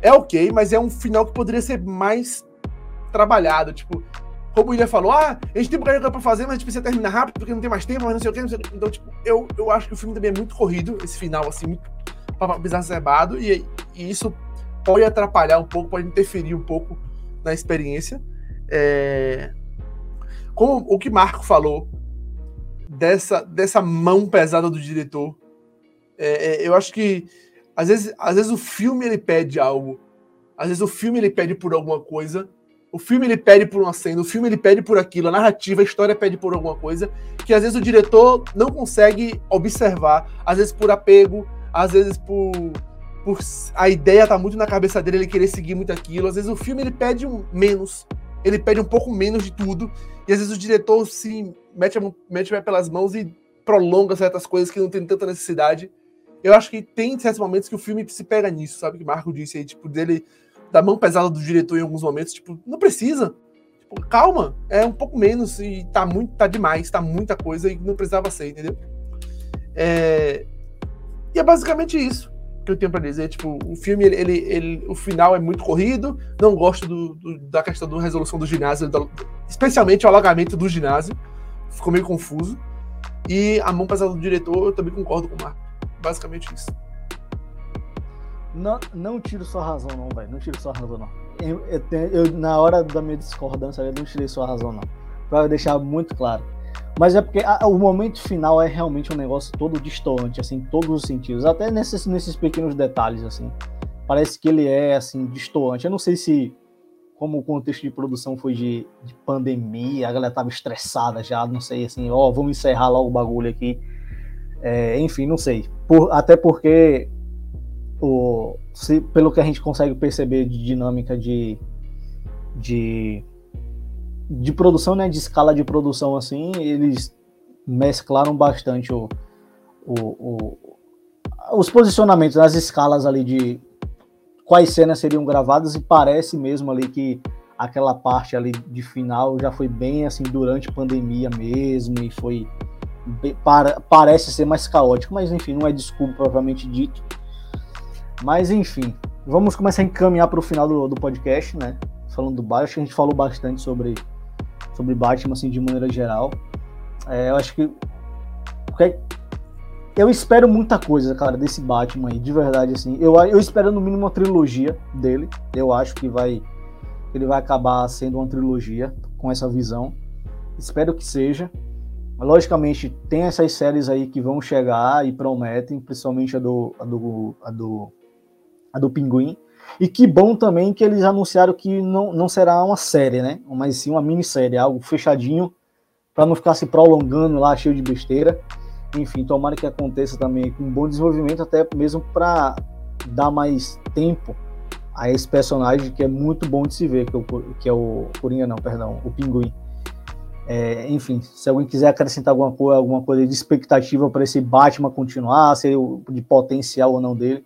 é ok, mas é um final que poderia ser mais trabalhado, tipo, como o William falou, ah, a gente tem um bocado pra fazer, mas a gente precisa terminar rápido porque não tem mais tempo, mas não sei o que, não sei o que. Então, tipo, eu, eu acho que o filme também é muito corrido, esse final, assim, muito exacerbado, e, e isso pode atrapalhar um pouco, pode interferir um pouco na experiência. É... Como o que Marco falou dessa, dessa mão pesada do diretor. É, é, eu acho que às vezes, às vezes o filme ele pede algo, às vezes o filme ele pede por alguma coisa, o filme ele pede por uma cena, o filme ele pede por aquilo, a narrativa, a história pede por alguma coisa, que às vezes o diretor não consegue observar, às vezes por apego, às vezes por, por a ideia tá muito na cabeça dele, ele querer seguir muito aquilo, às vezes o filme ele pede um menos, ele pede um pouco menos de tudo, e às vezes o diretor se mete, mete pelas mãos e prolonga certas coisas que não tem tanta necessidade. Eu acho que tem certos momentos que o filme se pega nisso, sabe? Que Marco disse aí, tipo, dele, da mão pesada do diretor em alguns momentos, tipo, não precisa. Tipo, calma, é um pouco menos e tá muito, tá demais, tá muita coisa e não precisava ser, entendeu? É... E é basicamente isso que eu tenho para dizer. Tipo, o filme, ele, ele, ele, o final é muito corrido. Não gosto do, do, da questão da resolução do ginásio, especialmente o alagamento do ginásio. Ficou meio confuso. E a mão pesada do diretor, eu também concordo com o Marco. Basicamente isso. Não, não tiro sua razão, não, velho. Não tiro sua razão, não. Eu, eu, eu, na hora da minha discordância, eu não tirei sua razão, não. Pra deixar muito claro. Mas é porque a, o momento final é realmente um negócio todo distoante, assim, em todos os sentidos. Até nesses, nesses pequenos detalhes, assim. Parece que ele é, assim, distoante. Eu não sei se, como o contexto de produção foi de, de pandemia, a galera tava estressada já, não sei, assim, ó, oh, vamos encerrar logo o bagulho aqui. É, enfim, não sei. Por, até porque, o, se, pelo que a gente consegue perceber de dinâmica de, de de produção, né, de escala de produção assim, eles mesclaram bastante o, o, o os posicionamentos, as escalas ali de quais cenas seriam gravadas e parece mesmo ali que aquela parte ali de final já foi bem assim durante pandemia mesmo e foi para, parece ser mais caótico, mas enfim, não é desculpa propriamente dito. Mas enfim, vamos começar a encaminhar para o final do, do podcast, né? Falando do que a gente falou bastante sobre, sobre Batman, assim, de maneira geral. É, eu acho que. Eu espero muita coisa, cara, desse Batman aí, de verdade, assim. Eu, eu espero no mínimo uma trilogia dele. Eu acho que vai. Ele vai acabar sendo uma trilogia com essa visão. Espero que seja. Logicamente, tem essas séries aí que vão chegar e prometem, principalmente a do, a do, a do a do Pinguim. E que bom também que eles anunciaram que não, não será uma série, né? Mas sim uma minissérie, algo fechadinho, para não ficar se prolongando lá, cheio de besteira. Enfim, tomara que aconteça também com um bom desenvolvimento, até mesmo para dar mais tempo a esse personagem que é muito bom de se ver, que é o, que é o Coringa, não, perdão, o Pinguim. É, enfim, se alguém quiser acrescentar alguma coisa, alguma coisa de expectativa para esse Batman continuar, ser de potencial ou não dele,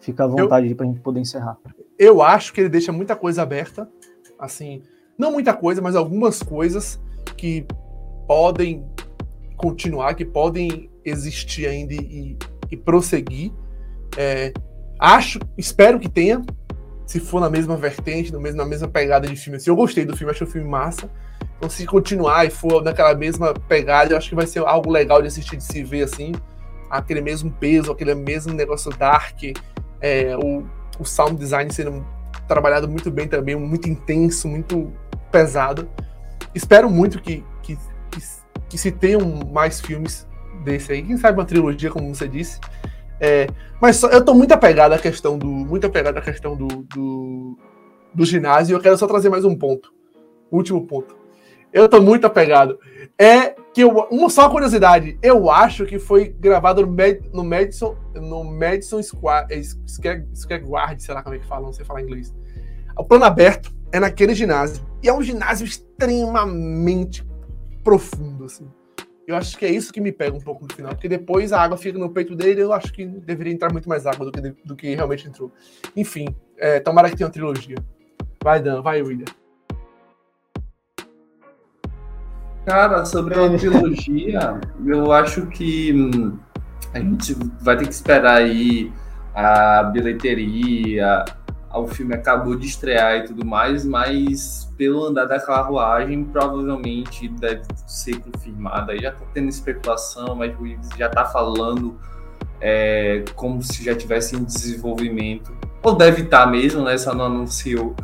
Fica à vontade para a gente poder encerrar. Eu acho que ele deixa muita coisa aberta. Assim, não muita coisa, mas algumas coisas que podem continuar, que podem existir ainda e, e prosseguir. É, acho, espero que tenha, se for na mesma vertente, no mesmo, na mesma pegada de filme. Assim, eu gostei do filme, achei o filme massa. Então, se continuar e for naquela mesma pegada, eu acho que vai ser algo legal de assistir, de se ver assim. Aquele mesmo peso, aquele mesmo negócio dark, é, o, o sound design sendo trabalhado muito bem também, muito intenso, muito pesado. Espero muito que, que, que, que se tenham mais filmes desse aí. Quem sabe uma trilogia, como você disse. É, mas só, eu tô muito apegado à questão do. Muito apegado à questão do, do, do ginásio. Eu quero só trazer mais um ponto. Último ponto. Eu tô muito apegado. É que eu, uma só curiosidade, eu acho que foi gravado no, Med, no Madison, no Madison Square, Square, Square Guard, sei lá como é que fala, não sei falar inglês. O plano aberto é naquele ginásio. E é um ginásio extremamente profundo, assim. Eu acho que é isso que me pega um pouco no final, porque depois a água fica no peito dele, eu acho que deveria entrar muito mais água do que, do que realmente entrou. Enfim, é, tomara que tenha uma trilogia. Vai, Dan, vai, William. Cara, sobre a trilogia, eu acho que hum, a gente vai ter que esperar aí a bilheteria, o filme acabou de estrear e tudo mais, mas pelo andar da carruagem, provavelmente deve ser confirmado. Aí já tá tendo especulação, mas o Ives já tá falando é, como se já tivesse em desenvolvimento. Ou deve estar tá mesmo, né? Só não anunciou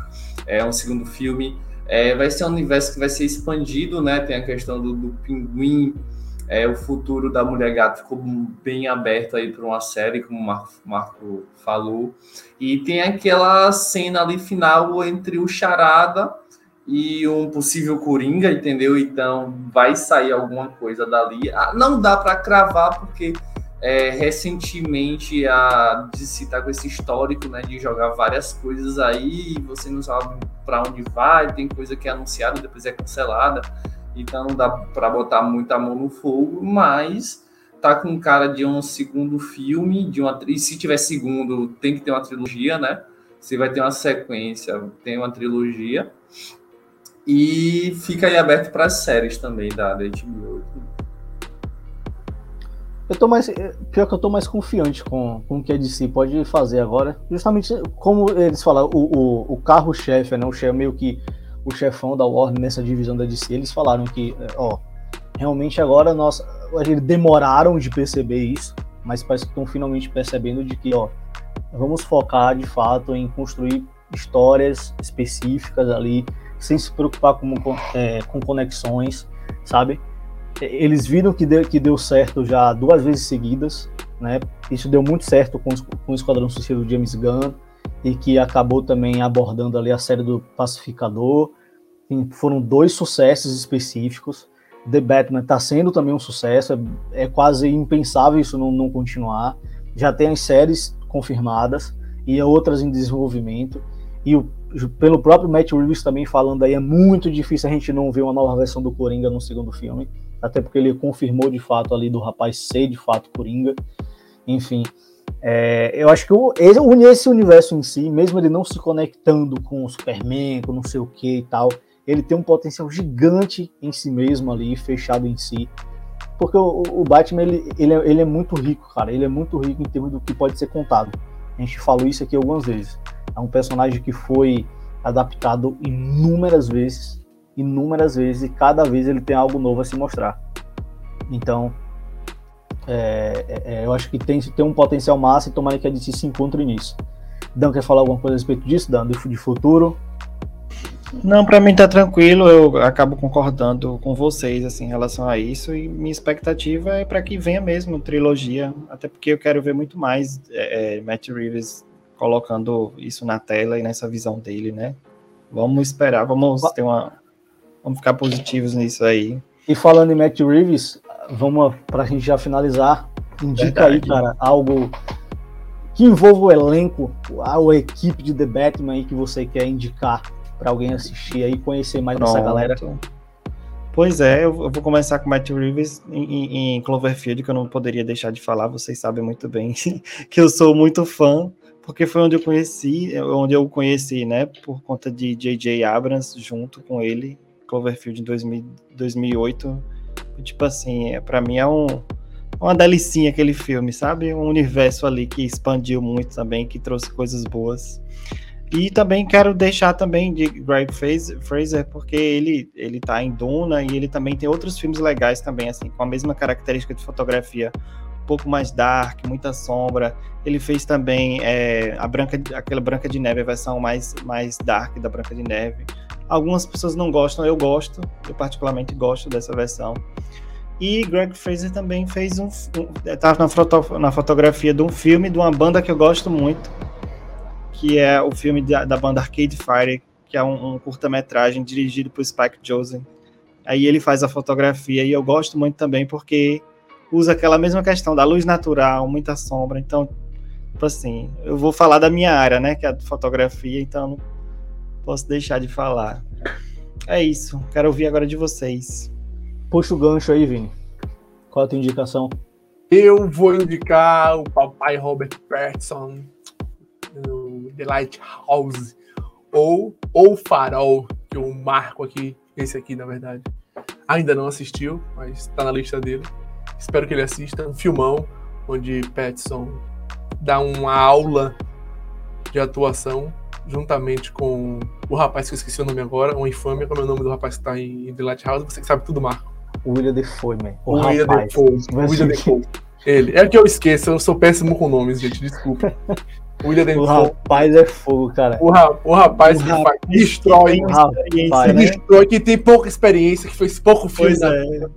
é, um segundo filme. É, vai ser um universo que vai ser expandido, né? Tem a questão do, do pinguim, é, o futuro da Mulher Gato ficou bem aberto aí para uma série, como o Marco, Marco, falou. E tem aquela cena ali final entre o Charada e um possível Coringa, entendeu? Então vai sair alguma coisa dali. Ah, não dá para cravar, porque é, recentemente a DC está com esse histórico né, de jogar várias coisas aí e você não sabe para onde vai, tem coisa que é anunciada, depois é cancelada, então não dá para botar muita mão no fogo, mas tá com cara de um segundo filme, de uma e se tiver segundo, tem que ter uma trilogia, né? Se vai ter uma sequência, tem uma trilogia. E fica aí aberto para séries também da, da HBO. Eu tô mais. Pior que eu tô mais confiante com, com o que a DC pode fazer agora. Justamente como eles falaram, o, o, o carro-chefe, né? O chefe meio que o chefão da Warner nessa divisão da DC, eles falaram que, ó, realmente agora nós. Eles demoraram de perceber isso, mas parece que estão finalmente percebendo de que, ó, vamos focar de fato em construir histórias específicas ali, sem se preocupar com, é, com conexões, sabe? Eles viram que deu, que deu certo já duas vezes seguidas, né? Isso deu muito certo com, com o Esquadrão Suicida do James Gunn e que acabou também abordando ali a série do Pacificador. E foram dois sucessos específicos. The Batman está sendo também um sucesso, é, é quase impensável isso não, não, continuar. Já tem as séries confirmadas e outras em desenvolvimento. E o, pelo próprio Matt Reeves também falando aí, é muito difícil a gente não ver uma nova versão do Coringa no segundo filme até porque ele confirmou de fato ali do rapaz ser de fato Coringa. Enfim, É, eu acho que o, esse universo em si, mesmo ele não se conectando com o Superman, com não sei o que e tal, ele tem um potencial gigante em si mesmo ali, fechado em si. Porque o, o Batman, ele, ele, é, ele é muito rico, cara. Ele é muito rico em termos do que pode ser contado. A gente falou isso aqui algumas vezes. É um personagem que foi adaptado inúmeras vezes, inúmeras vezes, e cada vez ele tem algo novo a se mostrar. Então, é, é, é, eu acho que tem, tem um potencial massa e tomara que a DC se encontre nisso. Dan, quer falar alguma coisa a respeito disso, Dan, de futuro? Não, para mim tá tranquilo, eu acabo concordando com vocês assim, em relação a isso, e minha expectativa é para que venha mesmo trilogia, até porque eu quero ver muito mais é, é, Matt Reeves colocando isso na tela e nessa visão dele, né? Vamos esperar, vamos ter uma. Vamos ficar positivos nisso aí. E falando em Matt Reeves, vamos para a gente já finalizar. Indica Verdade. aí, cara, algo que envolva o elenco, a, equipe de The Batman aí que você quer indicar para alguém assistir aí, conhecer mais Pronto. dessa galera. Pois é, eu vou começar com Matt Reeves em, em, Cloverfield, que eu não poderia deixar de falar, vocês sabem muito bem que eu sou muito fã, porque foi onde eu conheci, onde eu conheci, né, por conta de J.J. Abrams junto com ele, Cloverfield em 2000, 2008 Tipo assim, é, para mim é um, uma delicinha aquele filme, sabe? Um universo ali que expandiu muito também, que trouxe coisas boas. E também quero deixar também de Greg Fraser, porque ele, ele tá em Duna e ele também tem outros filmes legais também, assim, com a mesma característica de fotografia, um pouco mais dark, muita sombra. Ele fez também é, a Branca, aquela Branca de Neve, a versão mais, mais dark da Branca de Neve. Algumas pessoas não gostam, eu gosto, eu particularmente gosto dessa versão. E Greg Fraser também fez um. Estava na, foto, na fotografia de um filme de uma banda que eu gosto muito, que é o filme da, da banda Arcade Fire, que é um, um curta-metragem dirigido por Spike Jonze. Aí ele faz a fotografia e eu gosto muito também porque usa aquela mesma questão da luz natural, muita sombra. Então, tipo assim, eu vou falar da minha área, né, que é a fotografia, então posso deixar de falar. É isso. Quero ouvir agora de vocês. Puxa o gancho aí, Vini. Qual a tua indicação? Eu vou indicar o papai Robert Pattinson, o The Lighthouse, ou O Farol, que eu marco aqui, esse aqui, na verdade. Ainda não assistiu, mas está na lista dele. Espero que ele assista. Um filmão onde Pattinson dá uma aula de atuação juntamente com o rapaz que eu esqueci o nome agora, uma infâmia, como é o nome do rapaz que tá em The Lighthouse, você que sabe tudo, Marco. O William Defoe, man. O, o William Defoe. O William Defoe. Ele. É que eu esqueço, eu sou péssimo com nomes, gente, desculpa. O William Defoe. O rapaz é fogo, cara. O, ra o rapaz o que rapaz destrói, rapaz, né? destrói, que tem pouca experiência, que fez pouco filme. Pois é.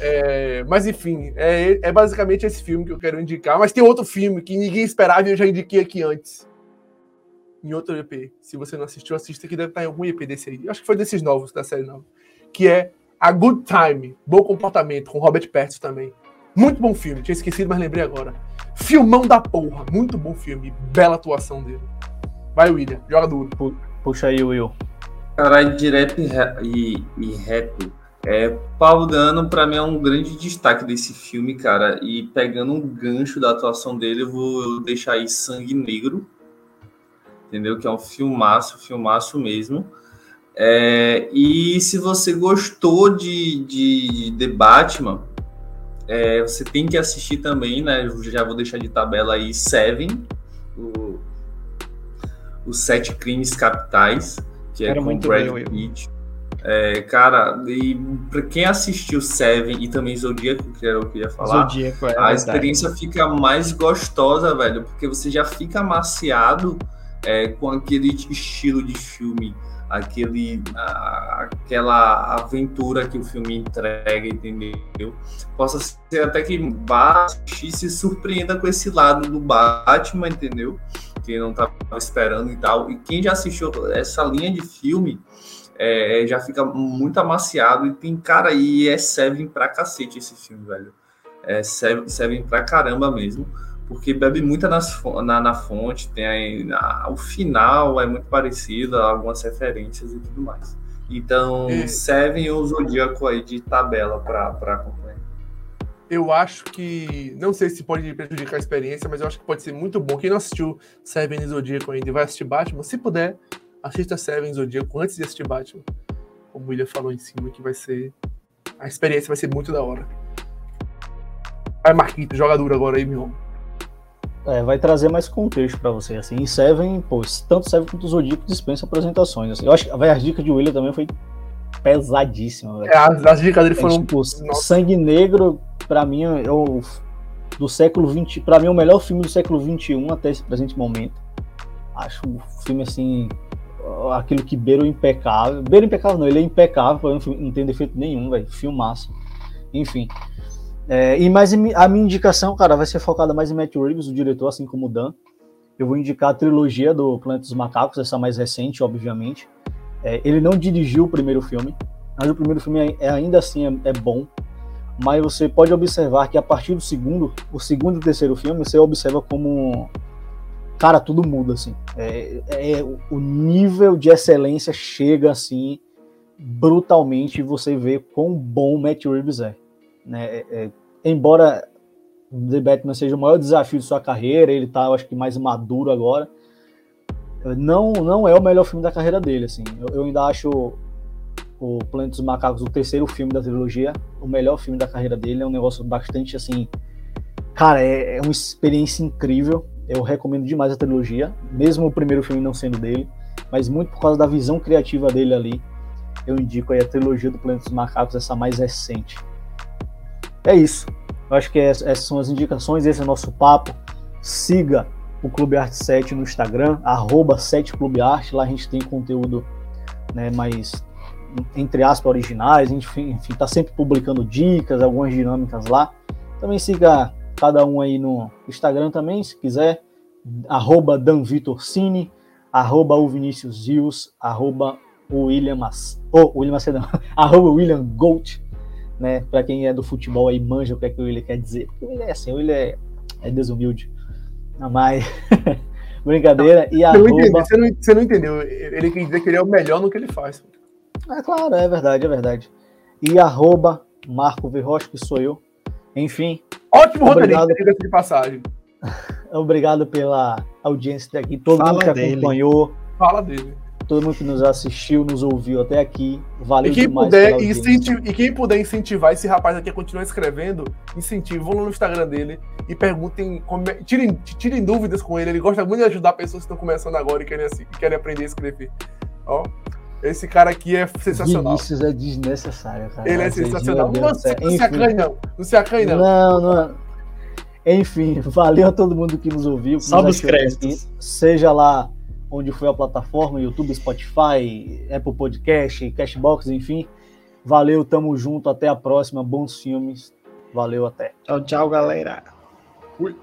É, mas enfim, é, é, basicamente esse filme que eu quero indicar. Mas tem outro filme que ninguém esperava e eu já indiquei aqui antes em outro EP. Se você não assistiu, assista que deve estar em algum EP desse aí. Acho que foi desses novos, da série nova. Que é A Good Time, Bom Comportamento, com Robert Pattinson também. Muito bom filme, tinha esquecido, mas lembrei agora. Filmão da porra, muito bom filme, bela atuação dele. Vai, William, joga duro. Puxa aí, Will. Caralho, direto e, reto. É, Paulo Dano, para mim, é um grande destaque desse filme, cara. E pegando um gancho da atuação dele, eu vou deixar aí Sangue Negro, entendeu? Que é um filmaço, filmaço mesmo. É, e se você gostou de, de The Batman, é, você tem que assistir também, né? Eu já vou deixar de tabela aí Seven, o, os Sete Crimes Capitais, que é Era com Brad Pitt. É, cara, e para quem assistiu Seven e também Zodíaco, que era o que eu ia falar, Zodíaco, é a experiência fica mais gostosa, velho, porque você já fica amaciado é, com aquele estilo de filme, aquele, a, aquela aventura que o filme entrega, entendeu? Possa ser até que Basti se surpreenda com esse lado do Batman, entendeu? Que não estava esperando e tal. E quem já assistiu essa linha de filme é, já fica muito amaciado e tem cara aí, é Seven pra cacete esse filme, velho. É Seven, Seven pra caramba mesmo porque bebe muito nas, na, na fonte, tem o final é muito parecido, algumas referências e tudo mais. Então, e... Seven ou Zodíaco aí de tabela para acompanhar. eu acho que. Não sei se pode prejudicar a experiência, mas eu acho que pode ser muito bom. Quem não assistiu Seven Zodíaco ainda e vai assistir Batman, se puder, assista Seven Zodíaco antes de assistir Batman. Como o William falou em cima, que vai ser. A experiência vai ser muito da hora. Vai, Marquito, joga duro agora aí, meu. É, vai trazer mais contexto para você, assim. E Seven, pô, tanto Seven quanto o Zodíaco dispensa apresentações. Assim. Eu acho que a dica de William também foi pesadíssima, velho. É, as, as dicas dele foram. É, tipo, Sangue Negro, para mim, eu, do século 20, para mim é o melhor filme do século 21 até esse presente momento. Acho o filme assim, aquilo que beira o impecável. Beira o impecável não, ele é impecável, não tem defeito nenhum, velho. Filmaço. Enfim. É, e mais a minha indicação, cara, vai ser focada mais em Matt Reeves, o diretor, assim como o Dan. Eu vou indicar a trilogia do Planeta dos Macacos, essa mais recente, obviamente. É, ele não dirigiu o primeiro filme, mas o primeiro filme é, é ainda assim é, é, bom. Mas você pode observar que a partir do segundo, o segundo e terceiro filme, você observa como cara tudo muda assim. É, é o nível de excelência chega assim brutalmente e você vê quão bom o Matt Reeves é. Né? É, embora The Batman seja o maior desafio de sua carreira, ele tá, acho que mais maduro agora não, não é o melhor filme da carreira dele, assim. Eu, eu ainda acho o Planeta dos Macacos, o terceiro filme da trilogia, o melhor filme da carreira dele. É um negócio bastante, assim... Cara, é, é uma experiência incrível. Eu recomendo demais a trilogia, mesmo o primeiro filme não sendo dele, mas muito por causa da visão criativa dele ali. Eu indico aí a trilogia do Planeta dos Macacos, essa mais recente. É isso. Eu acho que essas são as indicações, esse é o nosso papo. Siga o Clube Arte 7 no Instagram, arroba 7 Clube Arte, lá a gente tem conteúdo né, mais, entre aspas, originais, enfim, enfim, tá sempre publicando dicas, algumas dinâmicas lá. Também siga cada um aí no Instagram também, se quiser, arroba Dan Vitor Cine, arroba o Vinícius Rios, arroba o William Mas, oh, William Macedão, arroba William Gold, né, para quem é do futebol aí manja o que é que o William quer dizer, porque o William é assim, o William é, é desumilde. Mas. Brincadeira. E arroba... você, não, você não entendeu. Ele quer dizer que ele é o melhor no que ele faz. É claro, é verdade, é verdade. E arroba Marco Verrocha, que sou eu. Enfim. Ótimo obrigado de passagem. Obrigado pela audiência daqui, todo Fala mundo que dele. acompanhou. Fala dele todo mundo que nos assistiu, nos ouviu até aqui. Valeu e quem demais. Puder e quem puder incentivar esse rapaz aqui a continuar escrevendo, incentive, vão lá no Instagram dele e perguntem, tirem, tirem dúvidas com ele. Ele gosta muito de ajudar pessoas que estão começando agora e querem, assim, querem aprender a escrever. Ó, esse cara aqui é sensacional. Vinícius é desnecessário, cara. Ele é sensacional. Não, não, se acanhe, não. Não se acanhe, não. Não, não. Enfim, valeu a todo mundo que nos ouviu. Salve os créditos. Seja lá onde foi a plataforma, YouTube, Spotify, Apple Podcast, Cashbox, enfim. Valeu, tamo junto, até a próxima, bons filmes. Valeu, até. Tchau, tchau, galera. Fui.